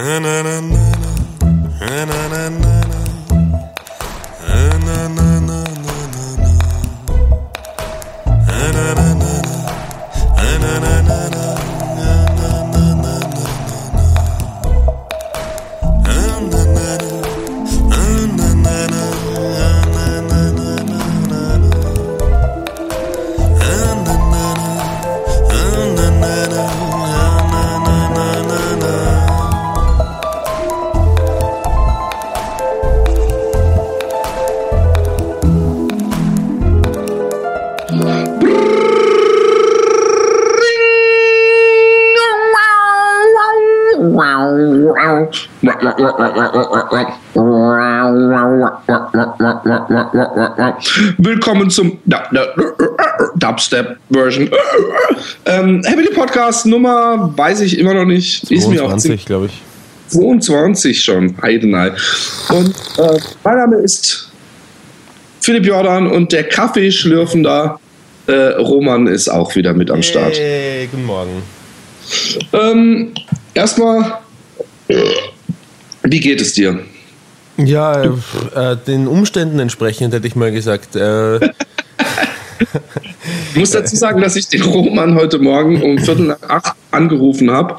And I Willkommen zum Dubstep-Version. Ähm, Happy Podcast Nummer, weiß ich immer noch nicht. 22, glaube ich. 22 schon, Heidenei. Und äh, mein Name ist Philipp Jordan und der Kaffeeschlürfender äh, Roman ist auch wieder mit am Start. Hey, guten Morgen. Ähm, erstmal, wie geht es dir? Ja, äh, den Umständen entsprechend hätte ich mal gesagt. Äh, Ich muss dazu sagen, dass ich den Roman heute Morgen um Viertel nach acht angerufen habe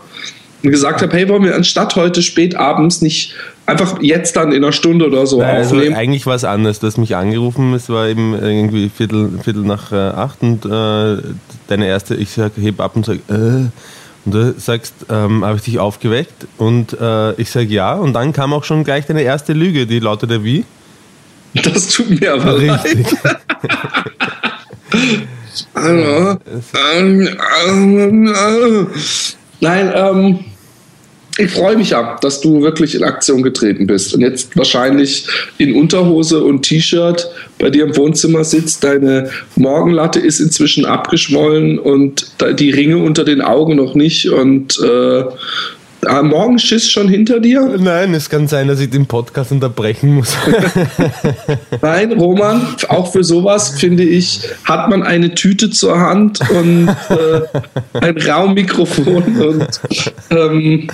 und gesagt habe, hey, wollen wir anstatt heute spät abends nicht einfach jetzt dann in einer Stunde oder so also aufnehmen? eigentlich war es anders. Du hast mich angerufen, es war eben irgendwie Viertel, Viertel nach äh, acht und äh, deine erste, ich sag, heb ab und sag, äh, und du sagst, ähm, habe ich dich aufgeweckt? Und äh, ich sage ja. Und dann kam auch schon gleich deine erste Lüge, die lautete wie? Das tut mir aber leid. Richtig. Ähm, äh, Nein, ähm, ich freue mich ja, dass du wirklich in Aktion getreten bist und jetzt wahrscheinlich in Unterhose und T-Shirt bei dir im Wohnzimmer sitzt. Deine Morgenlatte ist inzwischen abgeschwollen und die Ringe unter den Augen noch nicht. Und äh, ah, Morgenschiss schon hinter dir? Nein, es kann sein, dass ich den Podcast unterbrechen muss. Nein, Roman, auch für sowas finde ich, hat man eine Tüte zur Hand und äh, ein Raummikrofon. Und, ähm,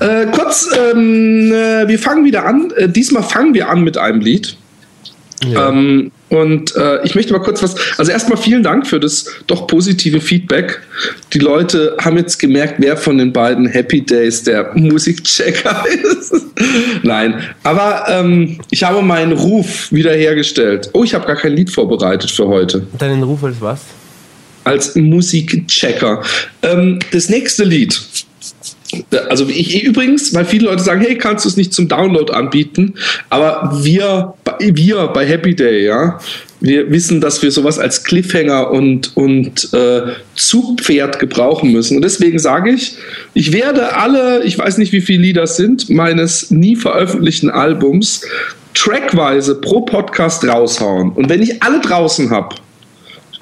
äh, kurz, ähm, äh, wir fangen wieder an. Äh, diesmal fangen wir an mit einem Lied. Ja. Ähm, und äh, ich möchte mal kurz was. Also erstmal vielen Dank für das doch positive Feedback. Die Leute haben jetzt gemerkt, wer von den beiden Happy Days der Musikchecker ist. Nein, aber ähm, ich habe meinen Ruf wiederhergestellt. Oh, ich habe gar kein Lied vorbereitet für heute Deinen Ruf als was? als Musikchecker. Ähm, das nächste Lied. Also ich übrigens, weil viele Leute sagen, hey, kannst du es nicht zum Download anbieten? Aber wir, wir bei Happy Day, ja, wir wissen, dass wir sowas als Cliffhanger und, und äh, Zugpferd gebrauchen müssen. Und deswegen sage ich, ich werde alle, ich weiß nicht, wie viele Lieder sind, meines nie veröffentlichten Albums trackweise pro Podcast raushauen. Und wenn ich alle draußen habe,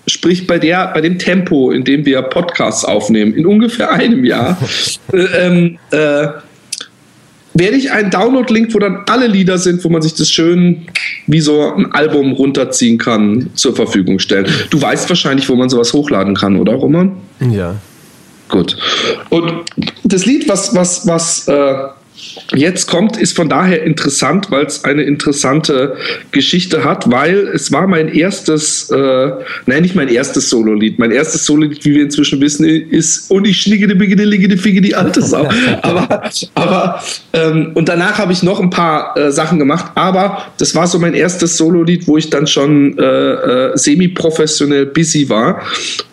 sprich bei der, bei dem Tempo, in dem wir Podcasts aufnehmen, in ungefähr einem Jahr, äh, ähm, äh, werde ich einen Download-Link, wo dann alle Lieder sind, wo man sich das schön wie so ein Album runterziehen kann, zur Verfügung stellen. Du weißt wahrscheinlich, wo man sowas hochladen kann, oder Roman? Ja. Gut. Und das Lied, was, was, was äh, jetzt kommt, ist von daher interessant, weil es eine interessante Geschichte hat, weil es war mein erstes, äh, nein, nicht mein erstes Solo-Lied. Mein erstes Solo-Lied, wie wir inzwischen wissen, ist Und ich schniggede, biggede, liggede, figge die alte Sau. aber, aber, ähm, und danach habe ich noch ein paar äh, Sachen gemacht, aber das war so mein erstes Solo-Lied, wo ich dann schon äh, äh, semi-professionell busy war.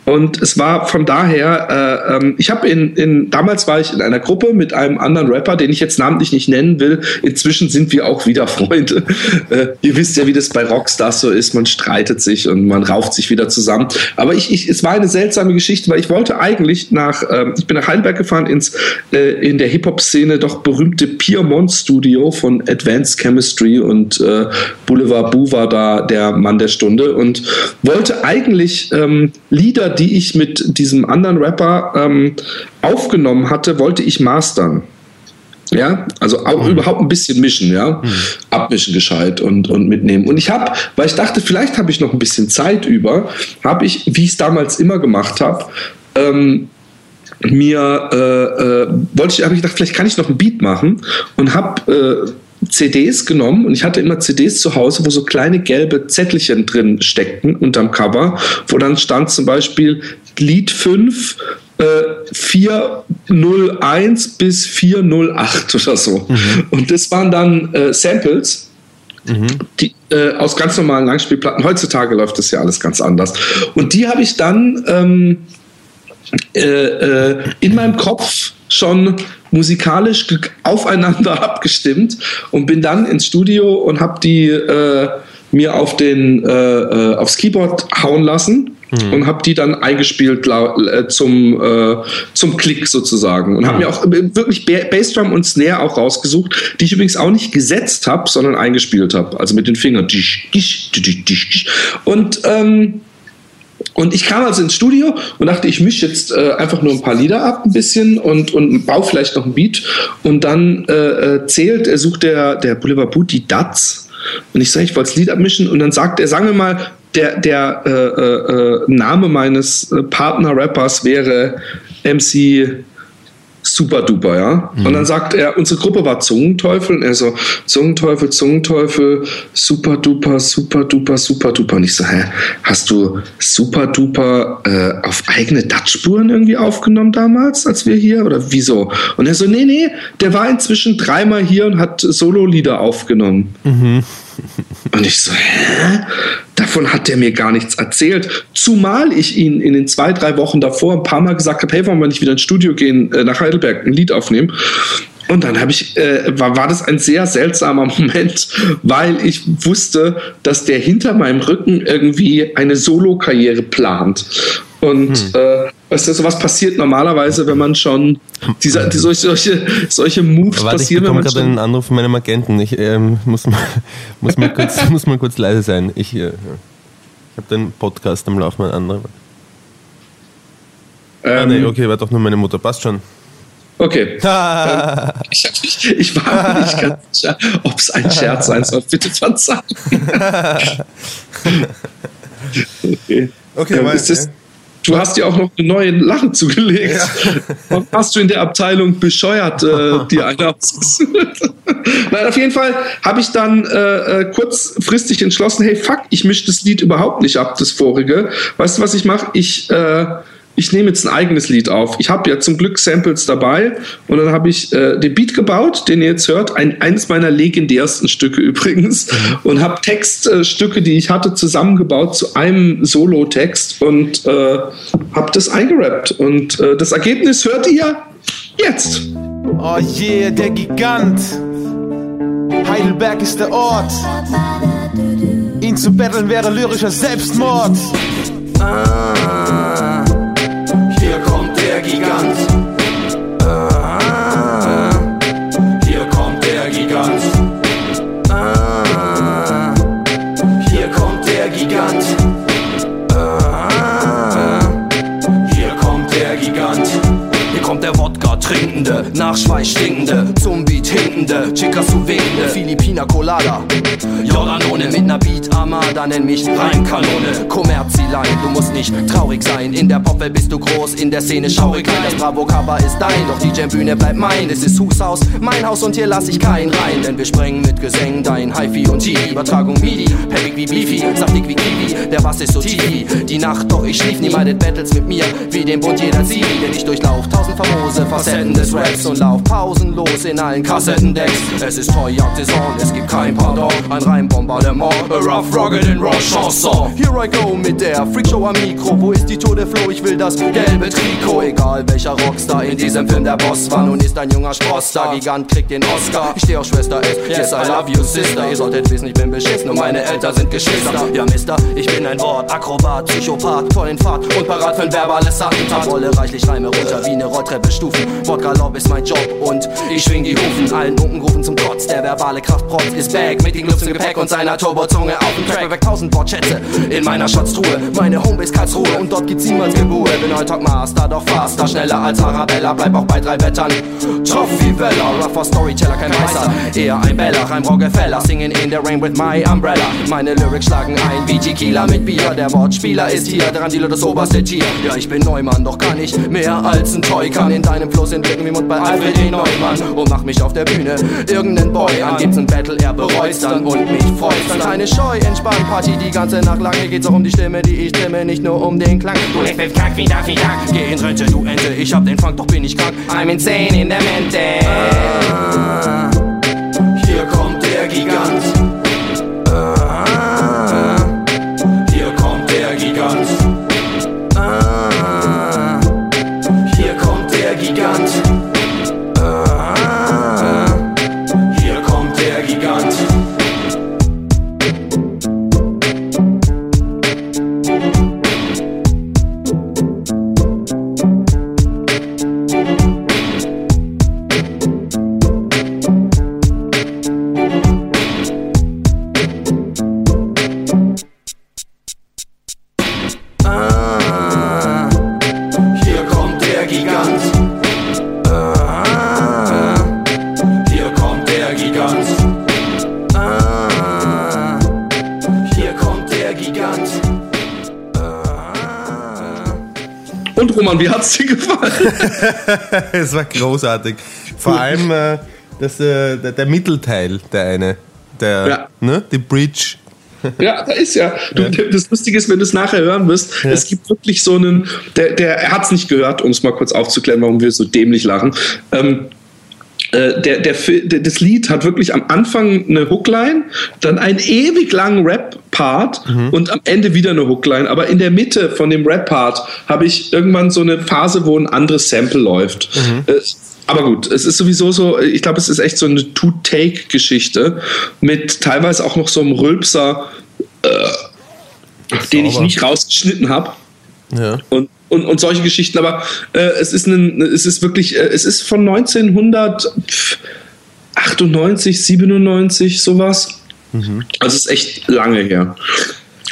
Und es war von daher, äh, ähm, ich habe in, in, damals war ich in einer Gruppe mit einem anderen Rapper, den ich jetzt namentlich nicht nennen will. Inzwischen sind wir auch wieder Freunde. Äh, ihr wisst ja, wie das bei Rockstars so ist. Man streitet sich und man rauft sich wieder zusammen. Aber ich, ich, es war eine seltsame Geschichte, weil ich wollte eigentlich nach, ähm, ich bin nach Heidelberg gefahren ins äh, in der Hip-Hop-Szene doch berühmte Piermont Studio von Advanced Chemistry und äh, Boulevard Boo war da der Mann der Stunde und wollte eigentlich ähm, Lieder, die ich mit diesem anderen Rapper ähm, aufgenommen hatte, wollte ich mastern. Ja, also auch überhaupt ein bisschen mischen, ja. Abmischen gescheit und, und mitnehmen. Und ich habe, weil ich dachte, vielleicht habe ich noch ein bisschen Zeit über, habe ich, wie ich es damals immer gemacht habe, ähm, mir äh, äh, wollte ich, habe ich gedacht, vielleicht kann ich noch ein Beat machen und habe äh, CDs genommen und ich hatte immer CDs zu Hause, wo so kleine gelbe Zettelchen drin steckten unterm Cover, wo dann stand zum Beispiel Lied 5 äh, 401 bis 408 oder so. Mhm. Und das waren dann äh, Samples. Mhm. Die, äh, aus ganz normalen Langspielplatten. Heutzutage läuft das ja alles ganz anders. Und die habe ich dann ähm, äh, äh, in meinem Kopf schon musikalisch aufeinander abgestimmt und bin dann ins Studio und habe die äh, mir auf den, äh, aufs Keyboard hauen lassen mhm. und habe die dann eingespielt äh, zum, äh, zum Klick sozusagen. Und mhm. habe mir auch wirklich Bassdrum und Snare auch rausgesucht, die ich übrigens auch nicht gesetzt habe, sondern eingespielt habe. Also mit den Fingern. Und ähm, und ich kam also ins Studio und dachte, ich mische jetzt äh, einfach nur ein paar Lieder ab, ein bisschen und, und baue vielleicht noch ein Beat. Und dann äh, äh zählt, er sucht der, der Boulevard Boot die Dats. Und ich sage, ich wollte das Lied abmischen. Und dann sagt er, sagen wir mal, der, der äh, äh, äh Name meines äh, Partner-Rappers wäre MC super duper, ja. Mhm. Und dann sagt er, unsere Gruppe war Zungenteufel. Und er so, Zungenteufel, Zungenteufel, super duper, super duper, super duper. Und ich so, hä, hast du super duper äh, auf eigene Dutch-Spuren irgendwie aufgenommen damals, als wir hier? Oder wieso? Und er so, nee, nee, der war inzwischen dreimal hier und hat Solo-Lieder aufgenommen. Mhm. Und ich so, hä? Davon hat der mir gar nichts erzählt. Zumal ich ihn in den zwei, drei Wochen davor ein paar Mal gesagt habe, hey, wollen wir nicht wieder ins Studio gehen, äh, nach Heidelberg ein Lied aufnehmen? Und dann habe ich, äh, war, war das ein sehr seltsamer Moment, weil ich wusste, dass der hinter meinem Rücken irgendwie eine Solo-Karriere plant. Und hm. äh, weißt du, so was passiert normalerweise, wenn man schon diese, die, solche, solche, Moves Warte, passieren. Ich bekomme gerade einen Anruf von meinem Agenten. Ich ähm, muss, mal, muss, mal kurz, muss mal kurz leise sein. Ich, äh, ich habe den Podcast am Laufen, mein anderer. Ähm, ah, nee, okay, war doch nur meine Mutter. Passt schon. Okay. ähm, ich, ich, ich, war nicht ganz sicher, ob es ein Scherz sein soll. Bitte verzeihen. okay. Okay, ähm, ist das, Du hast dir auch noch eine neue Lache zugelegt. Ja. Hast du in der Abteilung bescheuert äh, dir eine ausgesucht? Nein, auf jeden Fall habe ich dann äh, äh, kurzfristig entschlossen, hey, fuck, ich mische das Lied überhaupt nicht ab, das vorige. Weißt du, was ich mache? Ich äh, ich nehme jetzt ein eigenes Lied auf. Ich habe ja zum Glück Samples dabei und dann habe ich äh, den Beat gebaut, den ihr jetzt hört, ein, eines meiner legendärsten Stücke übrigens mhm. und habe Textstücke, äh, die ich hatte, zusammengebaut zu einem Solo-Text und äh, habe das eingerappt und äh, das Ergebnis hört ihr jetzt. Oh yeah, der Gigant. Heidelberg ist der Ort. Ihn zu betteln wäre lyrischer Selbstmord. Ah der Gigant. Trinkende, Nachschweiß stinkende, zum Beat hinkende, Chicas zu winkende, Filipina Colada. Jordanone mit ner Beat Armada, nenn mich Reimkanone. Kommerzilein, du musst nicht traurig sein. In der Popwelt bist du groß, in der Szene schaurig klein. Das Bravo-Cover ist dein, doch die Jam-Bühne bleibt mein. Es ist Hushaus, mein Haus und hier lass ich keinen rein. Denn wir sprengen mit Gesängen dein Hi-Fi und TV. Übertragung MIDI, perfekt wie Beefy, saftig wie Kiwi. Der Bass ist so tief die Nacht, doch ich schlief nie. Meidet Battles mit mir, wie den Bund jeder Zivi. Denn ich durchlauf tausend famose Facetten des Raps und lauf pausenlos in allen Kassettendecks. Es ist Treujacht-Saison, es gibt kein Pardon. Ein Reim Bombardement, a rough, rugged and raw Chanson. Here I go mit der Freakshow am Mikro. Wo ist die Tour de Flow? Ich will das gelbe Trikot. Egal welcher Rockstar in diesem Film der Boss war. Nun ist ein junger Sprosstar. Gigant kriegt den Oscar. Ich steh auf Schwester S. Yes, I love you, Sister. Ihr solltet wissen, ich bin beschissen und meine Eltern sind Geschwister. Ja, Mister, ich bin ein Wort, Akrobat, Psychopath, voll in Fahrt und parat für ein verbales Attentat. Rolle reichlich Reime runter wie eine Rolltreppe Stufen. Wodka Lob ist mein Job, Und ich schwing die Hufen, allen Unkenrufen zum Trotz. Der verbale Kraftprotz ist back mit den Clubs im Gepäck und seiner Turbozunge auf dem Track. Weg tausend Wortschätze in meiner Schatztruhe. Meine Homebase Karlsruhe und dort gibt's niemals Geburt. Bin heute Master, doch faster, schneller als Arabella. Bleib auch bei drei Wettern. Bella, rougher Storyteller, kein Meister. Eher ein Beller, Reim Rockefeller. Singing in the rain with my umbrella. Meine Lyrics schlagen ein wie Tequila mit Bier. Der Wortspieler ist hier, der Dealer das oberste Tier. Ja, ich bin Neumann, doch kann ich mehr als ein Toy. Kann in deinem Flow Blicken wie Mund bei Alfred E. Neumann. Und mach mich auf der Bühne irgendeinen Boy an. Gibt's ein Battle, er bereut's dann und mich freut's dann. Keine Scheu, entspannt, Party die ganze Nacht lang. Hier geht's auch um die Stimme, die ich stimme, nicht nur um den Klang. Du mit Kack wie Daffy Duck. Geh in Rente, du Ente, ich hab den Funk, doch bin ich krank. I'm insane in der Mente. Ah, hier kommt der Gigant. Wie hat's dir gefallen? es war großartig. Vor allem äh, das, äh, der, der Mittelteil, der eine. Der, Ja. ne? Die Bridge. Ja, da ist ja. Du, Das Lustige ist, wenn du es nachher hören wirst, es gibt wirklich so einen, der, der er hat es nicht gehört, um es mal kurz aufzuklären, warum wir so dämlich lachen. Ähm, äh, der, der, der, das Lied hat wirklich am Anfang eine Hookline, dann einen ewig langen Rap-Part und am Ende wieder eine Hookline. Aber in der Mitte von dem Rap-Part habe ich irgendwann so eine Phase, wo ein anderes Sample läuft. Äh, aber gut, es ist sowieso so, ich glaube, es ist echt so eine Two-Take-Geschichte mit teilweise auch noch so einem Rülpser, äh, den ich nicht rausgeschnitten habe Ja. und, und, und solche Geschichten. Aber äh, es ist ein, es ist wirklich, äh, es ist von 1998, 97, sowas. Also es ist echt lange her.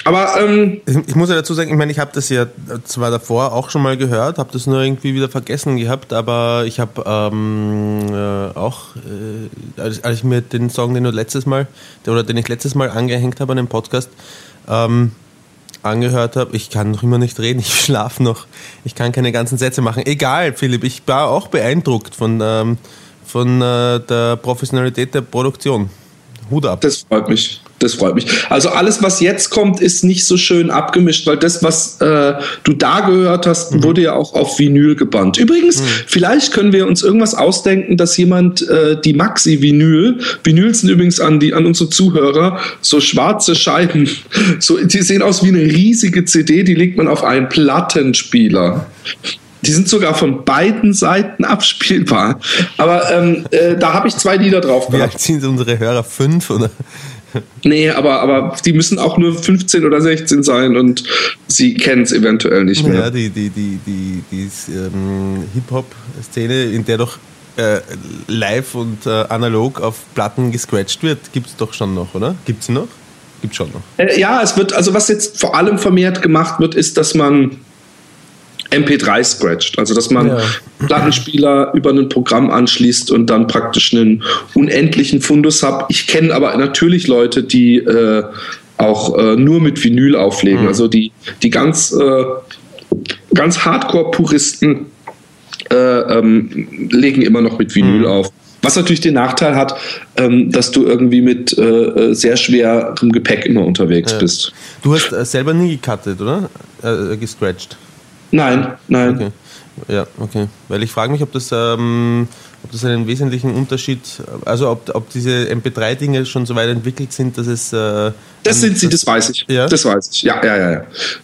Aber ähm, Ich, ich muss ja dazu sagen, ich meine, ich habe das ja zwar davor auch schon mal gehört, habe das nur irgendwie wieder vergessen gehabt, aber ich habe ähm, äh, auch, äh, als, als ich mir den Song, den du letztes Mal, der, oder den ich letztes Mal angehängt habe an dem Podcast, ähm, angehört habe, ich kann noch immer nicht reden, ich schlafe noch, ich kann keine ganzen Sätze machen. Egal, Philipp, ich war auch beeindruckt von, ähm, von äh, der Professionalität der Produktion. Hut ab. Das freut mich. Das freut mich. Also alles, was jetzt kommt, ist nicht so schön abgemischt, weil das, was äh, du da gehört hast, wurde ja auch auf Vinyl gebannt. Übrigens, vielleicht können wir uns irgendwas ausdenken, dass jemand äh, die Maxi-Vinyl, Vinyl sind übrigens an, die, an unsere Zuhörer, so schwarze Scheiben, so, die sehen aus wie eine riesige CD, die legt man auf einen Plattenspieler. Die sind sogar von beiden Seiten abspielbar. Aber ähm, äh, da habe ich zwei Lieder drauf Wie gehabt. alt sind unsere Hörer? Fünf oder? Nee, aber, aber die müssen auch nur 15 oder 16 sein und sie kennen es eventuell nicht mehr. Ja, die, die, die, die, die ähm, Hip-Hop-Szene, in der doch äh, live und äh, analog auf Platten gescratcht wird, gibt es doch schon noch, oder? Gibt es noch? Gibt schon noch. Äh, ja, es wird, also was jetzt vor allem vermehrt gemacht wird, ist, dass man MP3 scratcht. Also dass man Ja. Plattenspieler über ein Programm anschließt und dann praktisch einen unendlichen Fundus hat. Ich kenne aber natürlich Leute, die äh, auch äh, nur mit Vinyl auflegen. Also die, die ganz, äh, ganz Hardcore-Puristen äh, ähm, legen immer noch mit Vinyl auf. Was natürlich den Nachteil hat, ähm, dass du irgendwie mit äh, äh, sehr schwerem Gepäck immer unterwegs bist. Du hast selber nie gecuttet, oder? Äh, gescratcht. Nein, nein. Okay. Ja, okay. Weil ich frage mich, ob das, ähm, ob das einen wesentlichen Unterschied, also ob, ob diese MP3-Dinge schon so weit entwickelt sind, dass es. Äh, Das sind sie, das weiß ich. Ja? Das weiß ich. Ja, ja, ja, ja.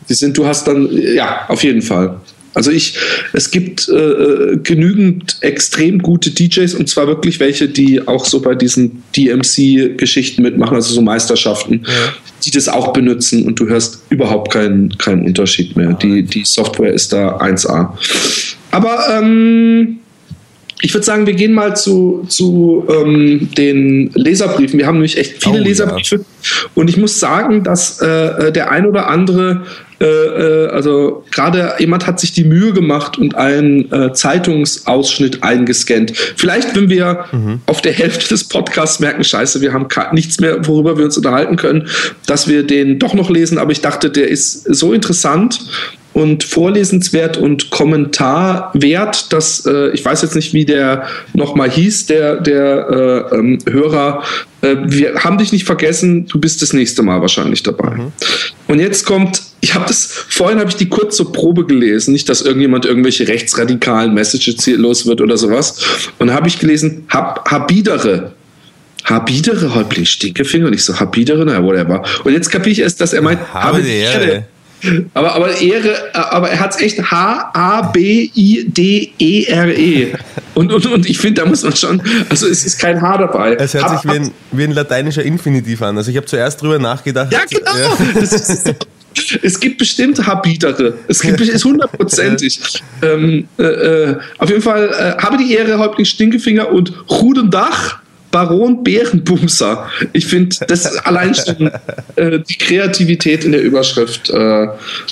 Die sind, du hast dann, ja, auf jeden Fall. Also ich, es gibt äh, genügend extrem gute DJs und zwar wirklich welche, die auch so bei diesen DMC-Geschichten mitmachen, also so Meisterschaften, die das auch benutzen und du hörst überhaupt keinen, keinen Unterschied mehr. Die, die Software ist da 1A. Aber ähm, ich würde sagen, wir gehen mal zu, zu ähm, den Leserbriefen. Wir haben nämlich echt viele oh, Leserbriefe. Ja. Und ich muss sagen, dass äh, der ein oder andere äh, äh, also gerade jemand hat sich die Mühe gemacht und einen äh, Zeitungsausschnitt eingescannt. Vielleicht, wenn wir mhm. auf der Hälfte des Podcasts merken, scheiße, wir haben nichts mehr, worüber wir uns unterhalten können, dass wir den doch noch lesen. Aber ich dachte, der ist so interessant und vorlesenswert und kommentarwert, dass äh, ich weiß jetzt nicht, wie der nochmal hieß, der, der äh, ähm, Hörer. Äh, wir haben dich nicht vergessen, du bist das nächste Mal wahrscheinlich dabei. Mhm. Und jetzt kommt, ich habe das, vorhin habe ich die kurz zur Probe gelesen, nicht, dass irgendjemand irgendwelche rechtsradikalen Messages los wird oder sowas. Und habe ich gelesen, hab, habidere. Habidere, Häuptling, Stinkefinger. Und ich so, Habidere, naja, whatever. Und jetzt kapiere ich erst, dass er meint, habe die Ehre. Aber, aber Ehre, aber er hat es echt H-A-B-I-D-E-R-E. -E. Und, und, und ich finde, da muss man schon, also es ist kein H dabei. Es hört sich wie ein, wie ein lateinischer Infinitiv an. Also ich habe zuerst drüber nachgedacht. Ja, genau. Ja. Ist, es gibt bestimmt Habitere. Es gibt es hundertprozentig. ähm, äh, äh, auf jeden Fall äh, habe die Ehre, Häuptling Stinkefinger und Rudendach Baron Bärenbumser. Ich finde, das allein schon äh, die Kreativität in der Überschrift äh,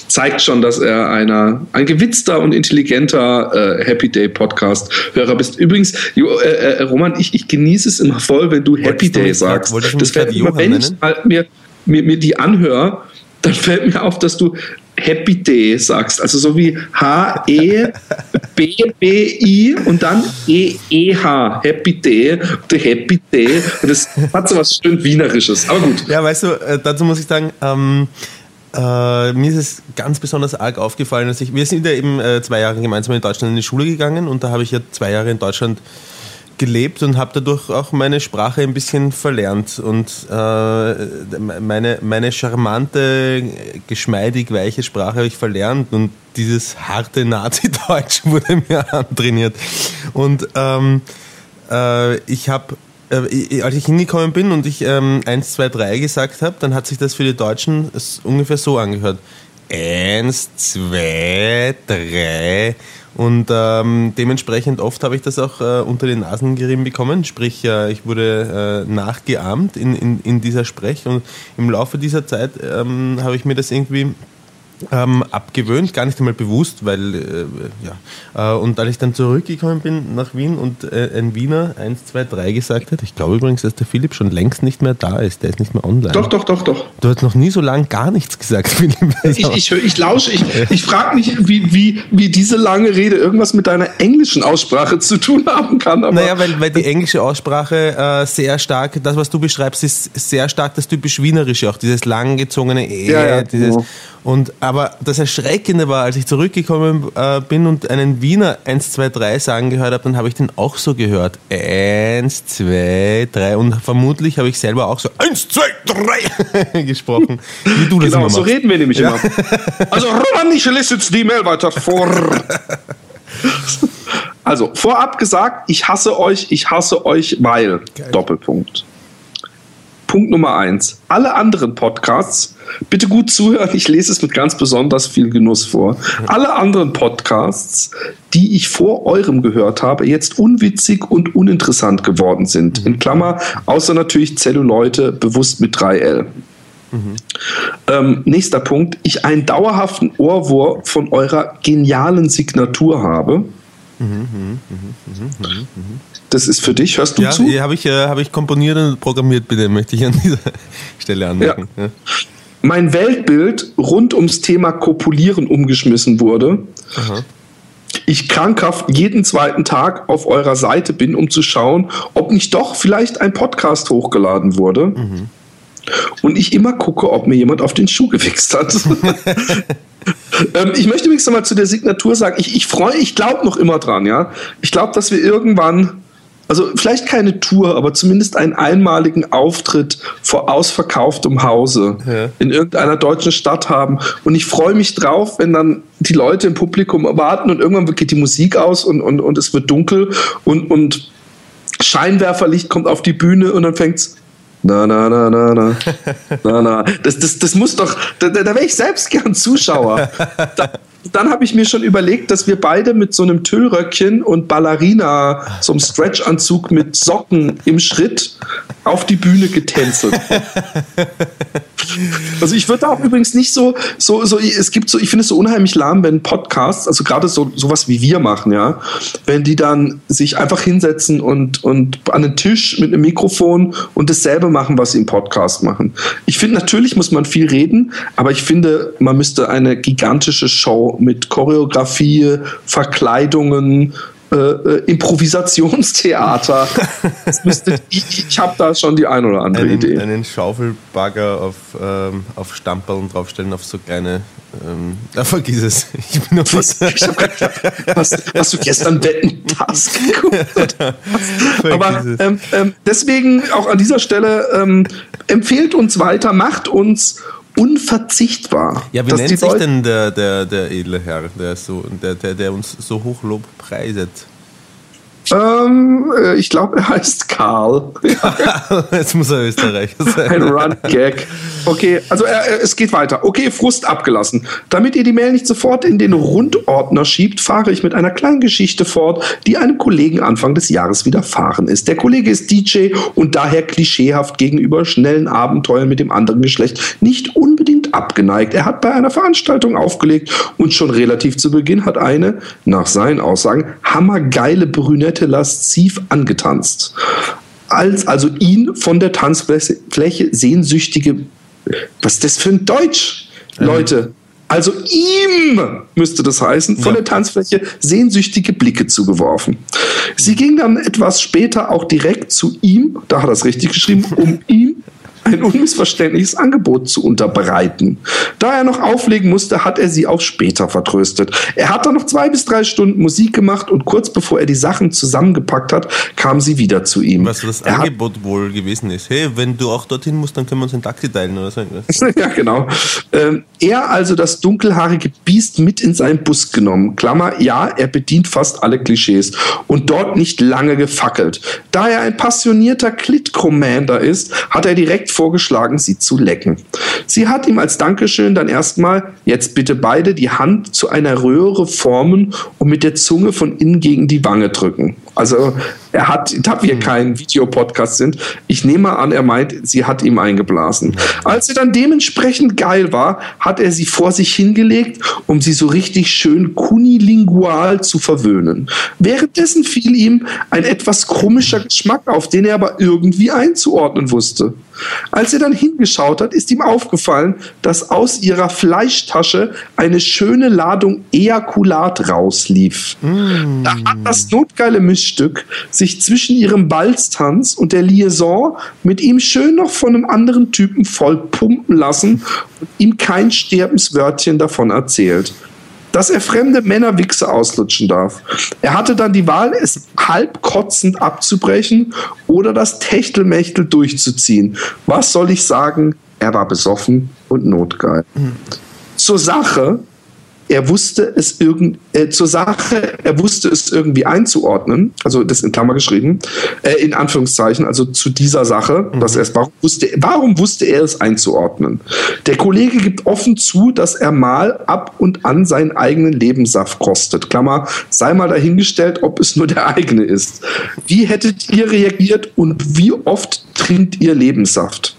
zeigt schon, dass er einer, ein gewitzter und intelligenter äh, Happy Day Podcast Hörer bist. Übrigens, jo, äh, äh, Roman, ich, ich genieße es immer voll, wenn du Happy Day sagst. Das fällt immer, wenn ich halt mir, mir, mir die anhöre, dann fällt mir auf, dass du Happy Day sagst. Also so wie H-E-B-B-I und dann E-E-H. Happy Day. The Happy Day. Und das hat so was schön Wienerisches. Aber gut. Ja, weißt du, äh, dazu muss ich sagen, ähm, äh, mir ist es ganz besonders arg aufgefallen, dass ich, wir sind ja eben äh, zwei Jahre gemeinsam in Deutschland in die Schule gegangen und da habe ich ja zwei Jahre in Deutschland gelebt und habe dadurch auch meine Sprache ein bisschen verlernt und äh, meine, meine charmante, geschmeidig weiche Sprache habe ich verlernt und dieses harte Nazi-Deutsch wurde mir antrainiert. Und ähm, äh, ich habe äh, als ich hingekommen bin und ich ähm, 1, 2, 3 gesagt habe, dann hat sich das für die Deutschen ungefähr so angehört. 1, 2, 3 und ähm, dementsprechend oft habe ich das auch äh, unter den Nasen gerieben bekommen. Sprich, äh, ich wurde äh, nachgeahmt in, in, in dieser Sprech. Und im Laufe dieser Zeit ähm, habe ich mir das irgendwie ähm, abgewöhnt, gar nicht einmal bewusst, weil, äh, ja. Äh, und als ich dann zurückgekommen bin nach Wien und äh, ein Wiener 1, 2, 3 gesagt hat, ich glaube übrigens, dass der Philipp schon längst nicht mehr da ist, der ist nicht mehr online. Doch, doch, doch, doch. Du hast noch nie so lange gar nichts gesagt, Philipp. Ich, ich, ich lausche, ich, ich frage mich, wie, wie, wie diese lange Rede irgendwas mit deiner englischen Aussprache zu tun haben kann. Naja, weil, weil die englische Aussprache äh, sehr stark, das, was du beschreibst, ist sehr stark das typisch Wienerische, auch dieses langgezogene E, ja, ja, dieses... Oh und, aber das Erschreckende war, als ich zurückgekommen äh, bin und einen Wiener 1, 2, 3 sagen gehört habe, dann habe ich den auch so gehört. 1, 2, 3 und vermutlich habe ich selber auch so 1, 2, 3 gesprochen. Wie du das genau, immer so reden wir nämlich ja. immer. Also Roman, ich lese jetzt die Mail weiter vor. Also, vorab gesagt, ich hasse euch, ich hasse euch, weil. Geil. Doppelpunkt. Punkt Nummer eins. Alle anderen Podcasts, bitte gut zuhören, ich lese es mit ganz besonders viel Genuss vor. Alle anderen Podcasts, die ich vor eurem gehört habe, jetzt unwitzig und uninteressant geworden sind. In Klammer, außer natürlich Zelluleute, bewusst mit 3L. Mhm. Ähm, nächster Punkt, ich einen dauerhaften Ohrwurm von eurer genialen Signatur habe. Mhm, mh, mh, mh, das ist für dich. Hörst du ja, zu? Ja, habe ich, äh, hab ich komponiert und programmiert, bitte, möchte ich an dieser Stelle anmerken. Ja. Ja. Mein Weltbild rund ums Thema Kopulieren umgeschmissen wurde. Aha. Ich krankhaft jeden zweiten Tag auf eurer Seite bin, um zu schauen, ob nicht doch vielleicht ein Podcast hochgeladen wurde. Mhm. Und ich immer gucke, ob mir jemand auf den Schuh gewichst hat. ähm, ich möchte übrigens nochmal zu der Signatur sagen, ich, ich freue, ich glaube noch immer dran, ja. Ich glaube, dass wir irgendwann also vielleicht keine Tour, aber zumindest einen einmaligen Auftritt vor ausverkauftem Hause ja. in irgendeiner deutschen Stadt haben. Und ich freue mich drauf, wenn dann die Leute im Publikum erwarten und irgendwann geht die Musik aus und, und, und es wird dunkel und, und Scheinwerferlicht kommt auf die Bühne und dann fängt's na, na, na, na, na. na, na. Das, das, das muss doch, da, da wäre ich selbst gern Zuschauer. Da, dann habe ich mir schon überlegt, dass wir beide mit so einem Tüllröckchen und Ballerina, so einem Stretchanzug mit Socken im Schritt auf die Bühne getänzelt. also ich würde auch übrigens nicht so, so, so, es gibt so, ich finde es so unheimlich lahm, wenn Podcasts, also gerade so sowas wie wir machen, ja, wenn die dann sich einfach hinsetzen und, und an den Tisch mit einem Mikrofon und dasselbe machen, was sie im Podcast machen. Ich finde, natürlich muss man viel reden, aber ich finde, man müsste eine gigantische Show mit Choreografie, Verkleidungen, äh, äh, Improvisationstheater. müsste, ich ich habe da schon die ein oder andere einen, Idee. Einen Schaufelbagger auf, ähm, auf Stamperl draufstellen, auf so kleine. Ähm, da vergiss es. Ich bin noch was, ich hab hast, du gestern Wetten das geguckt? Aber ähm, ähm, deswegen auch an dieser Stelle ähm, empfehlt uns weiter, macht uns unverzichtbar. Ja, wie nennt sich denn der, der, der edle Herr, der, so, der, der, der uns so hochlob preiset? Ähm, äh, ich glaube, er heißt Karl. Jetzt muss er Österreicher sein. Ein Run-Gag. Okay, also äh, es geht weiter. Okay, Frust abgelassen. Damit ihr die Mail nicht sofort in den Rundordner schiebt, fahre ich mit einer kleinen Geschichte fort, die einem Kollegen Anfang des Jahres widerfahren ist. Der Kollege ist DJ und daher klischeehaft gegenüber schnellen Abenteuern mit dem anderen Geschlecht nicht unbedingt abgeneigt. Er hat bei einer Veranstaltung aufgelegt und schon relativ zu Beginn hat eine, nach seinen Aussagen, hammergeile Brünette lasziv angetanzt. Als also ihn von der Tanzfläche sehnsüchtige was ist das für ein Deutsch, Leute? Also ihm müsste das heißen, von ja. der Tanzfläche sehnsüchtige Blicke zugeworfen. Sie ging dann etwas später auch direkt zu ihm, da hat er es richtig geschrieben, um ihm ein unmissverständliches Angebot zu unterbreiten. Da er noch auflegen musste, hat er sie auf später vertröstet. Er hat dann noch zwei bis drei Stunden Musik gemacht und kurz bevor er die Sachen zusammengepackt hat, kam sie wieder zu ihm. Was das er Angebot wohl gewesen ist. Hey, wenn du auch dorthin musst, dann können wir uns ein Taxi teilen oder so. ja, genau. Ähm, er also das dunkelhaarige Biest mit in seinen Bus genommen. Klammer, ja, er bedient fast alle Klischees und dort nicht lange gefackelt. Da er ein passionierter Clit-Commander ist, hat er direkt vorgeschlagen, sie zu lecken. Sie hat ihm als Dankeschön dann erstmal jetzt bitte beide die Hand zu einer Röhre formen und mit der Zunge von innen gegen die Wange drücken. Also er hat, da wir kein Videopodcast sind, ich nehme an, er meint, sie hat ihm eingeblasen. Als sie dann dementsprechend geil war, hat er sie vor sich hingelegt, um sie so richtig schön kunilingual zu verwöhnen. Währenddessen fiel ihm ein etwas komischer Geschmack auf, den er aber irgendwie einzuordnen wusste. Als er dann hingeschaut hat, ist ihm aufgefallen, dass aus ihrer Fleischtasche eine schöne Ladung Ejakulat rauslief. Mm. Da hat das notgeile Mischstück sich zwischen ihrem Balztanz und der Liaison mit ihm schön noch von einem anderen Typen voll pumpen lassen und ihm kein Sterbenswörtchen davon erzählt dass er fremde Männerwichse auslutschen darf. Er hatte dann die Wahl, es halb kotzend abzubrechen oder das Techtelmechtel durchzuziehen. Was soll ich sagen? Er war besoffen und notgeil. Mhm. Zur Sache, er wusste es irgend, äh, zur Sache, er wusste es irgendwie einzuordnen, also das in Klammer geschrieben, äh, in Anführungszeichen, also zu dieser Sache, mhm. dass er es, warum wusste, warum wusste er es einzuordnen? Der Kollege gibt offen zu, dass er mal ab und an seinen eigenen Lebenssaft kostet. Klammer, sei mal dahingestellt, ob es nur der eigene ist. Wie hättet ihr reagiert und wie oft trinkt ihr Lebenssaft?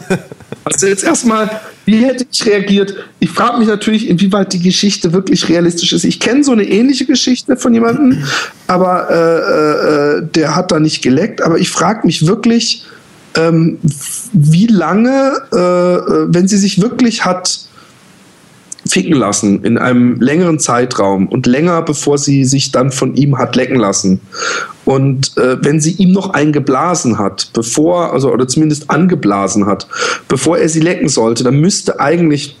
Also jetzt erstmal, wie hätte ich reagiert? Ich frage mich natürlich, inwieweit die Geschichte wirklich realistisch ist. Ich kenne so eine ähnliche Geschichte von jemandem, aber äh, äh, der hat da nicht geleckt. Aber ich frage mich wirklich, ähm, wie lange, äh, äh wenn sie sich wirklich hat ficken lassen in einem längeren Zeitraum und länger, bevor sie sich dann von ihm hat lecken lassen. Und äh, wenn sie ihm noch eingeblasen hat, bevor, also oder zumindest angeblasen hat, bevor er sie lecken sollte, dann müsste eigentlich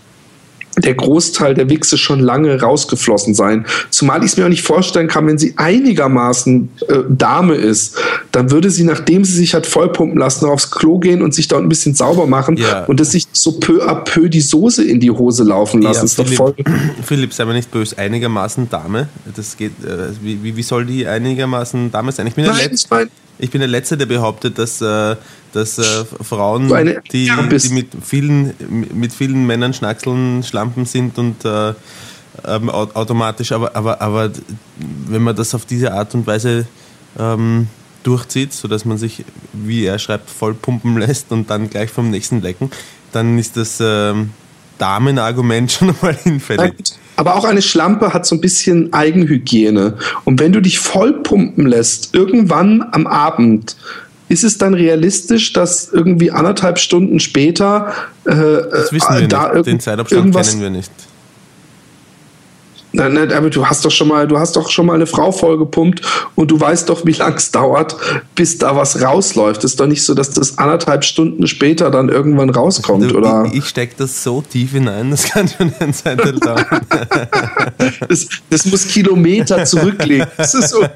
der Großteil der Wichse schon lange rausgeflossen sein. Zumal ich es mir auch nicht vorstellen kann, wenn sie einigermaßen äh, Dame ist, dann würde sie, nachdem sie sich hat vollpumpen lassen, aufs Klo gehen und sich dort ein bisschen sauber machen ja. und dass sich so peu à peu die Soße in die Hose laufen lassen. Ja, ist Philipp, doch voll. Philipp, sei mal nicht böse, einigermaßen Dame. Das geht, äh, wie, wie soll die einigermaßen Dame sein? Ich bin Nein, ich mein, ich bin der Letzte, der behauptet, dass, äh, dass äh, Frauen, die, die mit, vielen, mit vielen Männern schnackseln, Schlampen sind und äh, ähm, automatisch, aber, aber, aber wenn man das auf diese Art und Weise ähm, durchzieht, sodass man sich, wie er schreibt, voll pumpen lässt und dann gleich vom nächsten lecken, dann ist das ähm, Damenargument schon mal hinfällig. Aber auch eine Schlampe hat so ein bisschen Eigenhygiene. Und wenn du dich voll pumpen lässt, irgendwann am Abend, ist es dann realistisch, dass irgendwie anderthalb Stunden später äh, das wissen wir da nicht. Den Zeitabstand kennen wir nicht. Nein, nein, aber du hast doch schon mal, du hast doch schon mal eine Frau vollgepumpt und du weißt doch, wie lang es dauert, bis da was rausläuft. Ist doch nicht so, dass das anderthalb Stunden später dann irgendwann rauskommt, du, oder? Ich, ich stecke das so tief hinein, das kann schon ein Zeitel dauern. das, das muss Kilometer zurücklegen. Das ist so.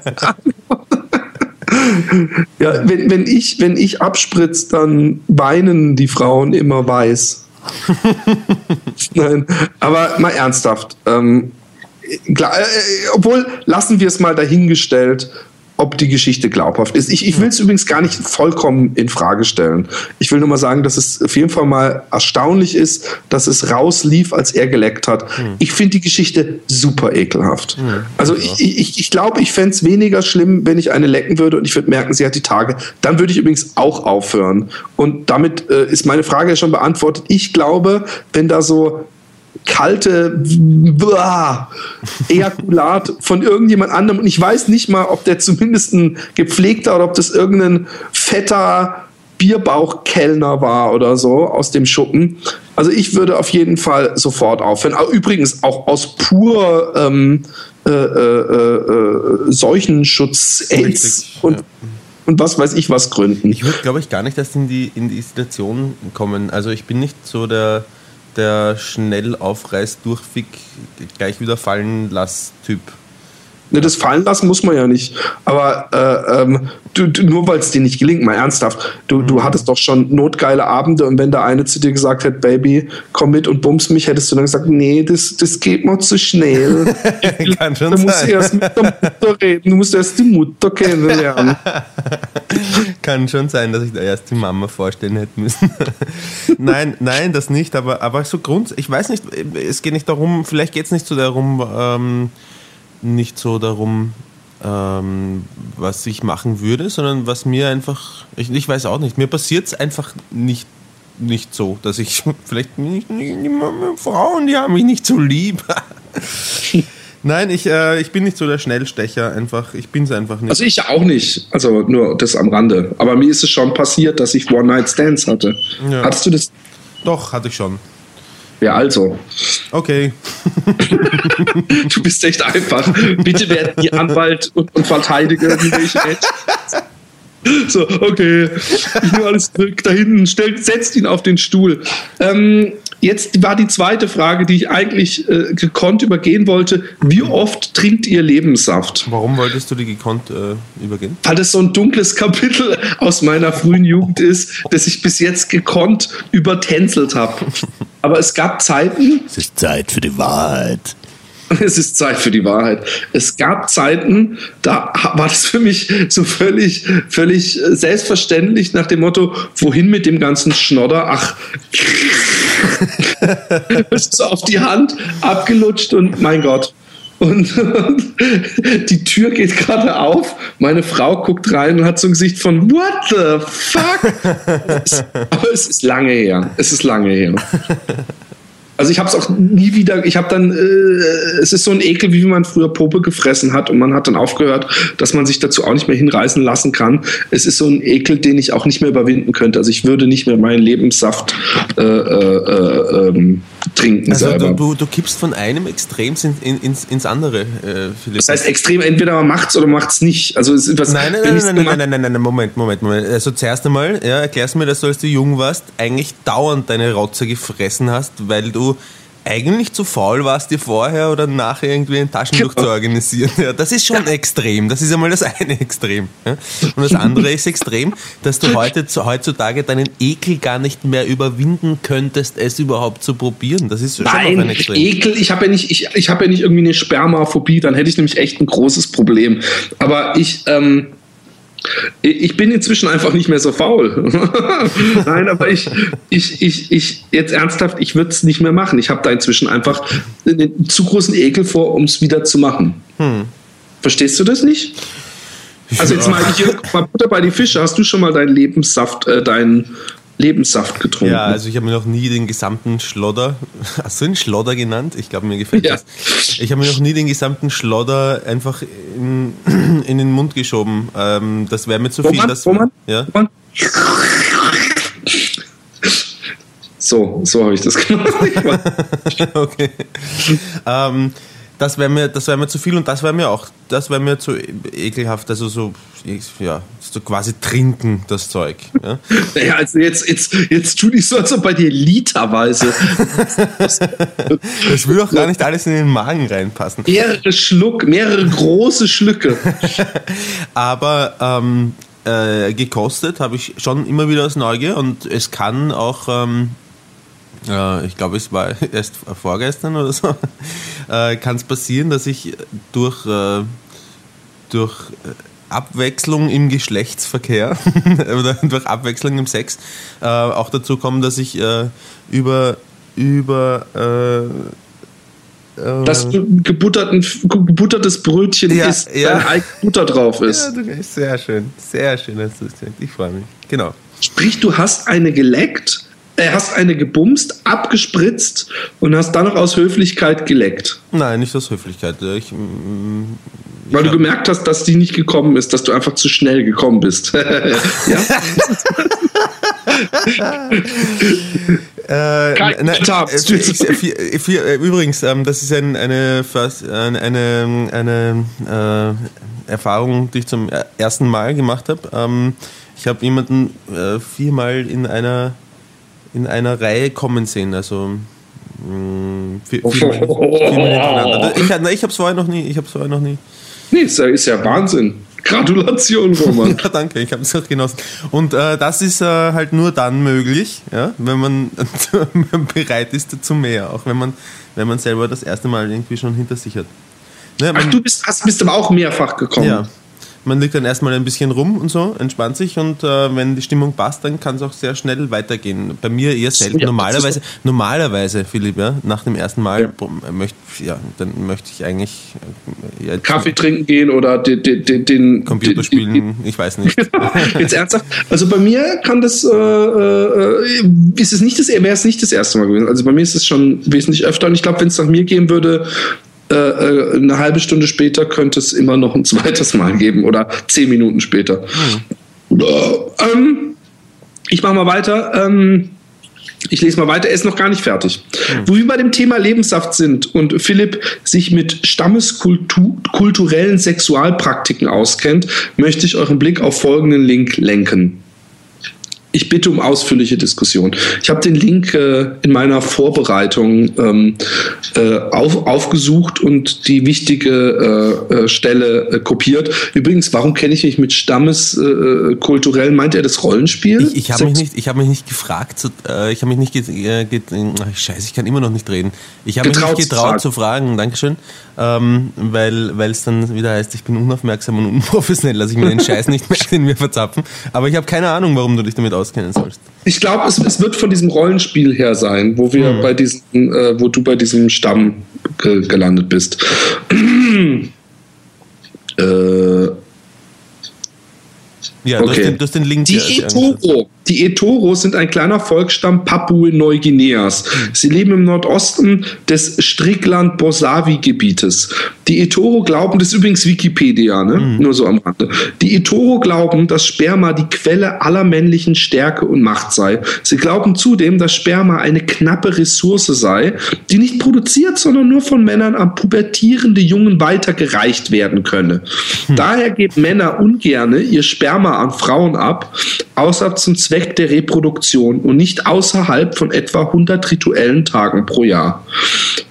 ja, wenn, wenn ich, wenn ich abspritze, dann weinen die Frauen immer weiß. Nein, aber mal ernsthaft. Ähm, klar, äh, äh, obwohl, lassen wir es mal dahingestellt, ob die Geschichte glaubhaft ist. Ich, ich will es übrigens gar nicht vollkommen in Frage stellen. Ich will nur mal sagen, dass es auf jeden Fall mal erstaunlich ist, dass es rauslief, als er geleckt hat. Hm. Ich finde die Geschichte super ekelhaft. Hm. Also ja. ich, ich, ich glaube, ich fände es weniger schlimm, wenn ich eine lecken würde und ich würde merken, sie hat die Tage. Dann würde ich übrigens auch aufhören. Und damit äh, ist meine Frage schon beantwortet. Ich glaube, wenn da so kalte Blah, Ejakulat von irgendjemand anderem. Und ich weiß nicht mal, ob der zumindest ein gepflegter oder ob das irgendein fetter Bierbauchkellner war oder so aus dem Schuppen. Also ich würde auf jeden Fall sofort aufhören. Übrigens auch aus pur ähm, äh, äh, äh, Seuchenschutz, AIDS und, ja. und was weiß ich was Gründen. Ich würde, glaube ich, gar nicht erst in die, in die Situation kommen. Also ich bin nicht so der der schnell aufreißt, durchfick, gleich wieder fallen lass Typ. Ne, das fallen lassen muss man ja nicht. Aber äh, ähm, du, du, nur weil es dir nicht gelingt, mal ernsthaft. Du, mhm. du hattest doch schon notgeile Abende und wenn der eine zu dir gesagt hätte, Baby, komm mit und bums mich, hättest du dann gesagt, nee, das, das geht mir zu schnell. Kann schon du musst sein. erst mit der Mutter reden, du musst erst die Mutter kennenlernen. Kann schon sein, dass ich da erst die Mama vorstellen hätte müssen. nein, nein, das nicht, aber, aber so Grund, ich weiß nicht, es geht nicht darum, vielleicht geht es nicht so darum, ähm, nicht so darum, ähm, was ich machen würde, sondern was mir einfach, ich, ich weiß auch nicht, mir passiert es einfach nicht, nicht so, dass ich vielleicht nicht, nicht, nicht, Frauen, die haben mich nicht so lieb. Nein, ich, äh, ich bin nicht so der Schnellstecher, einfach, ich bin es einfach nicht. Also ich auch nicht, also nur das am Rande. Aber mir ist es schon passiert, dass ich One-Night-Stands hatte. Ja. Hattest du das? Doch, hatte ich schon. Ja, also. Okay. du bist echt einfach. Bitte werden die Anwalt und, und Verteidiger, die ich So, okay, ich nehme alles zurück. Da hinten, setzt ihn auf den Stuhl. Ähm, Jetzt war die zweite Frage, die ich eigentlich äh, gekonnt übergehen wollte. Wie oft trinkt ihr Lebenssaft? Warum wolltest du die gekonnt äh, übergehen? Weil das so ein dunkles Kapitel aus meiner frühen Jugend ist, das ich bis jetzt gekonnt übertänzelt habe. Aber es gab Zeiten. Es ist Zeit für die Wahrheit. Es ist Zeit für die Wahrheit. Es gab Zeiten, da war das für mich so völlig, völlig selbstverständlich nach dem Motto, wohin mit dem ganzen Schnodder? Ach, so auf die Hand abgelutscht und mein Gott. Und, und die Tür geht gerade auf. Meine Frau guckt rein und hat so ein Gesicht von What the fuck? aber es ist lange her. Es ist lange her. Also ich habe es auch nie wieder, ich habe dann, äh, es ist so ein Ekel, wie man früher Pope gefressen hat und man hat dann aufgehört, dass man sich dazu auch nicht mehr hinreißen lassen kann. Es ist so ein Ekel, den ich auch nicht mehr überwinden könnte. Also ich würde nicht mehr meinen Lebenssaft äh, äh, ähm, trinken also selber. Du, du, kippst von einem Extrem in, ins, ins andere, äh, Philipp. Das heißt extrem, entweder man macht es oder macht es nicht. Also es ist was, nein, nein, nein, nein, nein, nein, nein, nein, Moment, Moment, Moment. Also zuerst einmal, ja, erklärst mir, dass du, als du jung warst, eigentlich dauernd deine Rotze gefressen hast, weil du eigentlich zu faul warst, dir vorher oder nachher irgendwie ein Taschentuch genau. zu organisieren. Ja, das ist schon extrem. Das ist einmal das eine Extrem. Ja? Und das andere ist extrem, dass du heute, heutzutage deinen Ekel gar nicht mehr überwinden könntest, es überhaupt zu probieren. Das ist schon Nein, ein Extrem. Ekel, ich habe ja, nicht, ich, ich hab ja nicht irgendwie eine Spermaphobie, dann hätte ich nämlich echt ein großes Problem. Aber ich, ähm, Ich bin inzwischen einfach nicht mehr so faul. Nein, aber ich, ich, ich, ich, jetzt ernsthaft, ich würde es nicht mehr machen. Ich habe da inzwischen einfach einen zu großen Ekel vor, um es wieder zu machen. Hm. Verstehst du das nicht? Also jetzt mal, ich, mal Butter bei die Fische. Hast du schon mal deinen Lebenssaft, äh, deinen Lebenssaft getrunken. Ja, also ich habe mir noch nie den gesamten Schlodder, hast du ihn Schlodder genannt? Ich glaube, mir gefällt ja. das. Ich habe mir noch nie den gesamten Schlodder einfach in, in den Mund geschoben. Ähm, das wäre mir zu viel. Das, Roman? Ja? Roman? So, so habe ich das gemacht. okay. Ähm, das wäre mir, wär mir zu viel und das wäre mir auch, das wäre mir zu ekelhaft. Also so, ja, so quasi trinken, das Zeug. Ja? Naja, also jetzt, jetzt, jetzt tu dich so, als ob bei dir literweise. das würde auch gar nicht alles in den Magen reinpassen. Mehrere Schluck, mehrere große Schlücke. Aber ähm, äh, gekostet habe ich schon immer wieder aus Neugier und es kann auch. Ähm, äh, ich glaube, es war erst vorgestern oder so, äh, kann es passieren, dass ich durch, äh, durch Abwechslung im Geschlechtsverkehr oder durch Abwechslung im Sex auch dazu komme, dass ich über, über dass du gebutterten, gebuttertes Brötchen ja, isst, ja. da Butter drauf ist. Ja, sehr schön, sehr schön hast du es gesagt. Ich freue mich. Genau. Sprich, du hast eine geleckt äh, hast eine gebumst, abgespritzt und hast dann noch aus Höflichkeit geleckt. Nein, nicht aus Höflichkeit. Ich, mm, ich Weil du gemerkt hast, dass die nicht gekommen ist, dass du einfach zu schnell gekommen bist. ja? Äh, na, äh, äh, übrigens, ähm, das ist ein, eine, eine, eine, eine äh, Erfahrung, die ich zum ersten Mal gemacht habe. Ähm, ich habe jemanden äh, viermal in einer in einer Reihe kommen sehen. Also mh, hintereinander. Ich, ich habe es vorher noch nie. Ich habe vorher noch nie. Nee, ist ja, ist ja Wahnsinn. Gratulation, Roman. ja, danke, ich habe es auch genossen. Und äh, das ist äh, halt nur dann möglich, ja, wenn man bereit ist zu mehr, auch wenn man, wenn man selber das erste Mal irgendwie schon hinter sich hat. Ne, Ach, du bist, hast, bist aber auch mehrfach gekommen. Ja, man liegt dann erstmal ein bisschen rum und so, entspannt sich und äh, wenn die Stimmung passt, dann kann es auch sehr schnell weitergehen. Bei mir eher selten. Ja, normalerweise, normalerweise, Philipp, ja, nach dem ersten Mal ja. Möcht, ja, dann möchte ich eigentlich äh, ja, Kaffee trinken gehen oder den, den, den Computer spielen, den, ich weiß nicht. Jetzt ernsthaft. Also bei mir kann das, äh, äh, ist es nicht das, wäre es nicht das erste Mal gewesen. Also bei mir ist es schon wesentlich öfter und ich glaube, wenn es nach mir gehen würde, äh, äh, eine halbe Stunde später könnte es immer noch ein zweites Mal geben oder zehn Minuten später. Hm. Ähm, ich mache mal weiter. Ähm, ich lese mal weiter, er ist noch gar nicht fertig. Hm. Wo wir bei dem Thema Lebenssaft sind und Philipp sich mit stammeskulturellen Sexualpraktiken auskennt, möchte ich euren Blick auf folgenden Link lenken. Ich bitte um ausführliche Diskussion. Ich habe den Link äh, in meiner Vorbereitung ähm, äh, auf, aufgesucht und die wichtige äh, äh Stelle äh, kopiert. Übrigens, warum kenne ich mich mit Stammeskulturell? Äh, meint er das Rollenspiel? Ich, ich habe mich, nicht, ich hab mich nicht gefragt, zu, ich habe mich nicht, ge, ge, scheiße, ich kann immer noch nicht reden. Ich habe mich nicht getraut zu fragen, zu fragen Dankeschön, ähm, weil es dann wieder heißt, ich bin unaufmerksam und unprofessionell, dass ich mir den Scheiß nicht mehr in mir verzapfen. Aber ich habe keine Ahnung, warum du dich damit aus auskennen sollst. Ich glaube, es, es, wird von diesem Rollenspiel her sein, wo wir mhm. bei diesem, äh, wo du bei diesem Stamm ge gelandet bist. äh, ja, okay. du, hast den, du hast den Link. Die Etoro. Die Etoros sind ein kleiner Volksstamm Papua-Neuguineas. Sie leben im Nordosten des Strickland-Bosavi-Gebietes. Die Etoro glauben, das ist übrigens Wikipedia, ne? Mhm. nur so am Rande. Die Etoro glauben, dass Sperma die Quelle aller männlichen Stärke und Macht sei. Sie glauben zudem, dass Sperma eine knappe Ressource sei, die nicht produziert, sondern nur von Männern an pubertierende Jungen weitergereicht werden könne. Mhm. Daher geben Männer ungerne ihr Sperma an Frauen ab, außer zum Zweck Zweck der Reproduktion und nicht außerhalb von etwa 100 rituellen Tagen pro Jahr.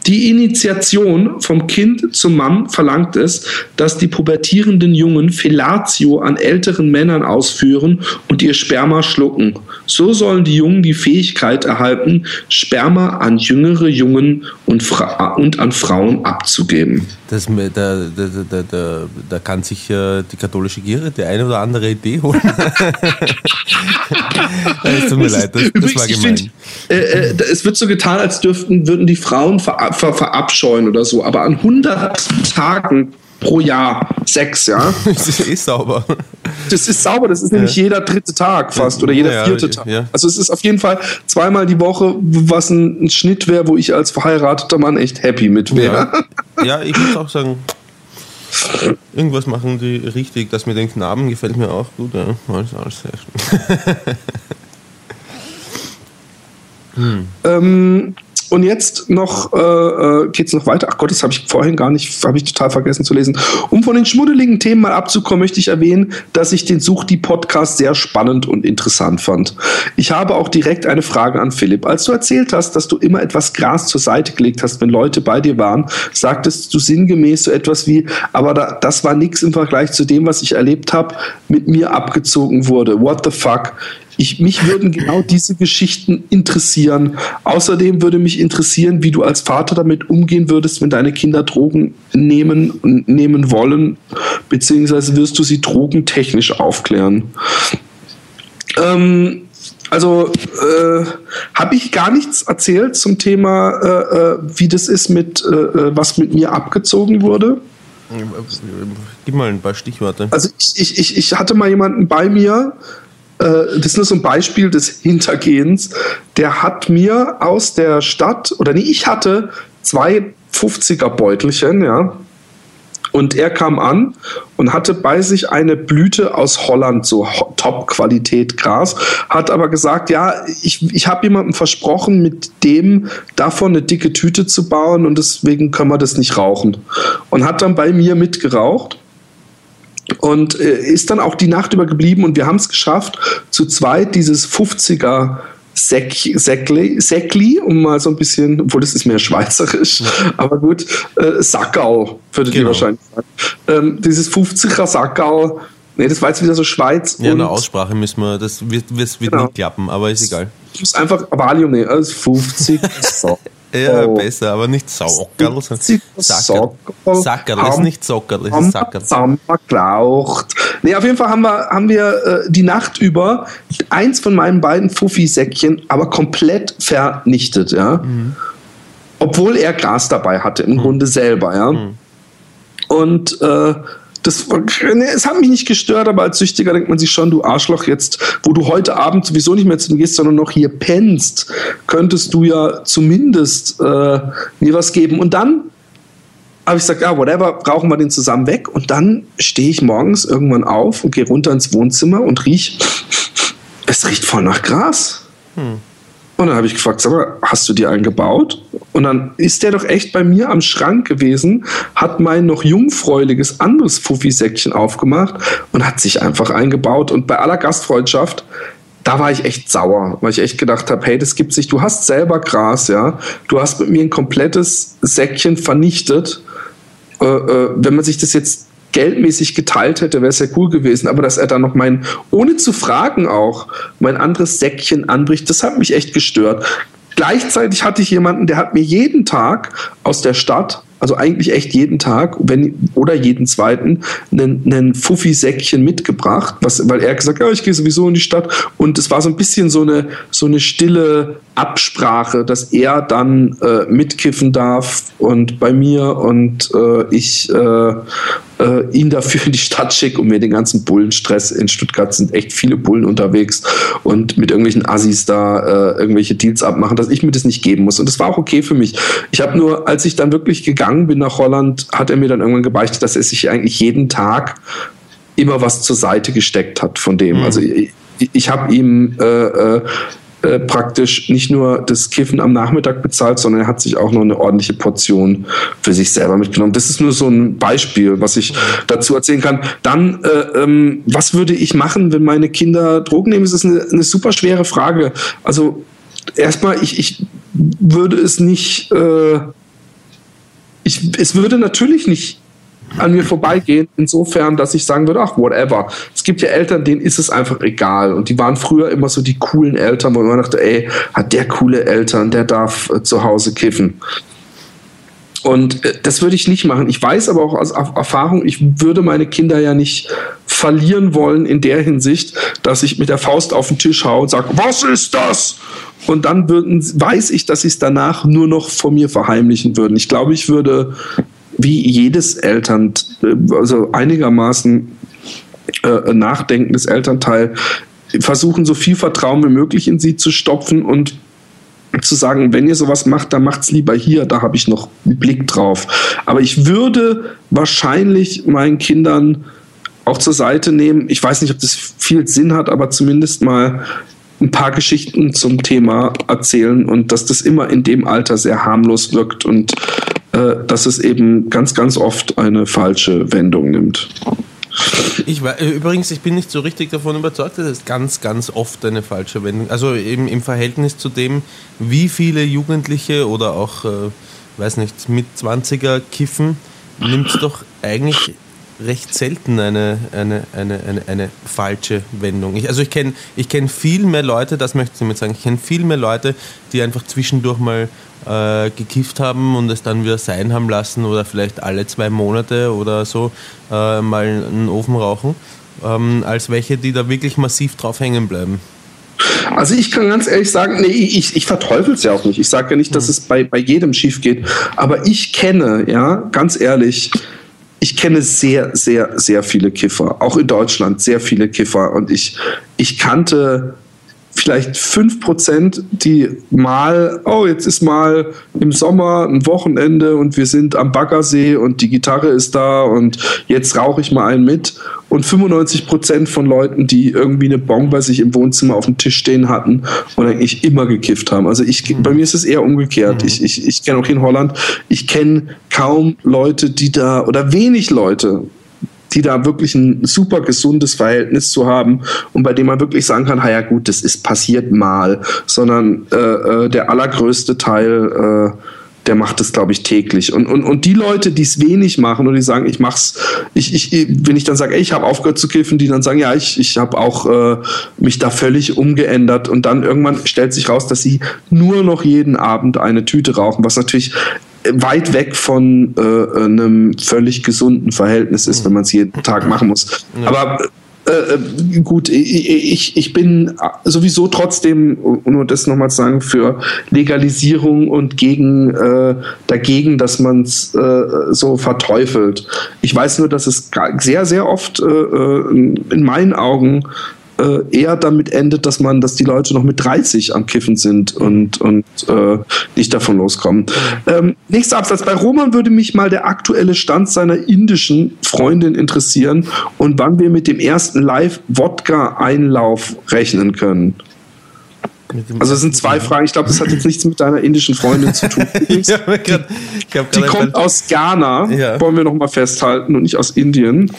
Die Initiation vom Kind zum Mann verlangt es, dass die pubertierenden Jungen Fellatio an älteren Männern ausführen und ihr Sperma schlucken. So sollen die Jungen die Fähigkeit erhalten, Sperma an jüngere Jungen und, Fra und an Frauen abzugeben. Das, da, da, da, da, da kann sich äh, die katholische Kirche die eine oder andere Idee holen. es tut mir leid, das, das war gemein. Find, äh, äh, es wird so getan, als dürften, würden die Frauen ver, ver, verabscheuen oder so, aber an 100 Tagen pro Jahr sechs, ja. das ist eh sauber. Das ist sauber, das ist ja. nämlich jeder dritte Tag fast oder jeder ja, vierte Tag. Ja. Also es ist auf jeden Fall zweimal die Woche, was ein, ein Schnitt wäre, wo ich als verheirateter Mann echt happy mit wäre. Ja. ich muss auch sagen, irgendwas machen die richtig. Das mit den Knaben gefällt mir auch gut. Ja. Alles, alles sehr schön. hm. ähm, und jetzt noch äh, äh geht es noch weiter. Ach Gott, das habe ich vorhin gar nicht, habe ich total vergessen zu lesen. Um von den schmuddeligen Themen mal abzukommen, möchte ich erwähnen, dass ich den Such die Podcast sehr spannend und interessant fand. Ich habe auch direkt eine Frage an Philipp. Als du erzählt hast, dass du immer etwas Gras zur Seite gelegt hast, wenn Leute bei dir waren, sagtest du sinngemäß so etwas wie, aber da, das war nichts im Vergleich zu dem, was ich erlebt habe, mit mir abgezogen wurde. What the fuck? Ich, mich würden genau diese Geschichten interessieren. Außerdem würde mich interessieren, wie du als Vater damit umgehen würdest, wenn deine Kinder Drogen nehmen, nehmen wollen, beziehungsweise wirst du sie drogentechnisch aufklären. Ähm, also äh, habe ich gar nichts erzählt zum Thema, äh, äh wie das ist mit, äh, äh, was mit mir abgezogen wurde. Gib mal ein paar Stichworte. Also ich, ich, ich hatte mal jemanden bei mir, das ist nur so ein Beispiel des Hintergehens. Der hat mir aus der Stadt, oder nee, ich hatte zwei 50er Beutelchen, ja. Und er kam an und hatte bei sich eine Blüte aus Holland, so Top-Qualität Gras, hat aber gesagt, ja, ich, ich habe jemandem versprochen, mit dem davon eine dicke Tüte zu bauen und deswegen können wir das nicht rauchen. Und hat dann bei mir mitgeraucht und äh, ist dann auch die Nacht über geblieben und wir haben es geschafft, zu zweit dieses 50er Säckli, Säckli, um mal so ein bisschen, obwohl das ist mehr schweizerisch, aber gut, äh, Sackau, würdet genau. ihr wahrscheinlich sagen. Ähm, dieses 50er Sackau, nee, das war jetzt wieder so Schweiz. Ja, eine Aussprache müssen wir, das wird, wird, wird genau. nicht klappen, aber ist egal. Ich muss einfach Valium nehmen, also 50 so. Ja, oh. besser, aber nicht Sockerl. Sackerl. Ist nicht Sockerl, ist Sackerl. Zusammengeklaucht. Nee, auf jeden Fall haben wir, haben wir äh, die Nacht über eins von meinen beiden Fuffi-Säckchen aber komplett vernichtet, ja. Mhm. Obwohl er Gras dabei hatte, im mhm. Grunde selber, ja. Mhm. Und äh, das, ne, es hat mich nicht gestört, aber als Süchtiger denkt man sich schon, du Arschloch, jetzt, wo du heute Abend sowieso nicht mehr zu ihm gehst, sondern noch hier pennst, könntest du ja zumindest äh, mir was geben. Und dann habe ich gesagt, ja, whatever, brauchen wir den zusammen weg. Und dann stehe ich morgens irgendwann auf und gehe runter ins Wohnzimmer und riech, es riecht voll nach Gras. Hm. Und dann habe ich gefragt, sag mal, hast du dir einen gebaut? Und dann ist der doch echt bei mir am Schrank gewesen, hat mein noch jungfräuliches anderes Fuffi-Säckchen aufgemacht und hat sich einfach eingebaut. Und bei aller Gastfreundschaft, da war ich echt sauer, weil ich echt gedacht habe, hey, das gibt sich, du hast selber Gras, ja, du hast mit mir ein komplettes Säckchen vernichtet. Äh, äh, wenn man sich das jetzt geldmäßig geteilt hätte, wäre es ja cool gewesen. Aber dass er dann noch mein, ohne zu fragen auch, mein anderes Säckchen anbricht, das hat mich echt gestört. Gleichzeitig hatte ich jemanden, der hat mir jeden Tag aus der Stadt also eigentlich echt jeden Tag wenn, oder jeden zweiten, einen, einen Fuffi-Säckchen mitgebracht, was, weil er gesagt hat, ja, ich gehe sowieso in die Stadt. Und es war so ein bisschen so eine, so eine stille Absprache, dass er dann äh, mitkiffen darf und bei mir und äh, ich äh, äh, ihn dafür in die Stadt schicke und mir den ganzen Bullenstress. In Stuttgart sind echt viele Bullen unterwegs und mit irgendwelchen Assis da äh, irgendwelche Deals abmachen, dass ich mir das nicht geben muss. Und das war auch okay für mich. Ich habe nur, als ich dann wirklich gegangen bin nach Holland, hat er mir dann irgendwann gebeichtet, dass er sich eigentlich jeden Tag immer was zur Seite gesteckt hat von dem. Mhm. Also ich, ich habe ihm äh, äh, praktisch nicht nur das Kiffen am Nachmittag bezahlt, sondern er hat sich auch noch eine ordentliche Portion für sich selber mitgenommen. Das ist nur so ein Beispiel, was ich dazu erzählen kann. Dann, äh, ähm, was würde ich machen, wenn meine Kinder Drogen nehmen? Das ist eine, eine super schwere Frage. Also erstmal, ich, ich würde es nicht, äh, ich, es würde natürlich nicht an mir vorbeigehen, insofern, dass ich sagen würde, ach, whatever. Es gibt ja Eltern, denen ist es einfach egal. Und die waren früher immer so die coolen Eltern, wo man dachte, ey, hat der coole Eltern, der darf äh, zu Hause kiffen. Und äh, das würde ich nicht machen. Ich weiß aber auch aus Erfahrung, ich würde meine Kinder ja nicht verlieren wollen in der Hinsicht, dass ich mit der Faust auf den Tisch haue und sage, was ist das? Und dann würden, weiß ich, dass sie es danach nur noch vor mir verheimlichen würden. Ich glaube, ich würde wie jedes Eltern, also einigermaßen äh, nachdenkendes Elternteil, versuchen, so viel Vertrauen wie möglich in sie zu stopfen und zu sagen, wenn ihr sowas macht, dann macht es lieber hier, da habe ich noch einen Blick drauf. Aber ich würde wahrscheinlich meinen Kindern auch zur Seite nehmen. Ich weiß nicht, ob das viel Sinn hat, aber zumindest mal ein paar Geschichten zum Thema erzählen und dass das immer in dem Alter sehr harmlos wirkt und äh, dass es eben ganz, ganz oft eine falsche Wendung nimmt. Ich war, äh, übrigens, ich bin nicht so richtig davon überzeugt, dass es ganz, ganz oft eine falsche Wendung. Also eben im Verhältnis zu dem, wie viele Jugendliche oder auch, äh, weiß nicht, mit 20er kiffen, nimmt es doch eigentlich recht selten eine, eine, eine, eine, eine falsche Wendung. Ich, also ich kenne ich kenn viel mehr Leute, das möchte ich damit sagen, ich kenne viel mehr Leute, die einfach zwischendurch mal äh, gekifft haben und es dann wieder sein haben lassen oder vielleicht alle zwei Monate oder so äh, mal einen Ofen rauchen, ähm, als welche, die da wirklich massiv drauf hängen bleiben. Also ich kann ganz ehrlich sagen, nee, ich, ich verteufel es ja auch nicht. Ich sage ja nicht, dass mhm. es bei, bei jedem schief geht. Aber ich kenne, ja, ganz ehrlich, ich kenne sehr, sehr, sehr viele Kiffer, auch in Deutschland sehr viele Kiffer. Und ich, ich kannte vielleicht fünf Prozent, die mal, oh, jetzt ist mal im Sommer ein Wochenende und wir sind am Baggersee und die Gitarre ist da und jetzt rauche ich mal einen mit. Und 95 Prozent von Leuten, die irgendwie eine Bon bei sich im Wohnzimmer auf dem Tisch stehen hatten und eigentlich immer gekifft haben. Also ich, bei mir ist es eher umgekehrt. Ich, ich, ich kenne auch in Holland, ich kenne kaum Leute, die da, oder wenig Leute, die da wirklich ein super gesundes Verhältnis zu haben und bei dem man wirklich sagen kann, ja gut, das ist passiert mal, sondern äh, äh, der allergrößte Teil äh, der macht es, glaube ich, täglich. Und, und, und die Leute, die es wenig machen und die sagen, ich mach's, ich, ich, wenn ich dann sage, ich habe aufgehört zu kiffen, die dann sagen, ja, ich, ich habe auch äh, mich da völlig umgeändert. Und dann irgendwann stellt sich raus, dass sie nur noch jeden Abend eine Tüte rauchen, was natürlich weit weg von äh, einem völlig gesunden Verhältnis ist, wenn man es jeden Tag machen muss. Ja. Aber äh, äh gut, ich, ich bin sowieso trotzdem, nur das nochmal zu sagen, für Legalisierung und gegen äh, dagegen, dass man es äh, so verteufelt. Ich weiß nur, dass es sehr, sehr oft äh, äh in meinen Augen äh, eher damit endet, dass man, dass die Leute noch mit 30 am Kiffen sind und, und äh, nicht davon loskommen. Ähm, nächster Absatz. Bei Roman würde mich mal der aktuelle Stand seiner indischen Freundin interessieren und wann wir mit dem ersten Live-Wodka-Einlauf rechnen können. Also es sind zwei Fragen. Ich glaube, das hat jetzt nichts mit deiner indischen Freundin zu tun. ja, grad, die kommt aus Ghana, ja. wollen wir noch mal festhalten, und nicht aus Indien.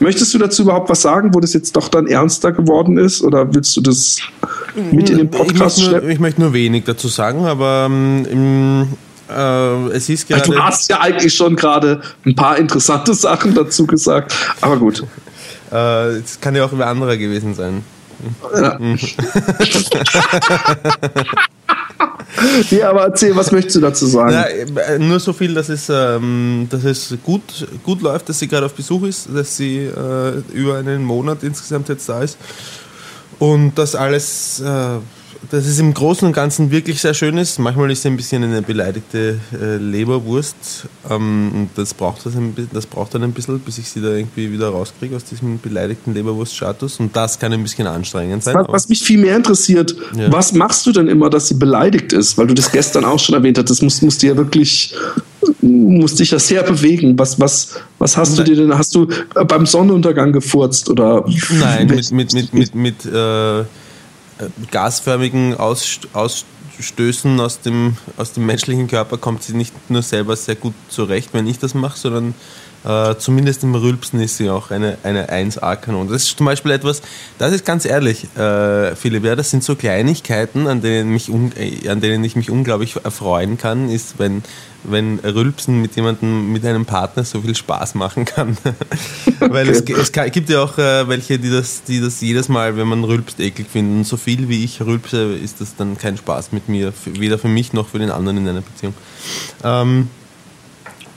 Möchtest du dazu überhaupt was sagen, wo das jetzt doch dann ernster geworden ist? Oder willst du das mit in den Podcast ich nur, ich möchte nur wenig dazu sagen, aber ähm, im, äh, es ist gerade... Du hast ja eigentlich schon gerade ein paar interessante Sachen dazu gesagt, aber gut. Äh, es kann ja auch über andere gewesen sein. Ja. aber erzähl, was möchtest du dazu sagen? Ja, äh, nur so viel, dass es, ähm, dass es gut, gut läuft, dass sie gerade auf Besuch ist, dass sie äh, über einen Monat insgesamt jetzt da ist und dass alles äh, dass es im Großen und Ganzen wirklich sehr schön ist. Manchmal ist sie ein bisschen eine beleidigte äh, Leberwurst. Ähm, das, braucht das, ein, das braucht dann ein bisschen, bis ich sie da irgendwie wieder rauskriege aus diesem beleidigten Leberwurst-Status. Und das kann ein bisschen anstrengend sein. Was, was mich viel mehr interessiert, ja. was machst du denn immer, dass sie beleidigt ist? Weil du das gestern auch schon erwähnt hast. Das musst, musst du ja wirklich musst dich ja sehr bewegen. Was, was, was hast Nein. du dir denn? Hast du beim Sonnenuntergang gefurzt oder? Nein, mit, mit, mit, mit, mit äh gasförmigen Ausst Ausstößen aus dem, aus dem menschlichen Körper kommt sie nicht nur selber sehr gut zurecht, wenn ich das mache, sondern äh, zumindest im Rülpsen ist sie auch eine, eine 1A-Kanone. Das ist zum Beispiel etwas, das ist ganz ehrlich, äh, Philipp, ja, das sind so Kleinigkeiten, an denen, mich äh, an denen ich mich unglaublich erfreuen kann, ist, wenn, wenn Rülpsen mit jemandem, mit einem Partner so viel Spaß machen kann. Weil okay. es, es, gibt ja auch äh, welche, die das, die das jedes Mal, wenn man rülpst, eklig finden. So viel wie ich rülpse, ist das dann kein Spaß mit mir, weder für mich noch für den anderen in einer Beziehung. Ähm,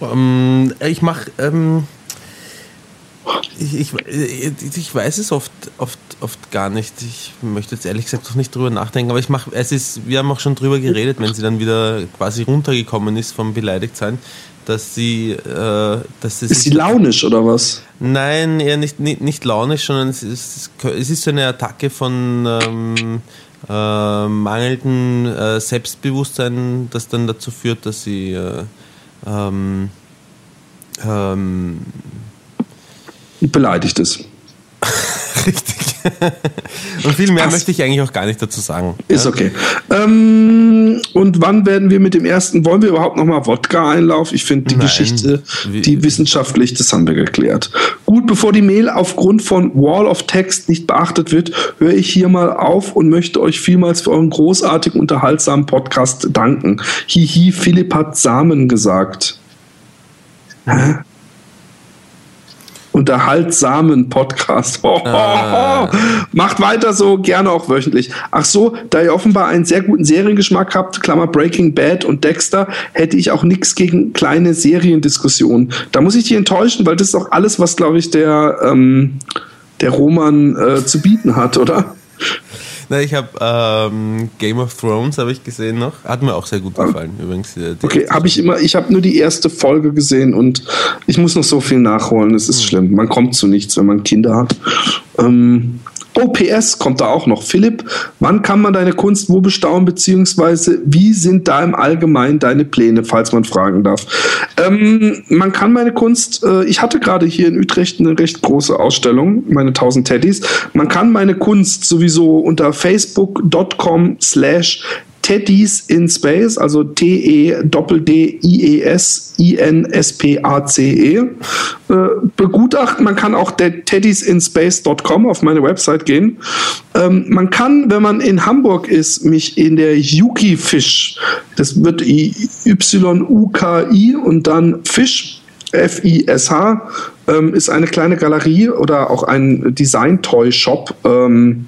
ähm, ich mache. Ähm, ich, ich, ich, weiß es oft, oft, oft gar nicht. Ich möchte jetzt ehrlich gesagt noch nicht drüber nachdenken, aber ich mache, es ist, wir haben auch schon drüber geredet, wenn sie dann wieder quasi runtergekommen ist vom Beleidigtsein, dass sie, äh, dass Ist sie launisch oder was? Nein, eher nicht, nicht, nicht launisch, sondern es ist, es ist so eine Attacke von ähm, äh, mangelndem äh, Selbstbewusstsein, das dann dazu führt, dass sie äh, ähm, ähm, beleidigt ist. Richtig. Und viel mehr Ach, möchte ich eigentlich auch gar nicht dazu sagen. Ist okay. Ähm, und wann werden wir mit dem ersten, wollen wir überhaupt nochmal Wodka einlaufen? Ich finde die Nein. Geschichte, die wissenschaftlich, das haben wir geklärt. Gut, bevor die Mail aufgrund von Wall of Text nicht beachtet wird, höre ich hier mal auf und möchte euch vielmals für euren großartigen, unterhaltsamen Podcast danken. Hihi, Philipp hat Samen gesagt. Hä? Unterhaltsamen Podcast. Oh, ah. Macht weiter so, gerne auch wöchentlich. Ach so, da ihr offenbar einen sehr guten Seriengeschmack habt, Klammer Breaking Bad und Dexter, hätte ich auch nichts gegen kleine Seriendiskussionen. Da muss ich dich enttäuschen, weil das ist auch alles, was, glaube ich, der, ähm, der Roman äh, zu bieten hat, oder? Na, ich habe ähm, Game of Thrones habe ich gesehen noch. Hat mir auch sehr gut gefallen ah. übrigens. Äh, okay, habe ich immer. Ich habe nur die erste Folge gesehen und ich muss noch so viel nachholen. Es ist hm. schlimm. Man kommt zu nichts, wenn man Kinder hat. Ähm, OPS kommt da auch noch. Philipp, wann kann man deine Kunst wo bestaunen, beziehungsweise wie sind da im Allgemeinen deine Pläne, falls man fragen darf? Ähm, man kann meine Kunst, äh, ich hatte gerade hier in Utrecht eine recht große Ausstellung, meine 1000 Teddys. Man kann meine Kunst sowieso unter facebook.com slash Teddys in Space, also T-E-D-D-I-E-S-I-N-S-P-A-C-E, -E, äh, begutachten. Man kann auch teddysInspace.com auf meine Website gehen. Ähm, man kann, wenn man in Hamburg ist, mich in der Yuki Fish, das wird Y-U-K-I und dann Fish, F-I-S-H, ähm, ist eine kleine Galerie oder auch ein Design-Toy-Shop. Ähm,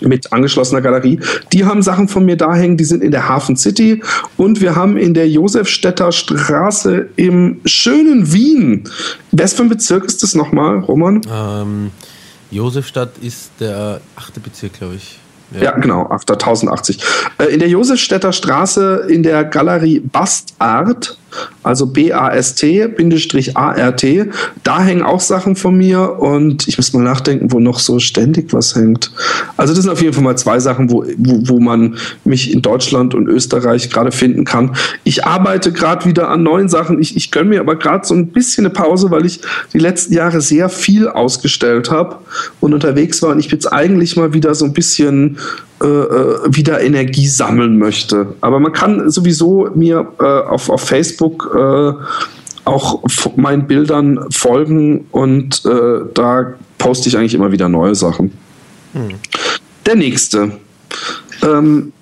mit angeschlossener Galerie. Die haben Sachen von mir da hängen, die sind in der Hafen City und wir haben in der Josefstädter Straße im schönen Wien. Was für ein Bezirk ist das nochmal, Roman? Ähm, Josefstadt ist der achte Bezirk, glaube ich. Ja, ja genau, 1080. Äh, in der Josefstädter Straße in der Galerie Bastart also B-A-S-T-A-R-T. Da hängen auch Sachen von mir und ich muss mal nachdenken, wo noch so ständig was hängt. Also das sind auf jeden Fall mal zwei Sachen, wo, wo, wo man mich in Deutschland und Österreich gerade finden kann. Ich arbeite gerade wieder an neuen Sachen. Ich, ich gönne mir aber gerade so ein bisschen eine Pause, weil ich die letzten Jahre sehr viel ausgestellt habe und unterwegs war und ich bin jetzt eigentlich mal wieder so ein bisschen äh, äh, wieder Energie sammeln möchte. Aber man kann sowieso mir äh, auf, auf Facebook äh, auch meinen Bildern folgen und äh, da poste ich eigentlich immer wieder neue Sachen. Hm. Der nächste. Ähm,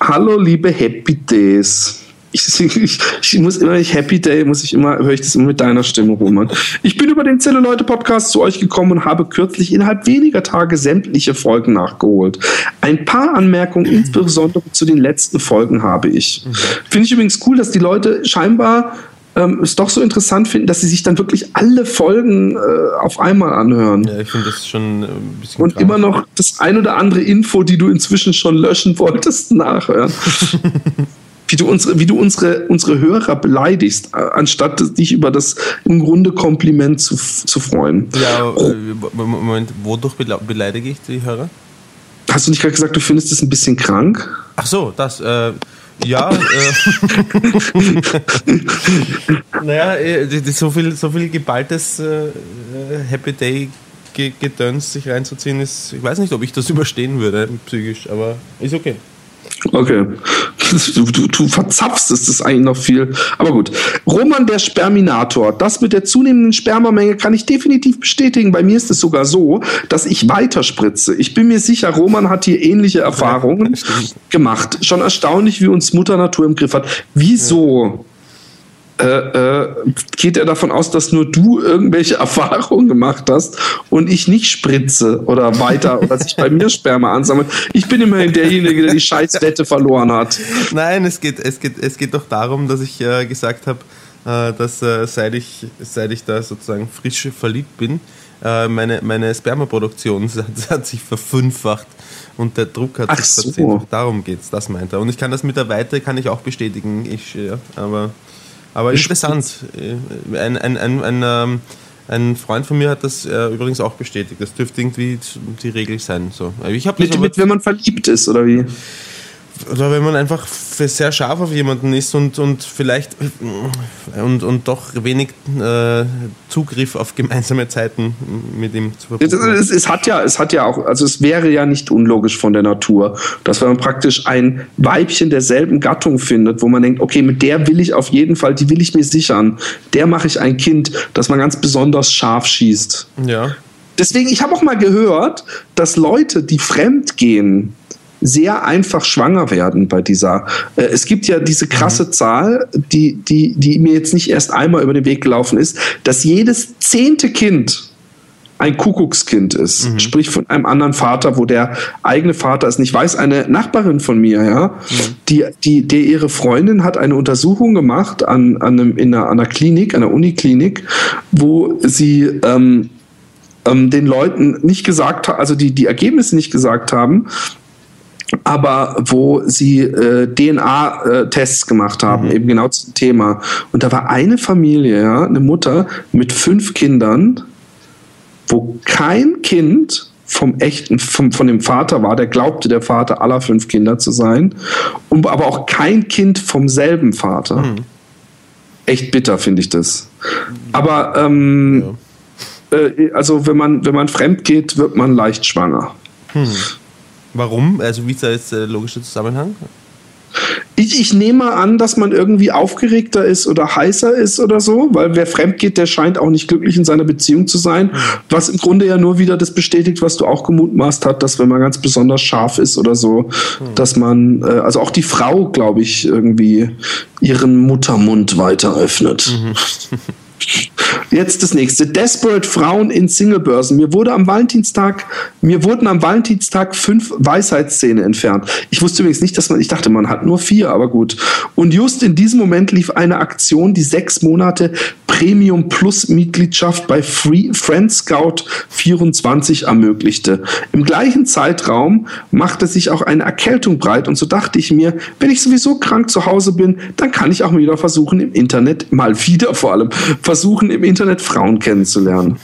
Hallo liebe Happy Days ich, ich, ich, muss immer, ich Happy Day, muss ich immer, höre ich das immer mit deiner Stimme, Roman. Ich bin über den Zelluleute Podcast zu euch gekommen und habe kürzlich innerhalb weniger Tage sämtliche Folgen nachgeholt. Ein paar Anmerkungen, insbesondere zu den letzten Folgen, habe ich. Finde ich übrigens cool, dass die Leute scheinbar ähm, es doch so interessant finden, dass sie sich dann wirklich alle Folgen äh, auf einmal anhören. Ja, ich finde das schon ein bisschen. Und krank. immer noch das ein oder andere Info, die du inzwischen schon löschen wolltest, nachhören. wie du unsere, wie du unsere, unsere Hörer beleidigst, äh, anstatt dich über das im Grunde Kompliment zu, zu freuen. Ja, oh. Moment, wodurch beleidige ich die Hörer? Hast du nicht gerade gesagt, du findest es ein bisschen krank? Ach so, das, äh, ja. Äh, naja, äh, so viel, so viel geballtes äh, Happy Day Gedöns sich reinzuziehen, ist, ich weiß nicht, ob ich das überstehen würde, psychisch, aber ist okay. Okay. Du, du, du verzapfst es, das ist eigentlich noch viel. Aber gut. Roman der Sperminator. Das mit der zunehmenden Spermamenge kann ich definitiv bestätigen. Bei mir ist es sogar so, dass ich weiterspritze. Ich bin mir sicher, Roman hat hier ähnliche Erfahrungen ja, gemacht. Schon erstaunlich, wie uns Mutter Natur im Griff hat. Wieso? Ja äh, äh, geht er davon aus, dass nur du irgendwelche Erfahrungen gemacht hast und ich nicht spritze oder weiter oder sich bei mir Sperma ansammelt. Ich bin immerhin derjenige, der die Scheißwette verloren hat. Nein, es geht, es geht, es geht doch darum, dass ich äh, gesagt habe, äh, dass äh, seit, ich, seit ich da sozusagen frisch verliebt bin, äh, meine, meine Spermaproduktion hat, hat sich verfünffacht und der Druck hat Ach sich so. verzehnfacht. Darum geht es, das meint er. Und ich kann das mit der Weite, kann ich auch bestätigen. Ich, ja, aber aber interessant. Äh, ein, ein, ein, ein, ähm, ein Freund von mir hat das äh, übrigens auch bestätigt. Das dürfte irgendwie die Regel sein. So. Ich mit, mit, wenn man verliebt ist, oder wie? Oder wenn man einfach sehr scharf auf jemanden ist und, und vielleicht und, und doch wenig äh, Zugriff auf gemeinsame Zeiten mit ihm zu verbuchen. Es, es, hat ja, es hat ja auch, also es wäre ja nicht unlogisch von der Natur, dass man praktisch ein Weibchen derselben Gattung findet, wo man denkt, okay, mit der will ich auf jeden Fall, die will ich mir sichern, der mache ich ein Kind, das man ganz besonders scharf schießt. Ja. Deswegen, ich habe auch mal gehört, dass Leute, die fremd gehen, sehr einfach schwanger werden bei dieser. Äh, es gibt ja diese krasse mhm. Zahl, die, die, die mir jetzt nicht erst einmal über den Weg gelaufen ist, dass jedes zehnte Kind ein Kuckuckskind ist, mhm. sprich von einem anderen Vater, wo der eigene Vater es nicht weiß. Eine Nachbarin von mir, ja, mhm. die, die, die ihre Freundin hat eine Untersuchung gemacht an, an, einem, in einer, an einer Klinik, einer Uniklinik, wo sie ähm, ähm, den Leuten nicht gesagt hat, also die, die Ergebnisse nicht gesagt haben, aber wo sie äh, DNA-Tests gemacht haben, mhm. eben genau zum Thema. Und da war eine Familie, ja, eine Mutter mit fünf Kindern, wo kein Kind vom echten, vom, von dem Vater war, der glaubte, der Vater aller fünf Kinder zu sein, und aber auch kein Kind vom selben Vater. Mhm. Echt bitter, finde ich das. Aber ähm, ja. äh, also wenn man, wenn man fremd geht, wird man leicht schwanger. Mhm. Warum? Also wie ist da jetzt der logische Zusammenhang? Ich, ich nehme an, dass man irgendwie aufgeregter ist oder heißer ist oder so, weil wer fremd geht, der scheint auch nicht glücklich in seiner Beziehung zu sein. Was im Grunde ja nur wieder das bestätigt, was du auch gemutmaßt hast, dass wenn man ganz besonders scharf ist oder so, hm. dass man, äh, also auch die Frau, glaube ich, irgendwie ihren Muttermund weiter öffnet. Mhm. Jetzt das nächste. Desperate Frauen in Singlebörsen. Mir wurde am Valentinstag, mir wurden am Valentinstag fünf Weisheitszähne entfernt. Ich wusste übrigens nicht, dass man, ich dachte, man hat nur vier, aber gut. Und just in diesem Moment lief eine Aktion, die sechs Monate Premium Plus Mitgliedschaft bei Free Friend Scout 24 ermöglichte. Im gleichen Zeitraum machte sich auch eine Erkältung breit und so dachte ich mir, wenn ich sowieso krank zu Hause bin, dann kann ich auch wieder versuchen im Internet, mal wieder vor allem, versuchen im Internet Frauen kennenzulernen.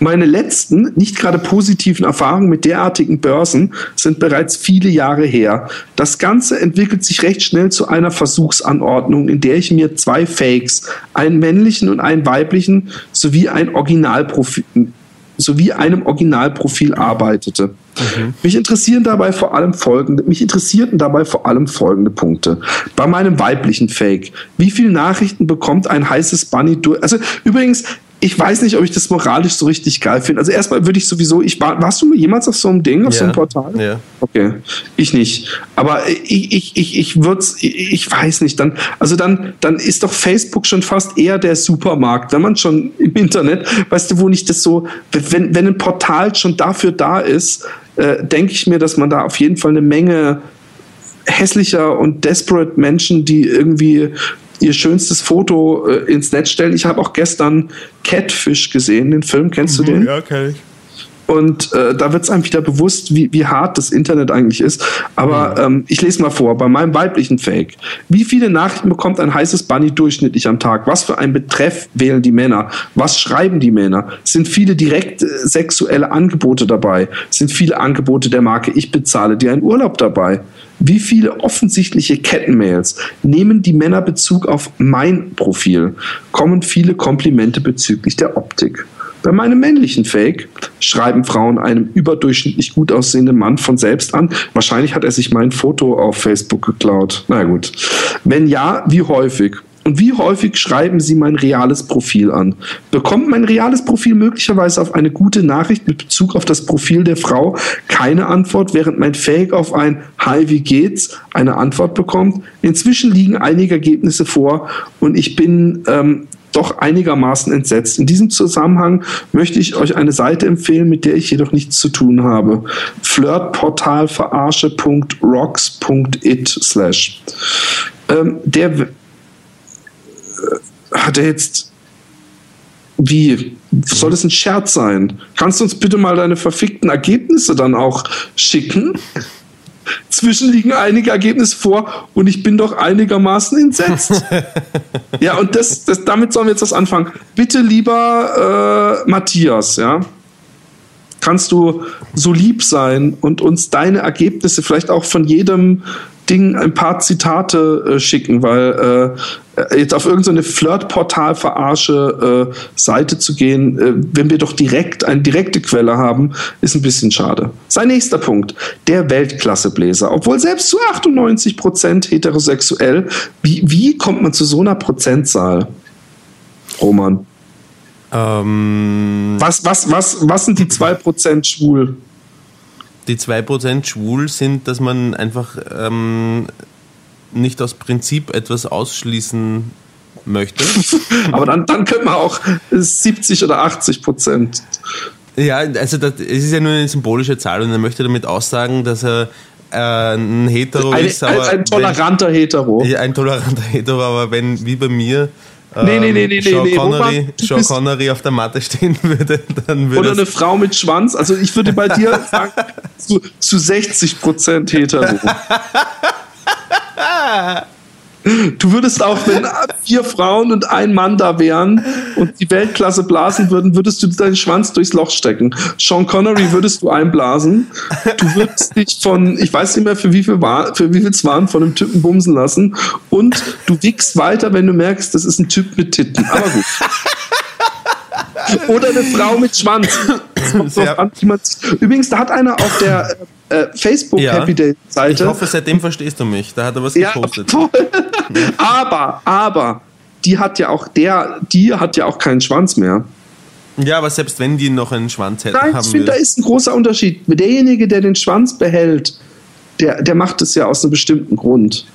Meine letzten, nicht gerade positiven Erfahrungen mit derartigen Börsen sind bereits viele Jahre her. Das Ganze entwickelt sich recht schnell zu einer Versuchsanordnung, in der ich mir zwei Fakes, einen männlichen und einen weiblichen, sowie ein Originalprofil, sowie einem Originalprofil arbeitete. Mhm. Mich interessieren dabei vor allem folgende, mich interessierten dabei vor allem folgende Punkte. Bei meinem weiblichen Fake. Wie viele Nachrichten bekommt ein heißes Bunny durch? Also übrigens, ich weiß nicht, ob ich das moralisch so richtig geil finde. Also erstmal würde ich sowieso, ich war, warst du jemals auf so einem Ding, auf ja. so einem Portal? Ja. Okay, ich nicht. Aber ich, ich, ich, ich würde ich, ich weiß nicht, dann, also dann, dann ist doch Facebook schon fast eher der Supermarkt, wenn man schon im Internet, weißt du, wo nicht das so, wenn, wenn ein Portal schon dafür da ist, äh, denke ich mir, dass man da auf jeden Fall eine Menge hässlicher und desperate Menschen, die irgendwie ihr schönstes Foto äh, ins Netz stellen. Ich habe auch gestern Catfish gesehen, den Film, kennst mhm, du den? Ja, kenn ich. Und äh, da wird es einem wieder bewusst, wie, wie hart das Internet eigentlich ist. Aber mhm. ähm, ich lese mal vor, bei meinem weiblichen Fake. Wie viele Nachrichten bekommt ein heißes Bunny durchschnittlich am Tag? Was für ein Betreff wählen die Männer? Was schreiben die Männer? Sind viele direkt äh, sexuelle Angebote dabei? Sind viele Angebote der Marke Ich bezahle dir einen Urlaub dabei? Wie viele offensichtliche Kettenmails nehmen die Männer Bezug auf mein Profil? Kommen viele Komplimente bezüglich der Optik? Bei meinem männlichen Fake schreiben Frauen einem überdurchschnittlich gut aussehenden Mann von selbst an. Wahrscheinlich hat er sich mein Foto auf Facebook geklaut. Na gut. Wenn ja, wie häufig? Und wie häufig schreiben Sie mein reales Profil an? Bekommt mein reales Profil möglicherweise auf eine gute Nachricht mit Bezug auf das Profil der Frau keine Antwort, während mein Fake auf ein Hi, wie geht's eine Antwort bekommt? Inzwischen liegen einige Ergebnisse vor und ich bin ähm, doch einigermaßen entsetzt. In diesem Zusammenhang möchte ich euch eine Seite empfehlen, mit der ich jedoch nichts zu tun habe. Flirtportalverarsche.rocks.it slash. Ähm, der hat er jetzt. Wie? Soll das ein Scherz sein? Kannst du uns bitte mal deine verfickten Ergebnisse dann auch schicken? Zwischen liegen einige Ergebnisse vor und ich bin doch einigermaßen entsetzt. ja, und das, das, damit sollen wir jetzt das anfangen. Bitte, lieber äh, Matthias, ja, kannst du so lieb sein und uns deine Ergebnisse vielleicht auch von jedem Ding ein paar Zitate äh, schicken, weil äh, jetzt auf irgendeine Flirt-Portal-Verarsche äh, Seite zu gehen, äh, wenn wir doch direkt eine direkte Quelle haben, ist ein bisschen schade. Sein nächster Punkt, der Weltklassebläser. Obwohl selbst zu 98 Prozent heterosexuell, wie, wie kommt man zu so einer Prozentzahl? Roman. Ähm, was, was, was, was sind die 2% schwul? die 2% schwul sind, dass man einfach ähm, nicht aus Prinzip etwas ausschließen möchte. Aber dann, dann könnte man auch 70 oder 80 Prozent. Ja, also das, es ist ja nur eine symbolische Zahl und er möchte damit aussagen, dass er äh, ein Hetero ein, ist. Aber ein, ein toleranter wenn, Hetero. Ja, ein toleranter Hetero, aber wenn, wie bei mir, Nee, nee, nee, nee, Sean nee, Connery, Sean Connery auf der Matte stehen würde, dann würde Oder eine Frau mit Schwanz. Also ich würde bei dir sagen, zu, zu 60 Prozent hetero. Du würdest auch, wenn vier Frauen und ein Mann da wären und die Weltklasse blasen würden, würdest du deinen Schwanz durchs Loch stecken. Sean Connery würdest du einblasen. Du würdest dich von, ich weiß nicht mehr, für wie viel war, für wie viel es waren, von einem Typen bumsen lassen. Und du wickst weiter, wenn du merkst, das ist ein Typ mit Titten. Aber gut. Oder eine Frau mit Schwanz. An, Übrigens, da hat einer auf der äh, Facebook ja. Happy Day Seite. Ich hoffe, seitdem verstehst du mich. Da hat er was gepostet. Ja, aber, aber, die hat ja auch der, die hat ja auch keinen Schwanz mehr. Ja, aber selbst wenn die noch einen Schwanz hätten, Nein, ich finde, da ist ein großer Unterschied. Derjenige, der den Schwanz behält, der, der macht es ja aus einem bestimmten Grund.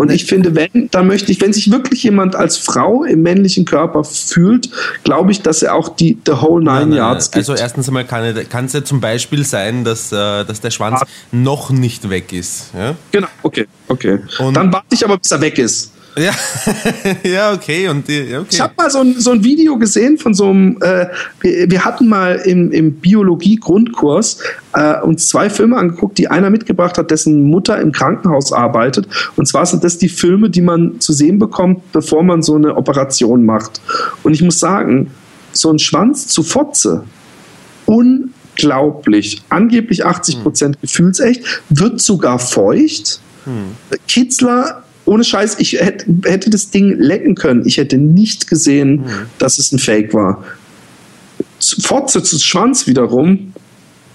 Und ich finde, wenn, dann möchte ich, wenn sich wirklich jemand als Frau im männlichen Körper fühlt, glaube ich, dass er auch die the whole nine nein, nein, yards gibt. Also erstens einmal kann es ja zum Beispiel sein, dass, äh, dass der Schwanz ah. noch nicht weg ist. Ja? Genau, okay, okay. Und dann warte ich aber, bis er weg ist. Ja, ja okay. Und die, okay. Ich habe mal so ein, so ein Video gesehen von so einem, äh, wir, wir, hatten mal im, im Biologie-Grundkurs äh, uns zwei Filme angeguckt, die einer mitgebracht hat, dessen Mutter im Krankenhaus arbeitet. Und zwar sind das die Filme, die man zu sehen bekommt, bevor man so eine Operation macht. Und ich muss sagen, so ein Schwanz zu Fotze, unglaublich. Angeblich 80 Prozent hm. gefühlsecht, wird sogar feucht. Hm. Kitzler ohne Scheiß, ich hätte, hätte das Ding lecken können. Ich hätte nicht gesehen, mhm. dass es ein Fake war. Fotze zu Schwanz wiederum,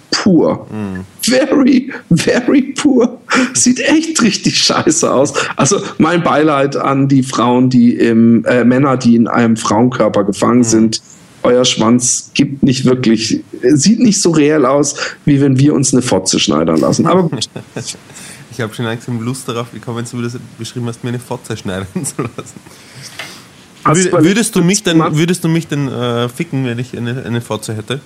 pur. Mhm. Very, very pur. Sieht echt richtig scheiße aus. Also mein Beileid an die Frauen, die im, äh, Männer, die in einem Frauenkörper gefangen mhm. sind. Euer Schwanz gibt nicht wirklich, sieht nicht so reell aus, wie wenn wir uns eine Fotze schneidern lassen. Aber gut. Ich habe schon langsam Lust darauf bekommen, wie du das beschrieben hast, mir eine Fotze schneiden zu lassen. Hast würdest, du mich denn, würdest du mich denn äh, ficken, wenn ich eine, eine Fotze hätte?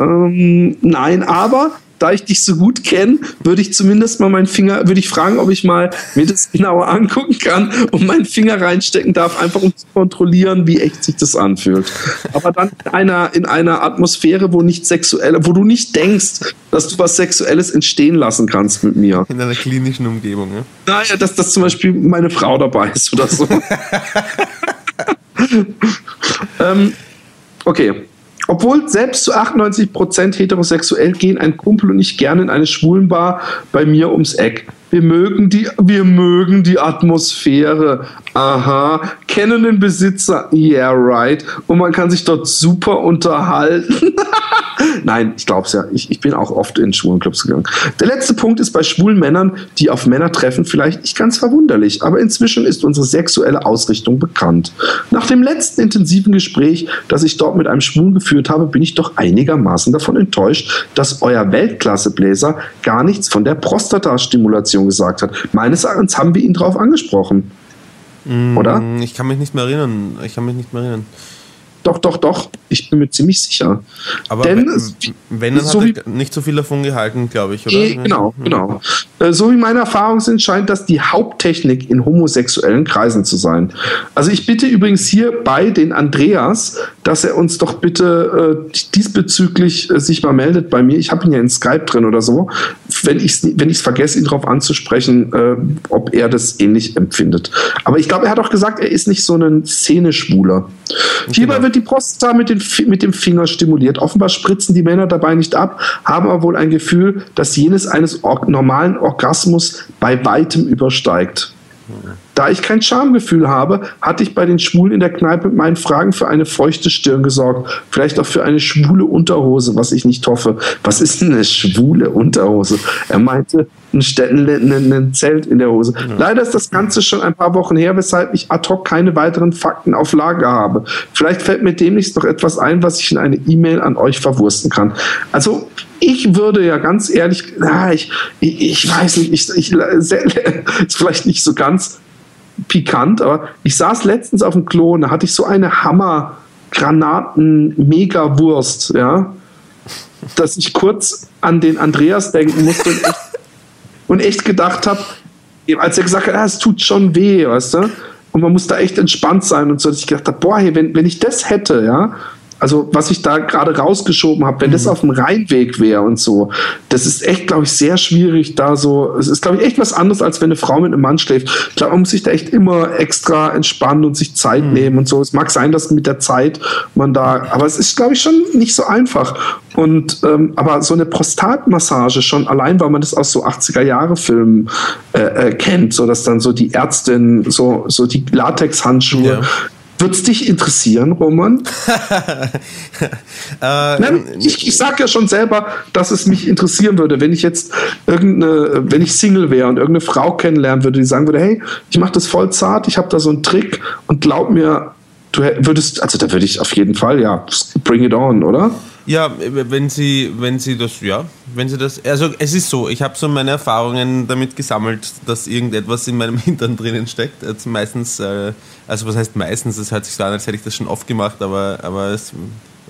Ähm, nein, aber da ich dich so gut kenne, würde ich zumindest mal meinen Finger, würde ich fragen, ob ich mal mir das genauer angucken kann und meinen Finger reinstecken darf, einfach um zu kontrollieren, wie echt sich das anfühlt. Aber dann in einer, in einer Atmosphäre, wo nicht sexuell, wo du nicht denkst, dass du was Sexuelles entstehen lassen kannst mit mir. In einer klinischen Umgebung, ja? Naja, dass, dass zum Beispiel meine Frau dabei ist oder so. ähm, okay. Obwohl selbst zu 98% heterosexuell gehen ein Kumpel und ich gerne in eine Schwulenbar bei mir ums Eck. Wir mögen die, wir mögen die Atmosphäre. Aha. Kennen den Besitzer. Yeah, right. Und man kann sich dort super unterhalten. Nein, ich glaube es ja. Ich, ich bin auch oft in schwulen Clubs gegangen. Der letzte Punkt ist bei schwulen Männern, die auf Männer treffen, vielleicht nicht ganz verwunderlich, aber inzwischen ist unsere sexuelle Ausrichtung bekannt. Nach dem letzten intensiven Gespräch, das ich dort mit einem Schwulen geführt habe, bin ich doch einigermaßen davon enttäuscht, dass euer Weltklassebläser gar nichts von der Prostatastimulation gesagt hat. Meines Erachtens haben wir ihn darauf angesprochen. Mm, Oder? Ich kann mich nicht mehr erinnern. Ich kann mich nicht mehr erinnern. Doch, doch, doch. Ich bin mir ziemlich sicher. Aber Denn wenn, es- wenn dann so hat er nicht so viel davon gehalten, glaube ich, oder? Eh, genau, genau. Äh, So wie meine Erfahrungen sind, scheint das die Haupttechnik in homosexuellen Kreisen zu sein. Also ich bitte übrigens hier bei den Andreas, dass er uns doch bitte äh, diesbezüglich äh, sich mal meldet bei mir. Ich habe ihn ja in Skype drin oder so. Wenn ich es wenn ich's vergesse, ihn darauf anzusprechen, äh, ob er das ähnlich empfindet. Aber ich glaube, er hat auch gesagt, er ist nicht so ein Szeneschwuler. Hierbei Genau. wird die Prostata mit, den, mit dem Finger stimuliert. Offenbar spritzen die Männer dabei nicht ab, haben aber wohl ein Gefühl, dass jenes eines or normalen Orgasmus bei weitem übersteigt. Da ich kein Schamgefühl habe, hatte ich bei den Schwulen in der Kneipe mit meinen Fragen für eine feuchte Stirn gesorgt. Vielleicht auch für eine schwule Unterhose, was ich nicht hoffe. Was ist denn eine schwule Unterhose? Er meinte, ein, Ste- ein, ein, Zelt in der Hose. Leider ist das Ganze schon ein paar Wochen her, weshalb ich ad hoc keine weiteren Fakten auf Lager habe. Vielleicht fällt mir demnächst noch etwas ein, was ich in eine E-Mail an euch verwursten kann. Also ich würde ja ganz ehrlich, na, ich, ich, ich weiß nicht, ich, ich, ist vielleicht nicht so ganz pikant, aber ich saß letztens auf dem Klo und da hatte ich so eine Hammer Granaten Mega Wurst, ja, dass ich kurz an den Andreas denken musste und echt, und echt gedacht habe, als er gesagt hat, ah, es tut schon weh, weißt du? Und man muss da echt entspannt sein und so, dass ich gedacht habe, boah, hey, wenn, wenn ich das hätte, ja, also was ich da gerade rausgeschoben habe, wenn das auf dem Rheinweg wäre und so, das ist echt, glaube ich, sehr schwierig da so. Es ist, glaube ich, echt was anderes, als wenn eine Frau mit einem Mann schläft. Ich glaube, man muss sich da echt immer extra entspannen und sich Zeit nehmen und so. Es mag sein, dass mit der Zeit man da, aber es ist, glaube ich, schon nicht so einfach. Und ähm, aber so eine Prostatmassage schon allein, weil man das aus so 80er Jahre Filmen äh, äh, kennt, so dass dann so die Ärztin so so die Latexhandschuhe Ja. Wird's dich interessieren, Roman? Äh, Nein, ich, ich sage ja schon selber, dass es mich interessieren würde, wenn ich jetzt irgendeine, wenn ich Single wäre und irgendeine Frau kennenlernen würde, die sagen würde, hey, ich mache das voll zart, ich habe da so einen Trick und glaub mir, du würdest, also da würde ich auf jeden Fall, ja, bring it on, oder? Ja, wenn sie, wenn sie das, ja, wenn sie das, also es ist so, ich habe so meine Erfahrungen damit gesammelt, dass irgendetwas in meinem Hintern drinnen steckt. Jetzt meistens, äh, also was heißt meistens, es hört sich so an, als hätte ich das schon oft gemacht, aber, aber es,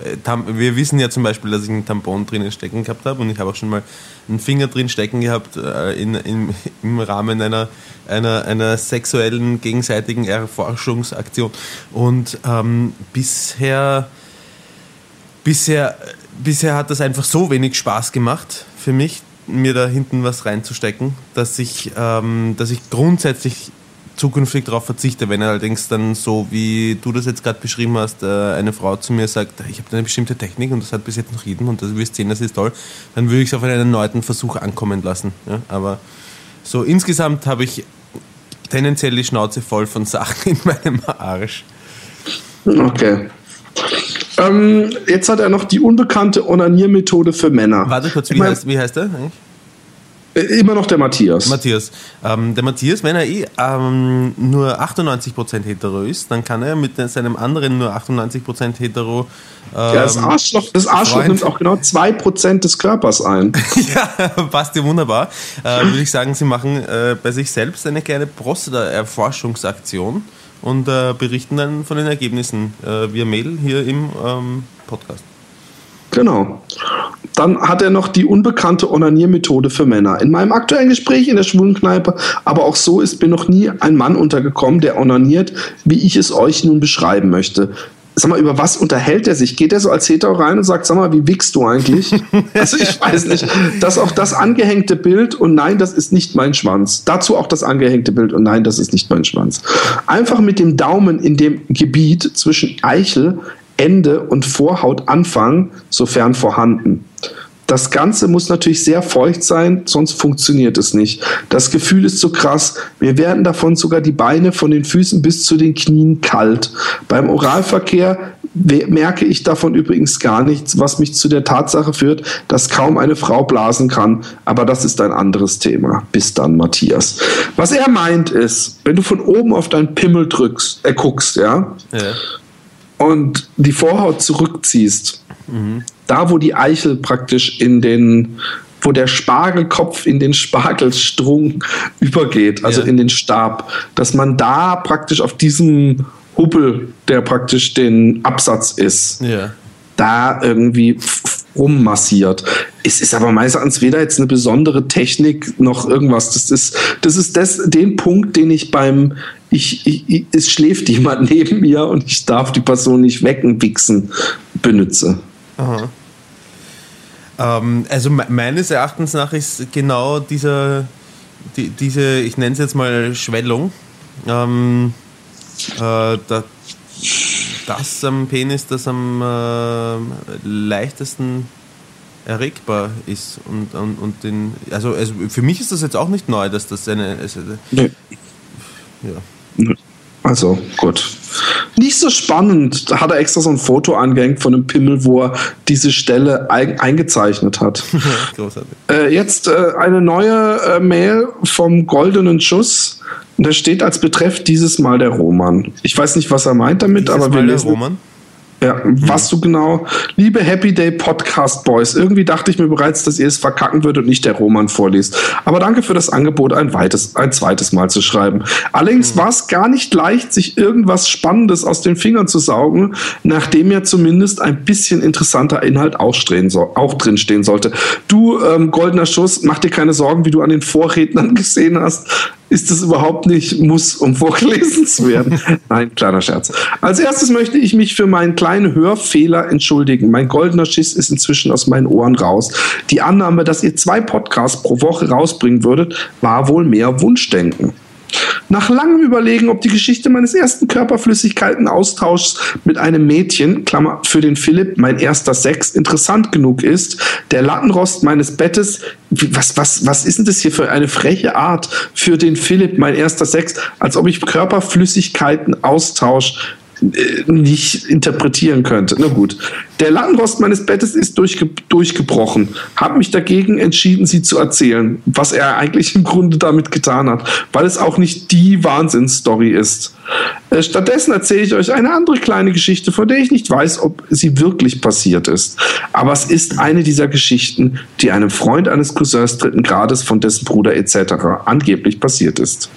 äh, wir wissen ja zum Beispiel, dass ich einen Tampon drinnen stecken gehabt habe und ich habe auch schon mal einen Finger drin stecken gehabt äh, in, in, im Rahmen einer, einer, einer sexuellen gegenseitigen Erforschungsaktion. Und ähm, bisher bisher, bisher hat das einfach so wenig Spaß gemacht für mich, mir da hinten was reinzustecken, dass ich, ähm, dass ich grundsätzlich zukünftig darauf verzichte. Wenn allerdings dann so, wie du das jetzt gerade beschrieben hast, äh, eine Frau zu mir sagt, ich habe eine bestimmte Technik und das hat bis jetzt noch jeden und das wirst sehen, das ist toll, dann würde ich es auf einen erneuten Versuch ankommen lassen. Ja? Aber so insgesamt habe ich tendenziell die Schnauze voll von Sachen in meinem Arsch. Okay. Ähm, jetzt hat er noch die unbekannte Onaniermethode für Männer. Warte kurz, Ich wie, mein, heißt, wie heißt der eigentlich? äh, Immer noch der Matthias. Matthias. Ähm, der Matthias, wenn er eh ähm, nur 98% hetero ist, dann kann er mit seinem anderen nur 98% hetero. Ähm, ja, das Arschloch, das Arschloch nimmt auch genau 2% des Körpers ein. ja, passt ja wunderbar. Äh, Würde ich sagen, sie machen äh, bei sich selbst eine kleine Prostata-Erforschungsaktion und äh, berichten dann von den Ergebnissen äh, via Mail hier im ähm, Podcast. Genau. Dann hat er noch die unbekannte Onaniermethode für Männer. In meinem aktuellen Gespräch in der Schwulenkneipe, aber auch so ist mir noch nie ein Mann untergekommen, der onaniert, wie ich es euch nun beschreiben möchte. Sag mal, über was unterhält er sich? Geht er so als Hetero rein und sagt, sag mal, wie wickst du eigentlich? also ich weiß nicht. Das auch das angehängte Bild und nein, das ist nicht mein Schwanz. Dazu auch das angehängte Bild und nein, das ist nicht mein Schwanz. Einfach mit dem Daumen in dem Gebiet zwischen Eichel, Ende und Vorhaut anfangen, sofern vorhanden. Das Ganze muss natürlich sehr feucht sein, sonst funktioniert es nicht. Das Gefühl ist so krass. Mir werden davon sogar die Beine von den Füßen bis zu den Knien kalt. Beim Oralverkehr merke ich davon übrigens gar nichts, was mich zu der Tatsache führt, dass kaum eine Frau blasen kann. Aber das ist ein anderes Thema. Bis dann, Matthias. Was er meint ist, wenn du von oben auf deinen Pimmel drückst, äh, guckst, ja, ja. und die Vorhaut zurückziehst, mhm. Da wo die Eichel praktisch in den wo der Spargelkopf in den Spargelstrung übergeht, also ja. in den Stab, dass man da praktisch auf diesem Hubbel, der praktisch den Absatz ist, ja. da irgendwie rummassiert. Es ist aber meistens weder jetzt eine besondere Technik noch irgendwas. Das ist, das ist das, den Punkt, den ich beim ich, ich, es schläft jemand neben mir und ich darf die Person nicht wecken, wichsen, benutze. Ähm, also me meines Erachtens nach ist genau dieser, die, diese, ich nenne es jetzt mal Schwellung, ähm, äh, da, das am Penis, das am äh, leichtesten erregbar ist. Und, und, und den, also, also für mich ist das jetzt auch nicht neu, dass das eine. Also, nee. Ja. Also, gut. Nicht so spannend. Da hat er extra so ein Foto angehängt von einem Pimmel, wo er diese Stelle ein eingezeichnet hat. Äh, jetzt äh, eine neue äh, Mail vom Goldenen Schuss. Und da steht als Betreff dieses Mal der Roman. Ich weiß nicht, was er meint damit, dieses aber wir Mal lesen. Der Roman? Ja, mhm. was du genau. Liebe Happy Day Podcast Boys, irgendwie dachte ich mir bereits, dass ihr es verkacken würdet und nicht der Roman vorliest. Aber danke für das Angebot, ein, weites, ein zweites Mal zu schreiben. Allerdings mhm. war es gar nicht leicht, sich irgendwas Spannendes aus den Fingern zu saugen, nachdem ja zumindest ein bisschen interessanter Inhalt auch, so, auch drin stehen sollte. Du, ähm, goldener Schuss, mach dir keine Sorgen, wie du an den Vorrednern gesehen hast ist das überhaupt nicht muss, um vorgelesen zu werden. Nein, kleiner Scherz. Als erstes möchte ich mich für meinen kleinen Hörfehler entschuldigen. Mein goldener Schiss ist inzwischen aus meinen Ohren raus. Die Annahme, dass ihr zwei Podcasts pro Woche rausbringen würdet, war wohl mehr Wunschdenken. Nach langem Überlegen, ob die Geschichte meines ersten Körperflüssigkeiten-Austauschs mit einem Mädchen, Klammer für den Philipp, mein erster Sex, interessant genug ist, der Lattenrost meines Bettes, was, was, was ist denn das hier für eine freche Art für den Philipp, mein erster Sex, als ob ich Körperflüssigkeiten-Austausch äh, nicht interpretieren könnte. Na gut. Der Lattenrost meines Bettes ist durchge durchgebrochen. Habe mich dagegen entschieden, sie zu erzählen, was er eigentlich im Grunde damit getan hat, weil es auch nicht die Wahnsinnsstory ist. Äh, stattdessen erzähle ich euch eine andere kleine Geschichte, von der ich nicht weiß, ob sie wirklich passiert ist. Aber es ist eine dieser Geschichten, die einem Freund eines Cousins dritten Grades von dessen Bruder etc. angeblich passiert ist.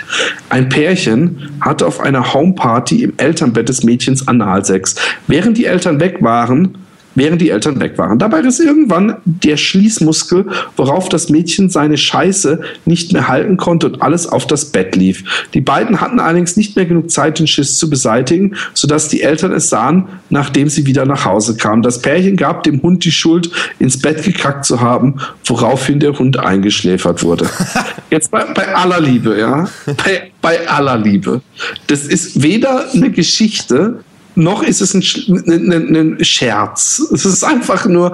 Ein Pärchen hatte auf einer Homeparty im Elternbett des Mädchens Analsex. Während die Eltern weg waren, während die Eltern weg waren. Dabei riss irgendwann der Schließmuskel, worauf das Mädchen seine Scheiße nicht mehr halten konnte und alles auf das Bett lief. Die beiden hatten allerdings nicht mehr genug Zeit, den Schiss zu beseitigen, sodass die Eltern es sahen, nachdem sie wieder nach Hause kamen. Das Pärchen gab dem Hund die Schuld, ins Bett gekackt zu haben, woraufhin der Hund eingeschläfert wurde. Jetzt bei, bei aller Liebe, ja, bei, bei aller Liebe. Das ist weder eine Geschichte, noch ist es ein, ein, ein, Scherz. Es ist einfach nur,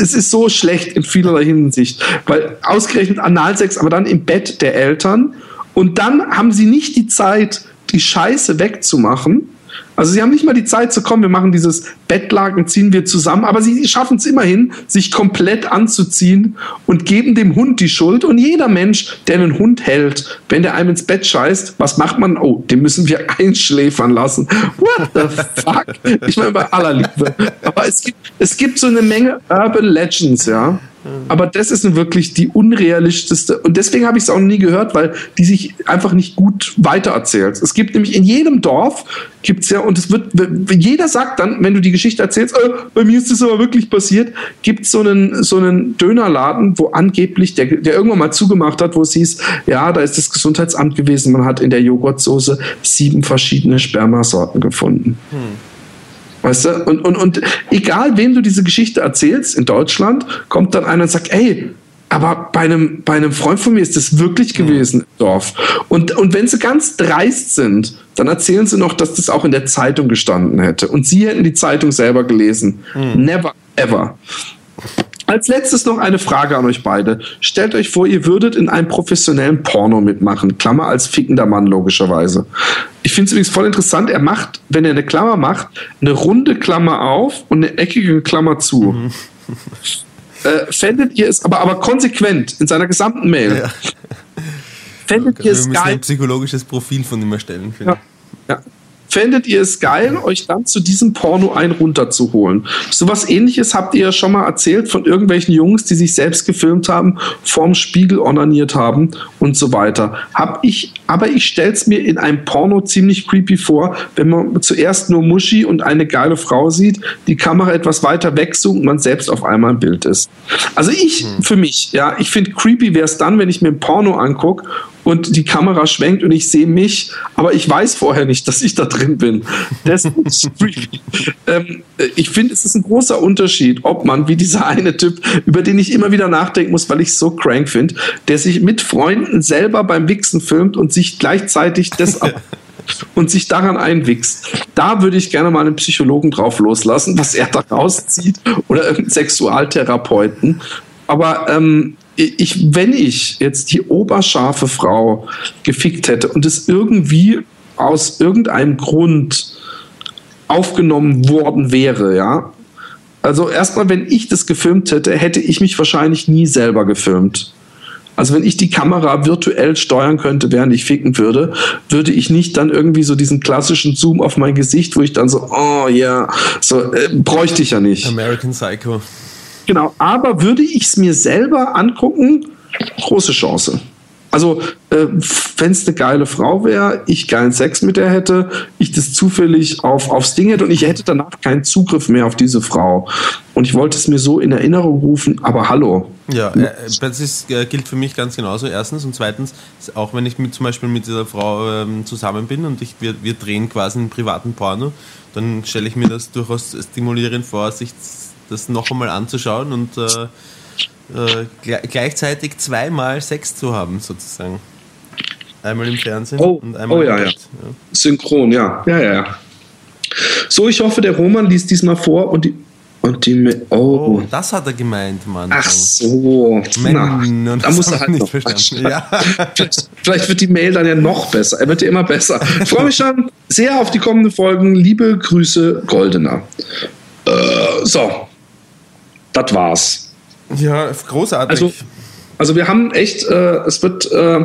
es ist so schlecht in vielerlei Hinsicht, weil ausgerechnet Analsex, aber dann im Bett der Eltern. Und dann haben sie nicht die Zeit, die Scheiße wegzumachen also sie haben nicht mal die Zeit zu kommen, wir machen dieses Bettlaken, ziehen wir zusammen, aber sie schaffen es immerhin, sich komplett anzuziehen und geben dem Hund die Schuld. Und jeder Mensch, der einen Hund hält, wenn der einem ins Bett scheißt, was macht man? Oh, den müssen wir einschläfern lassen. What the fuck? Ich meine, bei aller Liebe. Aber es gibt, es gibt so eine Menge Urban Legends, ja aber das ist wirklich die unrealistischste. Und deswegen habe ich es auch nie gehört, weil die sich einfach nicht gut weitererzählt. Es gibt nämlich in jedem Dorf, gibt es ja, und es wird, jeder sagt dann, wenn du die Geschichte erzählst, äh, bei mir ist das aber wirklich passiert, gibt es so einen, so einen Dönerladen, wo angeblich, der, der irgendwann mal zugemacht hat, wo es hieß, ja, da ist das Gesundheitsamt gewesen, man hat in der Joghurtsoße sieben verschiedene Spermasorten gefunden. Hm. Weißt du? Und, und, und egal, wem du diese Geschichte erzählst in Deutschland, kommt dann einer und sagt, ey, aber bei einem, bei einem Freund von mir ist das wirklich gewesen im Dorf. Und, und wenn sie ganz dreist sind, dann erzählen sie noch, dass das auch in der Zeitung gestanden hätte. Und sie hätten die Zeitung selber gelesen. Mhm. Never, ever. Als letztes noch eine Frage an euch beide. Stellt euch vor, ihr würdet in einem professionellen Porno mitmachen. Klammer als fickender Mann, logischerweise. Ich finde es übrigens voll interessant. Er macht, wenn er eine Klammer macht, eine runde Klammer auf und eine eckige Klammer zu. Mhm. Äh, fändet ihr es, aber, aber konsequent in seiner gesamten Mail. Ja. Fändet okay, ihr es geil? ein psychologisches Profil von ihm erstellen. Ja. ja. Fändet ihr es geil, euch dann zu diesem Porno ein runterzuholen? So was ähnliches habt ihr ja schon mal erzählt von irgendwelchen Jungs, die sich selbst gefilmt haben, vorm Spiegel onaniert haben und so weiter. Hab ich, aber ich stell's mir in einem Porno ziemlich creepy vor, wenn man zuerst nur Muschi und eine geile Frau sieht, die Kamera etwas weiter wegzoomt und man selbst auf einmal im Bild ist. Also ich, hm. für mich, ja, ich finde creepy wäre es dann, wenn ich mir ein Porno angucke und die Kamera schwenkt und ich sehe mich, aber ich weiß vorher nicht, dass ich da drin bin. Das ist ähm, ich finde, es ist ein großer Unterschied, ob man, wie dieser eine Typ, über den ich immer wieder nachdenken muss, weil ich es so crank finde, der sich mit Freunden selber beim Wichsen filmt und sich gleichzeitig das und sich daran einwichst. Da würde ich gerne mal einen Psychologen drauf loslassen, was er da rauszieht oder irgendeinen Sexualtherapeuten. Aber ähm, ich, wenn ich jetzt die oberscharfe Frau gefickt hätte und es irgendwie aus irgendeinem Grund aufgenommen worden wäre, ja. Also erstmal, wenn ich das gefilmt hätte, hätte ich mich wahrscheinlich nie selber gefilmt. Also wenn ich die Kamera virtuell steuern könnte, während ich ficken würde, würde ich nicht dann irgendwie so diesen klassischen Zoom auf mein Gesicht, wo ich dann so, oh ja, yeah, so äh, bräuchte ich ja nicht. American Psycho. Genau, aber würde ich es mir selber angucken, große Chance. Also, äh, wenn es eine geile Frau wäre, ich geilen Sex mit der hätte, ich das zufällig auf, aufs Ding hätte und ich hätte danach keinen Zugriff mehr auf diese Frau. Und ich wollte es mir so in Erinnerung rufen, aber hallo. Ja, äh, das ist, äh, gilt für mich ganz genauso. Erstens und zweitens, auch wenn ich mit, zum Beispiel mit dieser Frau ähm, zusammen bin und ich, wir, wir drehen quasi einen privaten Porno, dann stelle ich mir das durchaus stimulierend vor, sich das noch einmal anzuschauen und äh, äh, gleichzeitig zweimal Sex zu haben, sozusagen. Einmal im Fernsehen oh, und einmal oh, ja, ja. ja. Synchron, ja. Ja, ja, ja. So, ich hoffe, der Roman liest diesmal vor und die. Und die oh. oh das hat er gemeint, Mann. Ach so. Na, da muss er halt nicht verstanden. Ja. vielleicht, vielleicht wird die Mail dann ja noch besser. Er wird ja immer besser. Ich freue mich schon sehr auf die kommenden Folgen. Liebe Grüße, Goldener. Äh, so, das war's. Ja, großartig. Also, also wir haben echt, äh, es wird, äh,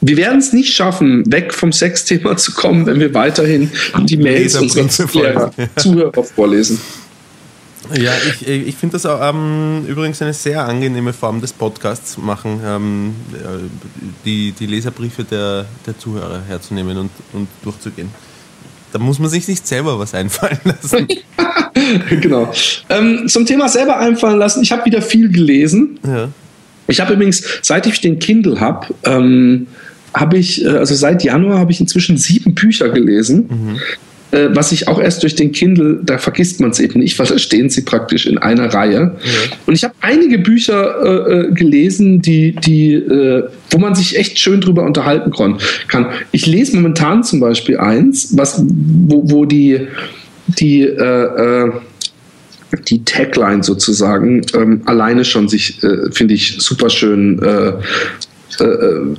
wir werden es nicht schaffen, weg vom Sexthema zu kommen, wenn wir weiterhin die Mails unserer Zuhörer vorlesen. Ja, ich, ich finde das auch, ähm, übrigens eine sehr angenehme Form des Podcasts machen, ähm, die, die Leserbriefe der, der Zuhörer herzunehmen und, und durchzugehen. Da muss man sich nicht selber was einfallen lassen. genau. Ähm, zum Thema selber einfallen lassen. Ich habe wieder viel gelesen. Ja. Ich habe übrigens, seit ich den Kindle habe, ähm, habe ich, äh, also seit Januar habe ich inzwischen sieben Bücher gelesen. Mhm. Äh, was ich auch erst durch den Kindle, da vergisst man es eben nicht, weil da stehen sie praktisch in einer Reihe. Ja. Und ich habe einige Bücher äh, äh, gelesen, die, die, äh, wo man sich echt schön drüber unterhalten kann. Ich lese momentan zum Beispiel eins, was, wo, wo die, die äh, äh, die Tagline sozusagen ähm, alleine schon sich, äh, finde ich, super schön äh, äh,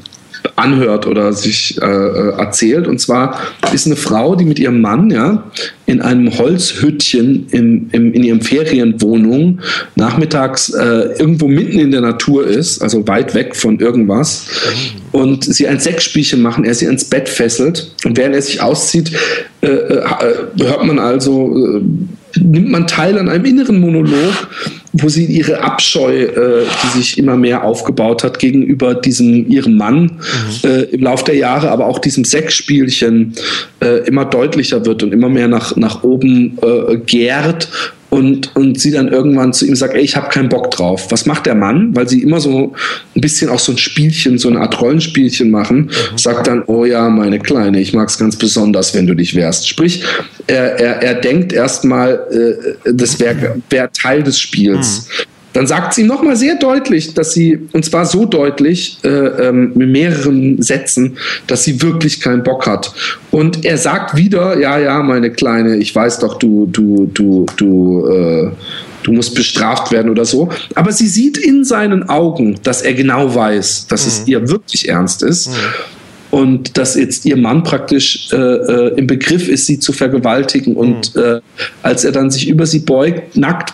anhört oder sich äh, äh, erzählt. Und zwar ist eine Frau, die mit ihrem Mann ja, in einem Holzhüttchen im, im, in ihrem Ferienwohnung nachmittags äh, irgendwo mitten in der Natur ist, also weit weg von irgendwas. Und sie ein Sexspielchen machen, er sie ins Bett fesselt. Und während er sich auszieht, äh, äh hört man also, äh, nimmt man teil an einem inneren Monolog, wo sie ihre Abscheu, äh, die sich immer mehr aufgebaut hat gegenüber diesem ihrem Mann mhm. äh, im Laufe der Jahre, aber auch diesem Sexspielchen äh, immer deutlicher wird und immer mehr nach, nach oben äh, gärt und, und sie dann irgendwann zu ihm sagt, ey, ich habe keinen Bock drauf. Was macht der Mann? Weil sie immer so ein bisschen auch so ein Spielchen, so eine Art Rollenspielchen machen, mhm. sagt dann, oh ja, meine Kleine, ich mag es ganz besonders, wenn du dich wehrst. Sprich, er, er, er denkt erstmal, äh, das wäre wär Teil des Spiels. Mhm. Dann sagt sie nochmal sehr deutlich, dass sie, und zwar so deutlich, äh, ähm, mit mehreren Sätzen, dass sie wirklich keinen Bock hat. Und er sagt wieder, ja, ja, meine Kleine, ich weiß doch, du, du, du, du, äh, du musst bestraft werden oder so. Aber sie sieht in seinen Augen, dass er genau weiß, dass mhm. es ihr wirklich ernst ist. Mhm. Und dass jetzt ihr Mann praktisch äh, äh, im Begriff ist, sie zu vergewaltigen. Und mhm. äh, als er dann sich über sie beugt, nackt,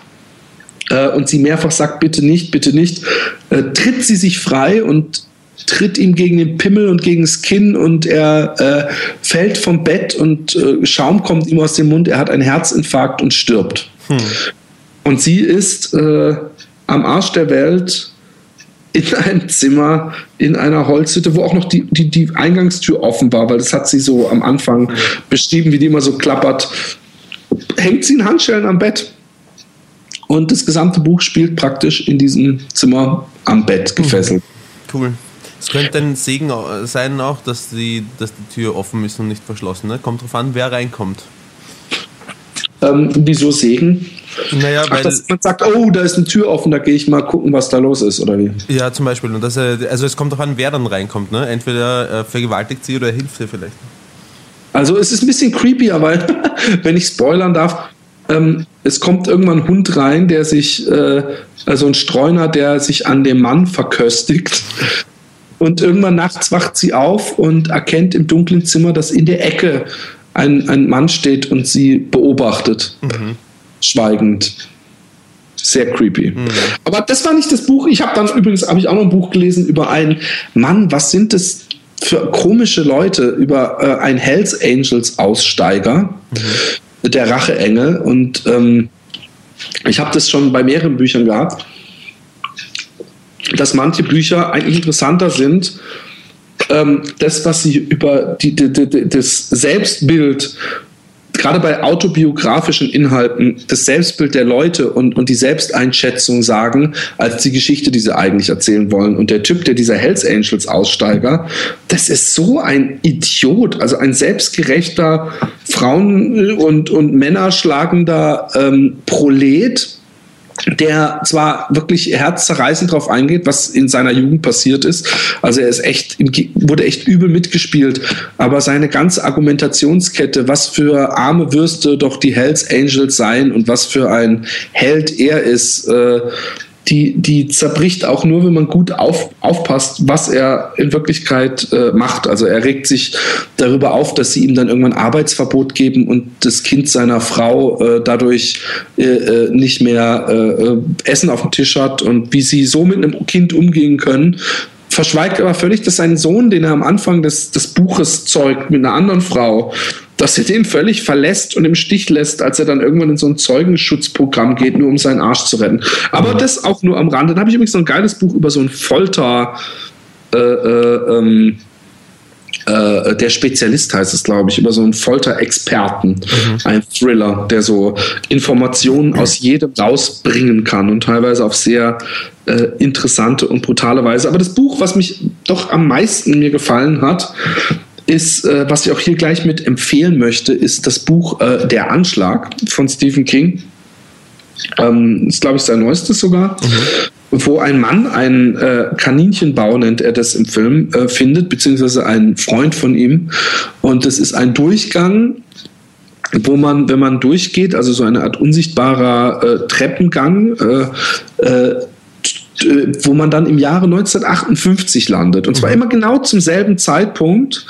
äh, und sie mehrfach sagt, bitte nicht, bitte nicht, äh, tritt sie sich frei und tritt ihm gegen den Pimmel und gegen das Kinn und er äh, fällt vom Bett und äh, Schaum kommt ihm aus dem Mund, er hat einen Herzinfarkt und stirbt. Hm. Und sie ist äh, am Arsch der Welt in einem Zimmer, in einer Holzhütte, wo auch noch die, die, die Eingangstür offen war, weil das hat sie so am Anfang beschrieben, wie die immer so klappert. Hängt sie in Handschellen am Bett. Und das gesamte Buch spielt praktisch in diesem Zimmer am Bett gefesselt. Cool. Es könnte ein Segen sein auch, dass die, dass die Tür offen ist und nicht verschlossen. Ne? Kommt drauf an, wer reinkommt. Ähm, wieso Segen? Naja, weil. Ach, dass man sagt, oh, da ist eine Tür offen, da gehe ich mal gucken, was da los ist, oder wie? Ja, zum Beispiel. Und das, also es kommt darauf an, wer dann reinkommt. Ne? Entweder äh, vergewaltigt sie oder hilft sie vielleicht. Also es ist ein bisschen creepy, weil, wenn ich spoilern darf, ähm, es kommt irgendwann ein Hund rein, der sich, äh, also ein Streuner, der sich an dem Mann verköstigt. Und irgendwann nachts wacht sie auf und erkennt im dunklen Zimmer, dass in der Ecke ein, ein Mann steht und sie beobachtet. Mhm. Schweigend. Sehr creepy. Mhm. Aber das war nicht das Buch. Ich habe dann übrigens habe ich auch noch ein Buch gelesen über einen Mann. Was sind das für komische Leute? Über äh, einen Hells Angels Aussteiger, mhm. Der Racheengel. Und ähm, ich habe das schon bei mehreren Büchern gehabt dass manche Bücher eigentlich interessanter sind, ähm, das, was sie über die, die, die, das Selbstbild gerade bei autobiografischen Inhalten das Selbstbild der Leute und, und die Selbsteinschätzung sagen, als die Geschichte, die sie eigentlich erzählen wollen. Und der Typ, der dieser Hells Angels Aussteiger, das ist so ein Idiot, also ein selbstgerechter Frauen- und, und Männer schlagender ähm, Prolet, der zwar wirklich herzzerreißend darauf eingeht, was in seiner Jugend passiert ist. Also er ist echt, wurde echt übel mitgespielt. Aber seine ganze Argumentationskette, was für arme Würste doch die Hells Angels seien und was für ein Held er ist, äh, die, die zerbricht auch nur, wenn man gut auf, aufpasst, was er in Wirklichkeit äh, macht. Also er regt sich darüber auf, dass sie ihm dann irgendwann Arbeitsverbot geben und das Kind seiner Frau äh, dadurch äh, äh nicht mehr äh, äh, Essen auf dem Tisch hat und wie sie so mit einem Kind umgehen können, verschweigt aber völlig, dass sein Sohn, den er am Anfang des, des Buches zeugt mit einer anderen Frau, dass er den völlig verlässt und im Stich lässt, als er dann irgendwann in so ein Zeugenschutzprogramm geht, nur um seinen Arsch zu retten. Aber mhm. das auch nur am Rande. Dann habe ich übrigens noch ein geiles Buch über so ein Folter. Äh, äh, ähm, äh, der Spezialist heißt es, glaube ich, über so einen Folterexperten. Mhm. Ein Thriller, der so Informationen aus jedem rausbringen kann und teilweise auf sehr äh, interessante und brutale Weise. Aber das Buch, was mich doch am meisten mir gefallen hat, ist, äh, was ich auch hier gleich mit empfehlen möchte, ist das Buch äh, Der Anschlag von Stephen King. Ähm, ist, glaube ich, sein neuestes sogar. Mhm. Wo ein Mann einen äh, Kaninchenbau, nennt er das im Film, äh, findet, beziehungsweise ein Freund von ihm. Und das ist ein Durchgang wo man, wenn man durchgeht, also so eine Art unsichtbarer äh, Treppengang, äh, äh, wo man dann im Jahre 1958 landet. Und zwar mhm. immer genau zum selben Zeitpunkt.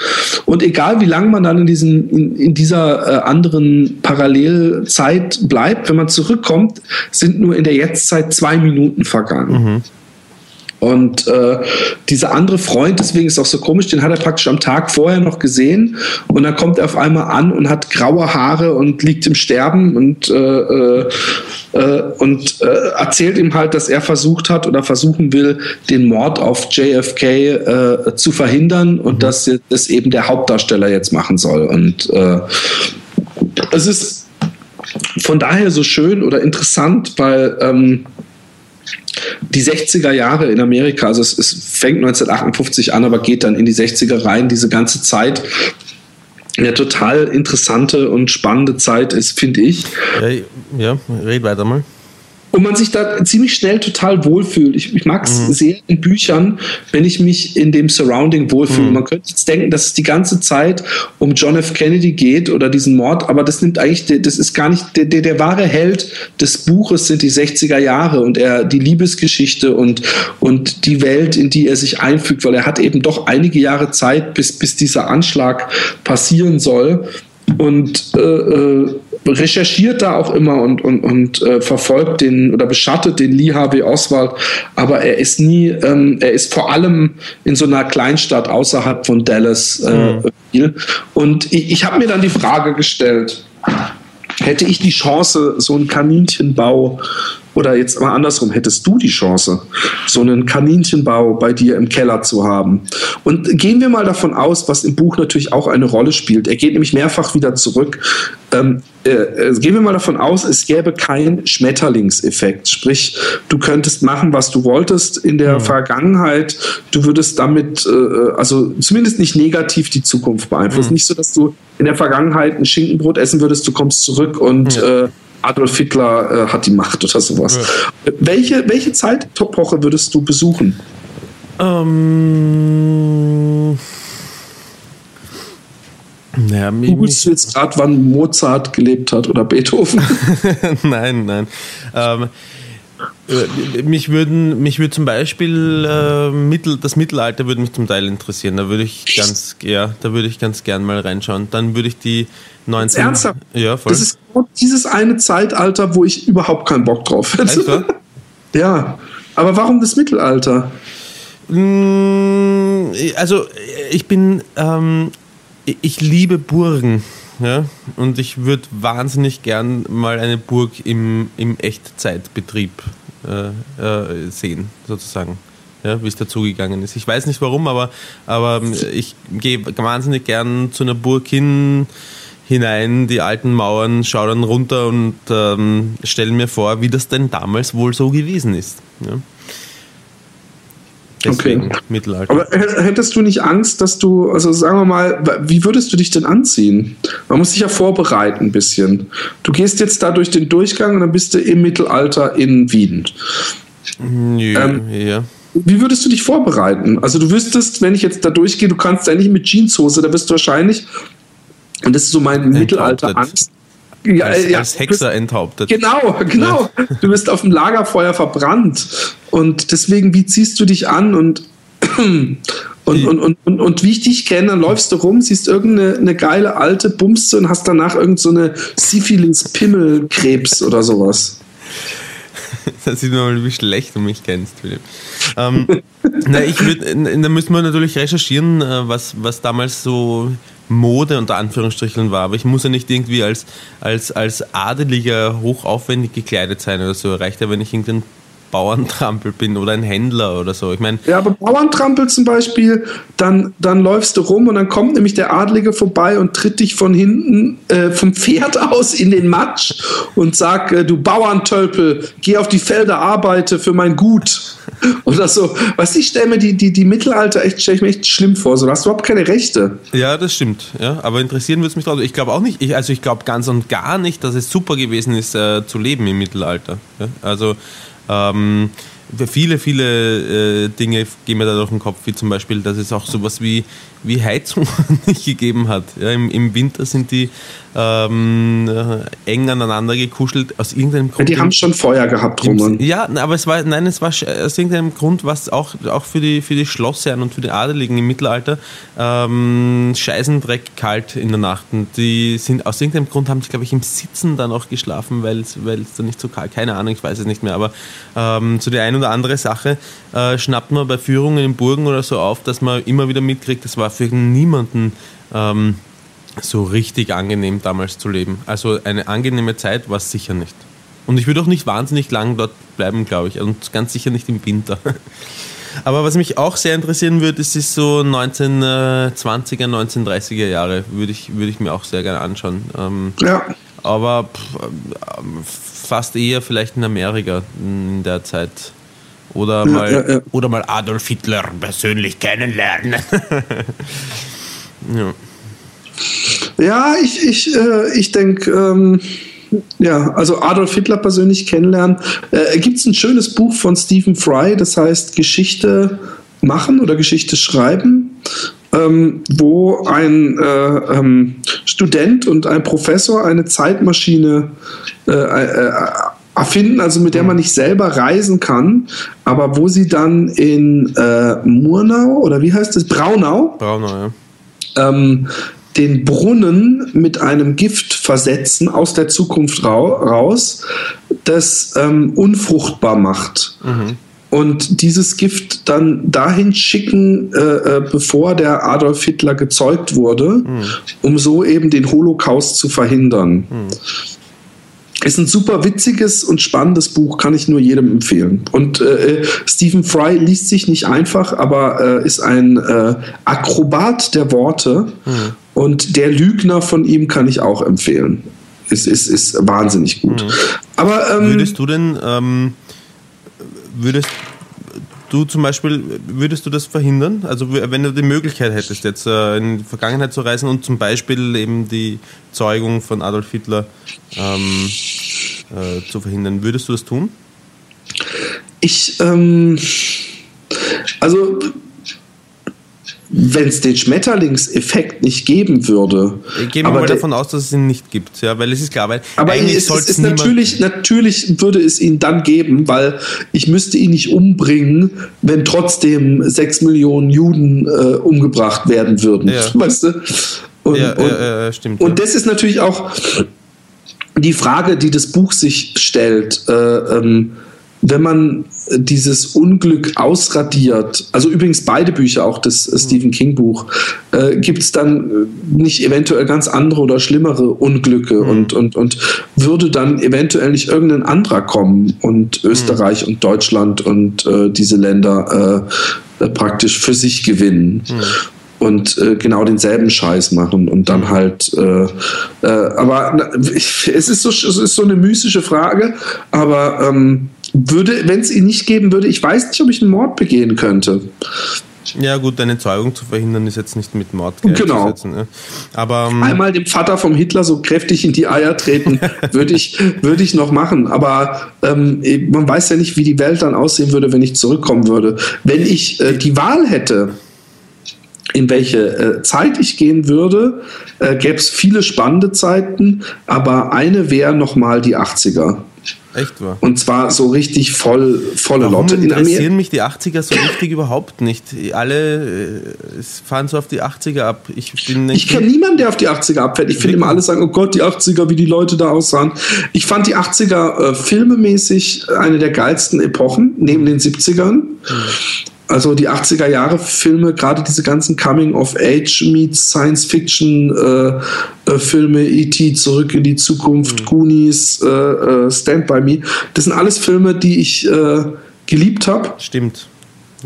Und egal wie lange man dann in, diesen, in, in dieser äh, anderen Parallelzeit bleibt, wenn man zurückkommt, sind nur in der Jetztzeit zwei Minuten vergangen. Mhm. Und äh, dieser andere Freund, deswegen ist es auch so komisch, den hat er praktisch am Tag vorher noch gesehen und dann kommt er auf einmal an und hat graue Haare und liegt im Sterben und, äh, äh, äh und äh, erzählt ihm halt, dass er versucht hat oder versuchen will, den Mord auf JFK äh, zu verhindern und mhm. dass das eben der Hauptdarsteller jetzt machen soll. Und es ist von daher so schön oder interessant, weil ähm, die 60er Jahre in Amerika, also es, es fängt 1958 an, aber geht dann in die 60er rein, diese ganze Zeit eine total interessante und spannende Zeit ist, finde ich. Ja, ja, red weiter mal. Und man sich da ziemlich schnell total wohlfühlt. Ich, ich mag es mhm. sehr in Büchern, wenn ich mich in dem Surrounding wohlfühle. Mhm. Man könnte jetzt denken, dass es die ganze Zeit um John F. Kennedy geht oder diesen Mord, aber das nimmt eigentlich, das ist gar nicht, der, der, der wahre Held des Buches sind die 60er Jahre und er die Liebesgeschichte und, und die Welt, in die er sich einfügt, weil er hat eben doch einige Jahre Zeit, bis, bis dieser Anschlag passieren soll. Und äh, äh recherchiert da auch immer und, und, und äh, verfolgt den oder beschattet den Lee Harvey Oswald, aber er ist nie, ähm, er ist vor allem in so einer Kleinstadt außerhalb von Dallas äh, mhm. Und ich, ich habe mir dann die Frage gestellt, hätte ich die Chance, so einen Kaninchenbau oder jetzt mal andersrum, hättest du die Chance, so einen Kaninchenbau bei dir im Keller zu haben? Und gehen wir mal davon aus, was im Buch natürlich auch eine Rolle spielt. Er geht nämlich mehrfach wieder zurück. Ähm, äh, äh, gehen wir mal davon aus, es gäbe keinen Schmetterlingseffekt. Sprich, du könntest machen, was du wolltest in der mhm. Vergangenheit. Du würdest damit, äh, also zumindest nicht negativ die Zukunft beeinflussen. Mhm. Nicht so, dass du in der Vergangenheit ein Schinkenbrot essen würdest, du kommst zurück und mhm. äh, Adolf Hitler äh, hat die Macht oder sowas. Ja. Welche, welche Zeitepoche würdest du besuchen? Ähm. Naja, Googlest du jetzt gerade, wann Mozart gelebt hat oder Beethoven? nein, nein. Ähm, äh, mich würden, mich würde zum Beispiel äh, Mittel, das Mittelalter würde mich zum Teil interessieren. Da würde ich ganz, ja, da würde ich ganz gern mal reinschauen. Dann würde ich die 19. Ernsthaft? Ja, voll. Das ist dieses eine Zeitalter, wo ich überhaupt keinen Bock drauf hätte. ja, aber warum das Mittelalter? Mm, also ich bin, ähm, ich liebe Burgen. Ja? Und ich würde wahnsinnig gern mal eine Burg im, im Echtzeitbetrieb äh, äh, sehen, sozusagen. Ja, wie es dazugegangen ist. Ich weiß nicht warum, aber, aber ich gehe wahnsinnig gern zu einer Burg hin, hinein, die alten Mauern, schaue dann runter und ähm, stelle mir vor, wie das denn damals wohl so gewesen ist. Ja? Deswegen okay. Mittelalter. Aber hättest du nicht Angst, dass du, also sagen wir mal, wie würdest du dich denn anziehen? Man muss sich ja vorbereiten ein bisschen. Du gehst jetzt da durch den Durchgang und dann bist du im Mittelalter in Wien. Ja, ähm, ja. Wie würdest du dich vorbereiten? Also du wüsstest, wenn ich jetzt da durchgehe, du kannst ja nicht mit Jeanshose, da wirst du wahrscheinlich, und das ist so mein Mittelalter-Angst, ja, als, ja, als Hexer bist, enthauptet. Genau, genau. Ja. Du bist auf dem Lagerfeuer verbrannt. Und deswegen, wie ziehst du dich an und und, und, und, und, und wie ich dich kenne, dann läufst du rum, siehst irgendeine eine geile alte Bumste und hast danach irgendeine so Syphilis-Pimmelkrebs oder sowas. da sieht man mal, wie schlecht du mich kennst, Philipp. Ähm, na, ich würd, da müssen wir natürlich recherchieren, äh, was, was damals so Mode unter Anführungsstrichen war. Aber ich muss ja nicht irgendwie als, als, als Adeliger hochaufwendig gekleidet sein oder so. Reicht ja, wenn ich irgendeinen Bauerntrampel bin oder ein Händler oder so. Ich meine. Ja, aber Bauerntrampel zum Beispiel, dann, dann läufst du rum und dann kommt nämlich der Adlige vorbei und tritt dich von hinten äh, vom Pferd aus in den Matsch und sagt, äh, du Bauerntölpel, geh auf die Felder, arbeite für mein Gut. Oder so. Weißt ich stelle mir die, die, die Mittelalter echt, stell ich mir echt schlimm vor. So, du hast überhaupt keine Rechte. Ja, das stimmt. Ja, aber interessieren würde es mich trotzdem. Ich glaube auch nicht, ich, also ich glaube ganz und gar nicht, dass es super gewesen ist, äh, zu leben im Mittelalter. Ja? Also ähm, viele, viele äh, Dinge gehen mir da durch den Kopf, wie zum Beispiel, dass es auch sowas wie, wie Heizung nicht gegeben hat. Ja, im, Im Winter sind die ähm, äh, eng aneinander gekuschelt aus irgendeinem Grund. Ja, die haben schon Feuer gehabt, Roman. Ja, aber es war, nein, es war aus irgendeinem Grund, was auch, auch für die, für die Schlossherren und für die Adeligen im Mittelalter ähm, Scheißendreck kalt in der Nacht. Und die sind, aus irgendeinem Grund haben sie, glaube ich, im Sitzen dann auch geschlafen, weil es dann nicht so kalt, keine Ahnung, ich weiß es nicht mehr, aber ähm, so die ein oder andere Sache äh, schnappt man bei Führungen in Burgen oder so auf, dass man immer wieder mitkriegt, das war für niemanden ähm, so richtig angenehm damals zu leben. Also eine angenehme Zeit war es sicher nicht. Und ich würde auch nicht wahnsinnig lang dort bleiben, glaube ich. Und ganz sicher nicht im Winter. Aber was mich auch sehr interessieren würde, ist, ist so 1920er, 1930er Jahre. Würde ich, würde ich mir auch sehr gerne anschauen. Ähm, ja. Aber pff, fast eher vielleicht in Amerika in der Zeit. Oder mal, ja, ja, Oder mal Adolf Hitler persönlich kennenlernen. ja. Ja, ich, ich, äh, ich denke, ähm, Ja, also Adolf Hitler persönlich kennenlernen. Äh, Gibt es ein schönes Buch von Stephen Fry, das heißt Geschichte machen oder Geschichte schreiben, ähm, wo ein äh, ähm, Student und ein Professor eine Zeitmaschine äh, äh, erfinden, also mit der man nicht selber reisen kann, aber wo sie dann in äh, Murnau oder wie heißt es? Braunau. Braunau, ja. Ähm, den Brunnen mit einem Gift versetzen aus der Zukunft rau raus, das ähm, unfruchtbar macht. Und dieses Gift dann dahin schicken, äh, äh, bevor der Adolf Hitler gezeugt wurde, um so eben den Holocaust zu verhindern. Ist ein super witziges und spannendes Buch, kann ich nur jedem empfehlen. Und äh, Stephen Fry liest sich nicht einfach, aber äh, ist ein äh, Akrobat der Worte. Und der Lügner von ihm kann ich auch empfehlen. Ist, ist, ist wahnsinnig gut. Aber ähm, Würdest du denn, ähm, würdest du zum Beispiel, würdest du das verhindern? Also wenn du die Möglichkeit hättest, jetzt äh, in die Vergangenheit zu reisen und zum Beispiel eben die Zeugung von Adolf Hitler ähm, äh, zu verhindern, würdest du das tun? Ich, ähm, also, wenn es den Schmetterlingseffekt nicht geben würde. Gehen wir aber mal davon aus, dass es ihn nicht gibt, ja, weil es ist klar, weil Aber eigentlich es, es ist natürlich, natürlich würde es ihn dann geben, weil ich müsste ihn nicht umbringen, wenn trotzdem sechs Millionen Juden äh, umgebracht werden würden. Ja. Weißt du? Und, Ja, und, ja, ja, stimmt. und ja. das ist natürlich auch die Frage, die das Buch sich stellt. Äh, ähm, wenn man dieses Unglück ausradiert, also übrigens beide Bücher, auch das äh, Stephen King Buch, äh, gibt es dann nicht eventuell ganz andere oder schlimmere Unglücke und, und, und würde dann eventuell nicht irgendein anderer kommen und Österreich und Deutschland und äh, diese Länder äh, praktisch für sich gewinnen und äh, genau denselben Scheiß machen und dann halt äh, äh, aber na, ich, es ist so es ist so eine mystische Frage aber ähm, würde wenn es ihn nicht geben würde ich weiß nicht ob ich einen Mord begehen könnte ja gut, eine Zeugung zu verhindern ist jetzt nicht mit Mord Genau. gleichzusetzen. Ne? Aber ähm, einmal dem Vater vom Hitler so kräftig in die Eier treten würde ich würde ich noch machen aber ähm, man weiß ja nicht wie die Welt dann aussehen würde wenn ich zurückkommen würde wenn ich äh, die Wahl hätte in welche äh, Zeit ich gehen würde, äh, gäbe es viele spannende Zeiten, aber eine wäre nochmal die 80er. Echt wahr. Und zwar so richtig voll, volle Warum Lotte. In Amerika. interessieren mich die 80er so richtig überhaupt nicht? Alle äh, fahren so auf die 80er ab. Ich bin Ich kenne niemanden, der auf die 80er abfährt. Ich finde immer alle sagen, oh Gott, die 80er, wie die Leute da aussahen. Ich fand die 80er äh, filmemäßig eine der geilsten Epochen, neben den 70ern. Also die 80er Jahre Filme, gerade diese ganzen Coming of Age meets Science Fiction äh, äh, Filme, E.T. Zurück in die Zukunft, Goonies, äh, äh, Stand by Me. Das sind alles Filme, die ich äh, geliebt habe. Stimmt.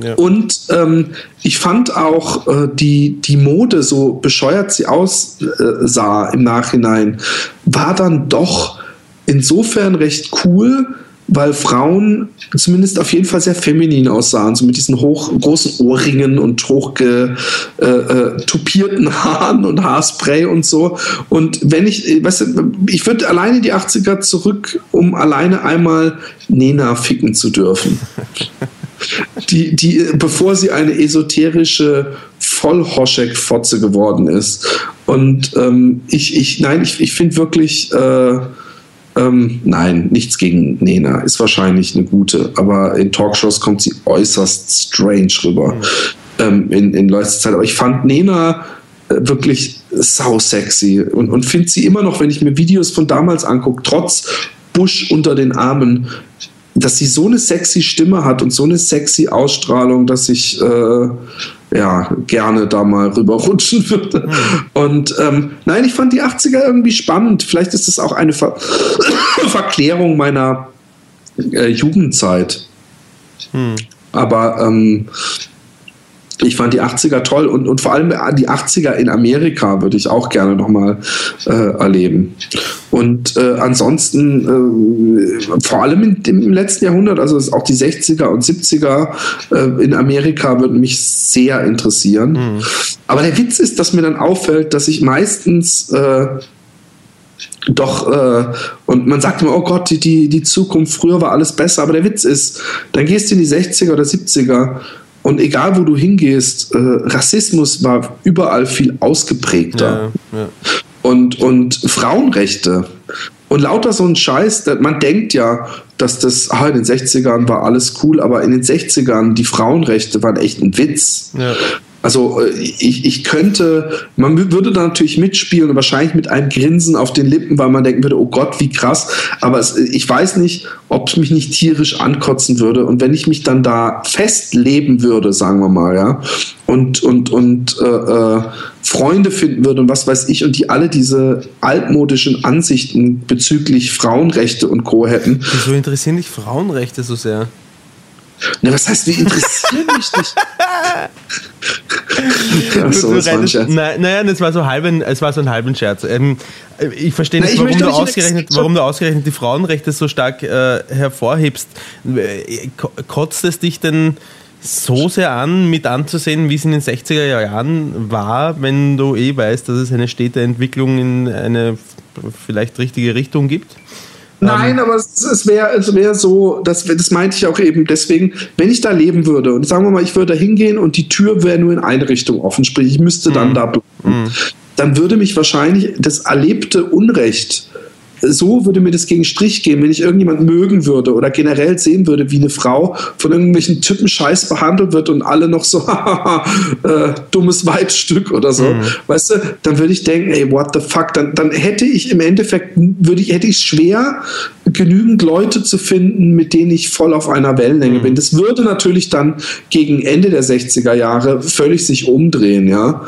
Ja. Und ähm, ich fand auch äh, die, die Mode, so bescheuert sie aussah im Nachhinein, war dann doch insofern recht cool, weil Frauen zumindest auf jeden Fall sehr feminin aussahen, so mit diesen hoch, großen Ohrringen und hochge äh, äh, Haaren und Haarspray und so. Und wenn ich, weißt du, ich würde alleine in die 80er zurück, um alleine einmal Nena ficken zu dürfen die, die, bevor sie eine esoterische Vollhoschek-Fotze geworden ist. Und ähm, ich, ich, nein, ich, ich finde wirklich, äh, ähm, nein, nichts gegen Nena, ist wahrscheinlich eine gute, aber in Talkshows kommt sie äußerst strange rüber. Ähm, in, in letzter Zeit. Aber ich fand Nena äh, wirklich sau sexy. Und, und finde sie immer noch, wenn ich mir Videos von damals angucke, trotz Busch unter den Armen, dass sie so eine sexy Stimme hat und so eine sexy Ausstrahlung, dass ich äh, ja gerne da mal rüberrutschen würde. Und ähm, nein, ich fand die 80er irgendwie spannend. Vielleicht ist es auch eine Ver Verklärung meiner äh, Jugendzeit. Aber ähm, ich fand die 80er toll und, und vor allem die 80er in Amerika würde ich auch gerne nochmal äh, erleben. Und äh, ansonsten, äh, vor allem in, im letzten Jahrhundert, also auch die 60er und 70er äh, in Amerika würden mich sehr interessieren. Aber der Witz ist, dass mir dann auffällt, dass ich meistens äh, doch, äh, und man sagt immer, oh Gott, die, die, die Zukunft, früher war alles besser, aber der Witz ist, dann gehst du in die 60er oder 70er und egal wo du hingehst, äh, Rassismus war überall viel ausgeprägter. Ja, ja. Und, und Frauenrechte und lauter so ein Scheiß, man denkt ja, dass das, ah, in den 60ern war alles cool, aber in den 60ern, die Frauenrechte waren echt ein Witz. Ja. Also äh, ich, ich könnte, man würde da natürlich mitspielen und wahrscheinlich mit einem Grinsen auf den Lippen, weil man denken würde, oh Gott, wie krass. Aber es, ich weiß nicht, ob es mich nicht tierisch ankotzen würde. Und wenn ich mich dann da festleben würde, sagen wir mal, ja, und, und, und äh, äh, Freunde finden würde und was weiß ich, und die alle diese altmodischen Ansichten bezüglich Frauenrechte und Co. hätten. Wieso interessieren dich Frauenrechte so sehr? Na, was heißt, die interessieren mich nicht? so, das war ein Na, naja, das war so halben, es war so ein halben Scherz. Ähm, ich verstehe nicht, warum, du ausgerechnet, warum du ausgerechnet die Frauenrechte so stark äh, hervorhebst. Kotzt es dich denn so sehr an, mit anzusehen, wie es in den 60er Jahren war, wenn du eh weißt, dass es eine stete Entwicklung in eine vielleicht richtige Richtung gibt? Nein, ähm, aber es, es wäre es wär so, das, das meinte ich auch eben deswegen, wenn ich da leben würde und sagen wir mal, ich würde da hingehen und die Tür wäre nur in eine Richtung offen, sprich, ich müsste dann mhm. da bleiben, mhm. dann würde mich wahrscheinlich das erlebte Unrecht so würde mir das gegen Strich gehen, wenn ich irgendjemand mögen würde oder generell sehen würde, wie eine Frau von irgendwelchen Typen scheiß behandelt wird und alle noch so, äh, dummes Weibstück oder so. Mhm. Weißt du, dann würde ich denken, ey, what the fuck? Dann, dann hätte ich im Endeffekt, würde ich, hätte ich schwer, genügend Leute zu finden, mit denen ich voll auf einer Wellenlänge mhm. bin. Das würde natürlich dann gegen Ende der 60er Jahre völlig sich umdrehen, ja.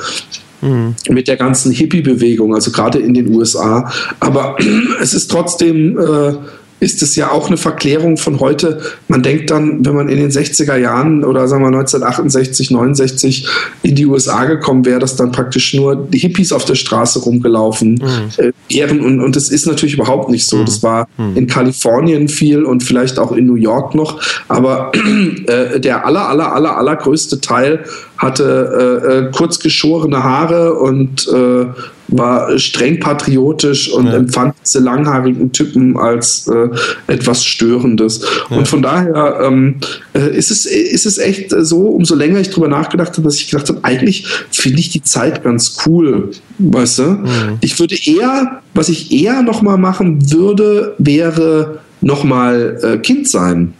Mhm. Mit der ganzen Hippie-Bewegung, also gerade in den USA. Aber es ist trotzdem äh, ist es ja auch eine Verklärung von heute. Man denkt dann, wenn man in den 60er Jahren oder sagen wir 1968, 69 in die USA gekommen wäre, dass dann praktisch nur die Hippies auf der Straße rumgelaufen mhm. äh, Und, und das ist natürlich überhaupt nicht so. Mhm. Das war mhm. in Kalifornien viel und vielleicht auch in New York noch. Aber äh, der aller, aller, aller, allergrößte Teil hatte äh, äh kurz geschorene Haare und äh, war streng patriotisch und ja. empfand diese langhaarigen Typen als äh, etwas Störendes. Ja. Und von daher ähm, äh, ist, es, ist es echt so, umso länger ich drüber nachgedacht habe, dass ich gedacht habe, eigentlich finde ich die Zeit ganz cool, weißt du? Mhm. Ich würde eher, was ich eher nochmal machen würde, wäre nochmal äh, Kind sein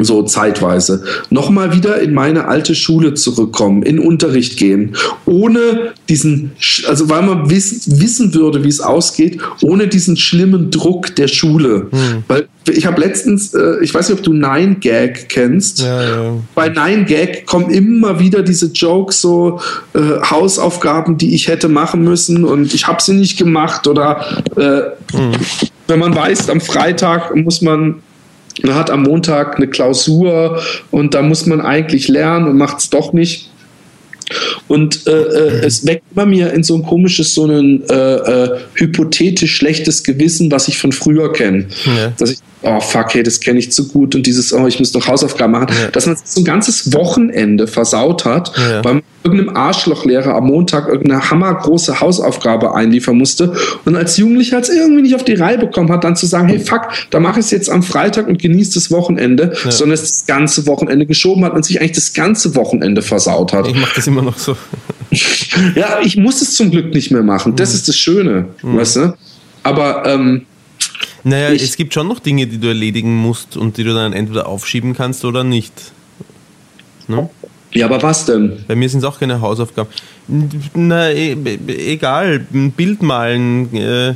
so zeitweise, nochmal wieder in meine alte Schule zurückkommen, in Unterricht gehen, ohne diesen, also weil man wiss, wissen würde, wie es ausgeht, ohne diesen schlimmen Druck der Schule. Hm. Weil ich habe letztens, äh, ich weiß nicht, ob du Nine Gag kennst. Ja, ja. Bei Nine Gag kommen immer wieder diese Jokes, so äh, Hausaufgaben, die ich hätte machen müssen und ich habe sie nicht gemacht oder äh, hm. wenn man weiß, am Freitag muss man man hat am Montag eine Klausur und da muss man eigentlich lernen und macht es doch nicht. Und äh, äh, es weckt bei mir in so ein komisches, so ein äh, äh, hypothetisch schlechtes Gewissen, was ich von früher kenne. Ja. Dass ich, oh fuck, hey, das kenne ich zu gut und dieses, oh, ich muss noch Hausaufgaben machen, ja. dass man so ein ganzes Wochenende versaut hat, ja. weil man irgendeinem Arschlochlehrer am Montag irgendeine hammergroße Hausaufgabe einliefern musste und als Jugendlicher als irgendwie nicht auf die Reihe bekommen hat, dann zu sagen, hey fuck, da mache ich es jetzt am Freitag und genieße das Wochenende, ja. sondern es das ganze Wochenende geschoben hat und sich eigentlich das ganze Wochenende versaut hat. Ich mache das immer noch so. ja, ich muss es zum Glück nicht mehr machen. Das mhm. ist das Schöne, mhm. weißt du? Aber ähm, naja, ich, es gibt schon noch Dinge, die du erledigen musst und die du dann entweder aufschieben kannst oder nicht. Ne? Ja, aber was denn? Bei mir sind es auch keine Hausaufgaben. Na, e egal, ein Bild malen, äh,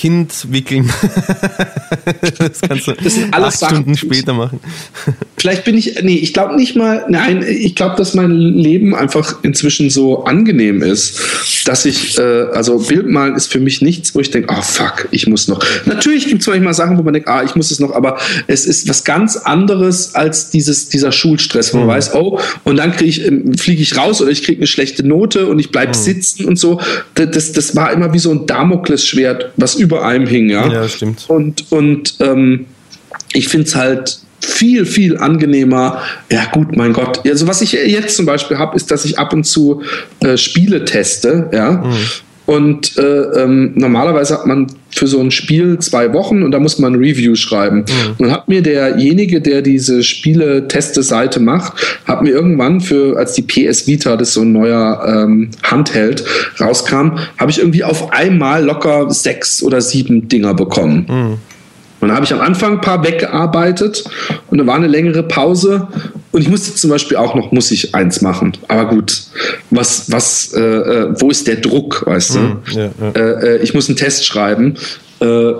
Kind wickeln. das kannst du das sind alles acht Stunden später machen. Vielleicht bin ich, nee, ich glaube nicht mal, nein, ich glaube, dass mein Leben einfach inzwischen so angenehm ist, dass ich, äh, also Bildmalen ist für mich nichts, wo ich denke, ah oh, fuck, ich muss noch. Natürlich gibt es manchmal Sachen, wo man denkt, ah, ich muss es noch, aber es ist was ganz anderes als dieses, dieser Schulstress, wo man mhm. weiß, oh, und dann kriege ich, ähm, fliege ich raus oder ich kriege eine schlechte Note und ich bleibe mhm. sitzen und so. Das, das war immer wie so ein Damoklesschwert, was über über einem hing, ja. Ja, stimmt. Und, und ähm, ich finde es halt viel, viel angenehmer. Ja, gut, mein Gott. Also, was ich jetzt zum Beispiel habe, ist, dass ich ab und zu äh, Spiele teste, ja. Mhm. Und äh, ähm, normalerweise hat man für so ein Spiel zwei Wochen und da muss man ein Review schreiben. Mhm. Und dann hat mir derjenige, der diese Spiele-Teste-Seite macht, hat mir irgendwann für, als die PS Vita, das so ein neuer ähm, Handheld, rauskam, habe ich irgendwie auf einmal locker sechs oder sieben Dinger bekommen. Mhm. Und dann habe ich am Anfang ein paar weggearbeitet und dann war eine längere Pause und ich musste zum Beispiel auch noch, muss ich eins machen. Aber gut, was, was, äh, äh wo ist der Druck, weißt du? Mm, ja, ja. Äh, äh, ich muss einen Test schreiben äh,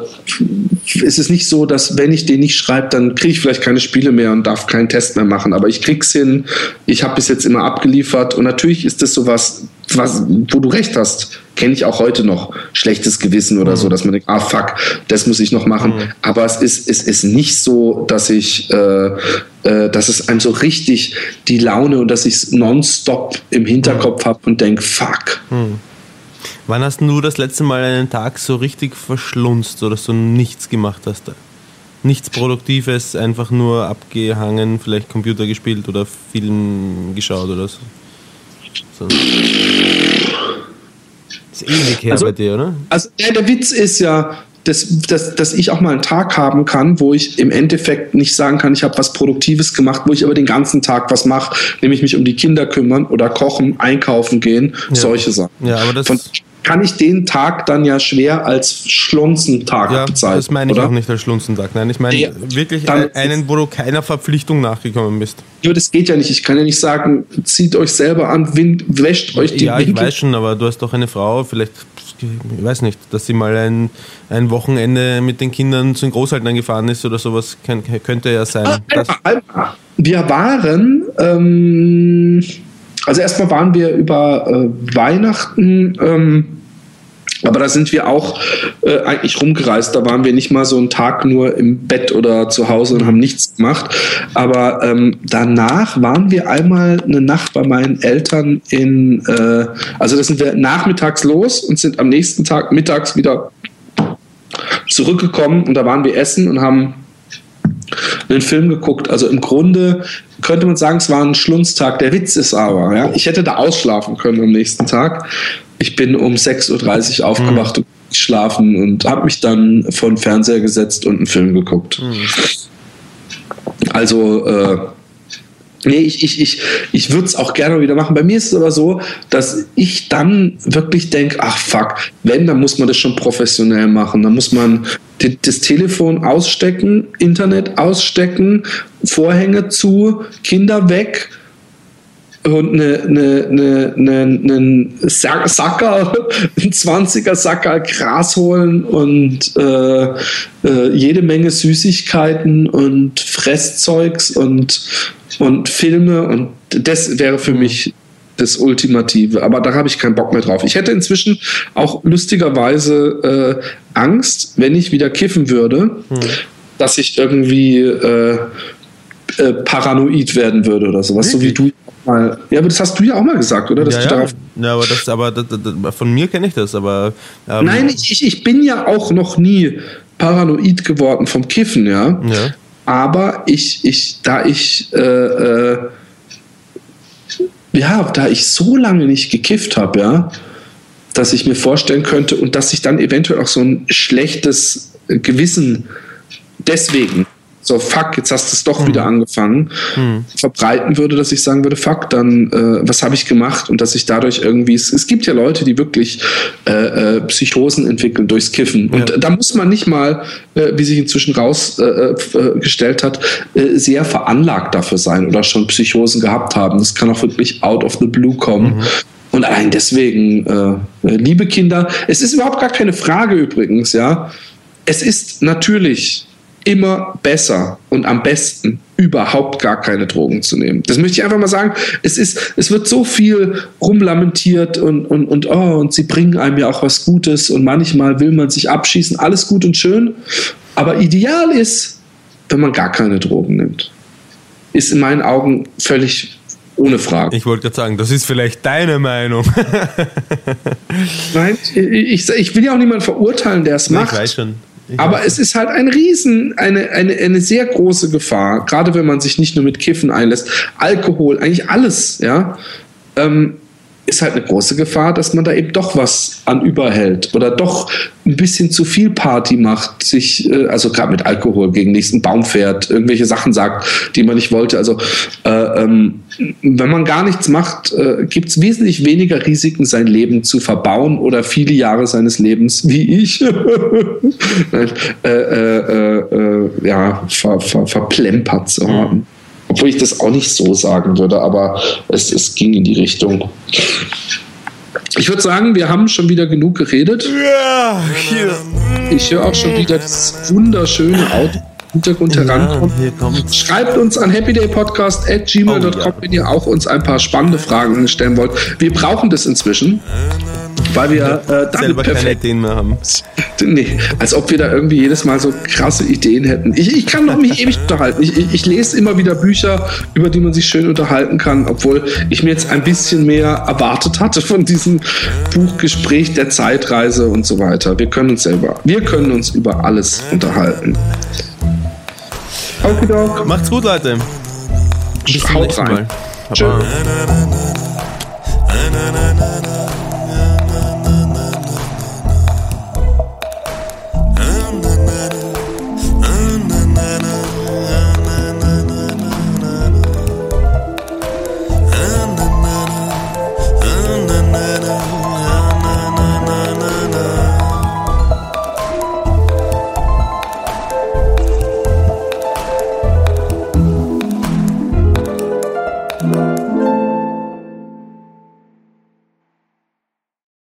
ist es nicht so, dass wenn ich den nicht schreibe, dann kriege ich vielleicht keine Spiele mehr und darf keinen Test mehr machen. Aber ich krieg's hin. Ich habe bis jetzt immer abgeliefert und natürlich ist das sowas, was, wo du recht hast, kenne ich auch heute noch schlechtes Gewissen oder mhm. so, dass man denkt, ah fuck, das muss ich noch machen. Mhm. Aber es ist, es ist nicht so, dass ich, äh, äh, dass es einem so richtig die Laune und dass ich es nonstop im Hinterkopf mhm. habe und denke, fuck. Mhm. Wann hast du das letzte Mal einen Tag so richtig verschlunzt, so dass du nichts gemacht hast? Nichts Produktives, einfach nur abgehangen, vielleicht Computer gespielt oder Film geschaut oder so. So. ist ewig her also, bei dir, oder? Also ja, der Witz ist ja, dass, dass, dass ich auch mal einen Tag haben kann, wo ich im Endeffekt nicht sagen kann, ich habe was Produktives gemacht, wo ich aber den ganzen Tag was mache, nämlich mich um die Kinder kümmern oder kochen, einkaufen gehen, ja. solche Sachen. Ja, aber das Von, kann ich den Tag dann ja schwer als Schlunzentag ja, bezeichnen. Das meine ich oder? auch nicht als Schlunzentag. Nein, ich meine ja, wirklich einen, wo du keiner Verpflichtung nachgekommen bist. Ja, das geht ja nicht. Ich kann ja nicht sagen, zieht euch selber an, wind, wäscht euch die Ja, Winkel. ich weiß schon, aber du hast doch eine Frau, vielleicht, ich weiß nicht, dass sie mal ein, ein Wochenende mit den Kindern zu den Großeltern gefahren ist oder sowas, könnte ja sein. Ah, wir waren. Ähm, also erstmal waren wir über äh, Weihnachten, ähm, aber da sind wir auch äh, eigentlich rumgereist. Da waren wir nicht mal so einen Tag nur im Bett oder zu Hause und haben nichts gemacht. Aber ähm, danach waren wir einmal eine Nacht bei meinen Eltern in, äh, also da sind wir nachmittags los und sind am nächsten Tag mittags wieder zurückgekommen und da waren wir essen und haben einen Film geguckt. Also im Grunde könnte man sagen, es war ein Schlunztag. Der Witz ist aber, ja, ich hätte da ausschlafen können am nächsten Tag. Ich bin um 6.30 Uhr aufgewacht mhm. und geschlafen und habe mich dann vor den Fernseher gesetzt und einen Film geguckt. Mhm. Also, äh, Nee, ich, ich, ich, ich würde es auch gerne wieder machen. Bei mir ist es aber so, dass ich dann wirklich denke, ach fuck, wenn, dann muss man das schon professionell machen. Dann muss man das Telefon ausstecken, Internet ausstecken, Vorhänge zu, Kinder weg und eine, eine, eine, eine, einen Sacker, ein 20er Sacker Gras holen und äh, äh, jede Menge Süßigkeiten und Fresszeugs und, und Filme und das wäre für mich das Ultimative. Aber da habe ich keinen Bock mehr drauf. Ich hätte inzwischen auch lustigerweise äh, Angst, wenn ich wieder kiffen würde, hm. dass ich irgendwie äh, äh, paranoid werden würde oder sowas, Wirklich? so wie du mal. Ja, aber das hast du ja auch mal gesagt, oder? Dass ja, ja. ja, aber, das, aber das, das, von mir kenne ich das, aber. Ähm Nein, ich, ich bin ja auch noch nie paranoid geworden vom Kiffen, ja. ja. Aber ich, ich, da ich, äh, äh, ja, da ich so lange nicht gekifft habe, ja, dass ich mir vorstellen könnte und dass ich dann eventuell auch so ein schlechtes Gewissen deswegen so fuck, jetzt hast du es doch mhm. wieder angefangen, mhm. verbreiten würde, dass ich sagen würde, fuck, dann äh, was habe ich gemacht und dass ich dadurch irgendwie, es, es gibt ja Leute, die wirklich äh, äh, Psychosen entwickeln durchs Kiffen und ja. da muss man nicht mal, äh, wie sich inzwischen rausgestellt äh, äh, hat, sehr veranlagt dafür sein oder schon Psychosen gehabt haben. Das kann auch wirklich out of the blue kommen. Mhm. Und allein deswegen, liebe Kinder, es ist überhaupt gar keine Frage übrigens, ja. Es ist natürlich immer besser und am besten überhaupt gar keine Drogen zu nehmen. Das möchte ich einfach mal sagen. Es ist, es wird so viel rumlamentiert und, und, und, oh, und sie bringen einem ja auch was Gutes und manchmal will man sich abschießen. Alles gut und schön. Aber ideal ist, wenn man gar keine Drogen nimmt. Ist in meinen Augen völlig ohne Frage. Ich wollte gerade sagen, das ist vielleicht deine Meinung. Nein, ich, ich will ja auch niemanden verurteilen, der es macht. Ich weiß schon. Aber es ist halt ein Riesen, eine, eine, eine sehr große Gefahr, gerade wenn man sich nicht nur mit Kiffen einlässt. Alkohol, eigentlich alles, ja. Ähm, ist halt eine große Gefahr, dass man da eben doch was an überhält oder doch ein bisschen zu viel Party macht, sich, äh, also gerade mit Alkohol gegen nächsten Baum fährt, irgendwelche Sachen sagt, die man nicht wollte. Also äh, ähm, wenn man gar nichts macht, äh, gibt es wesentlich weniger Risiken, sein Leben zu verbauen oder viele Jahre seines Lebens, wie ich, äh, äh, äh, ja, ver, ver, verplempert zu haben. Obwohl ich das auch nicht so sagen würde, aber es, es ging in die Richtung. Ich würde sagen, wir haben schon wieder genug geredet. Ja, hier. Ich höre auch schon wieder das wunderschöne Auto. Hintergrund ja, herankommt. Schreibt uns an happydaypodcast.gmail.com, oh, ja. wenn ihr auch uns ein paar spannende Fragen stellen wollt. Wir brauchen das inzwischen weil wir äh, selber perfekt, keine Ideen mehr haben. Nee, als ob wir da irgendwie jedes Mal so krasse Ideen hätten. Ich, ich kann noch mich ewig unterhalten. Ich, ich, ich, lese immer wieder Bücher, über die man sich schön unterhalten kann, obwohl ich mir jetzt ein bisschen mehr erwartet hatte von diesem Buchgespräch der Zeitreise und so weiter. Wir können uns selber, wir können uns über alles unterhalten. Okidok. Macht's gut, Leute. Bis zum nächsten Mal. Tschüss.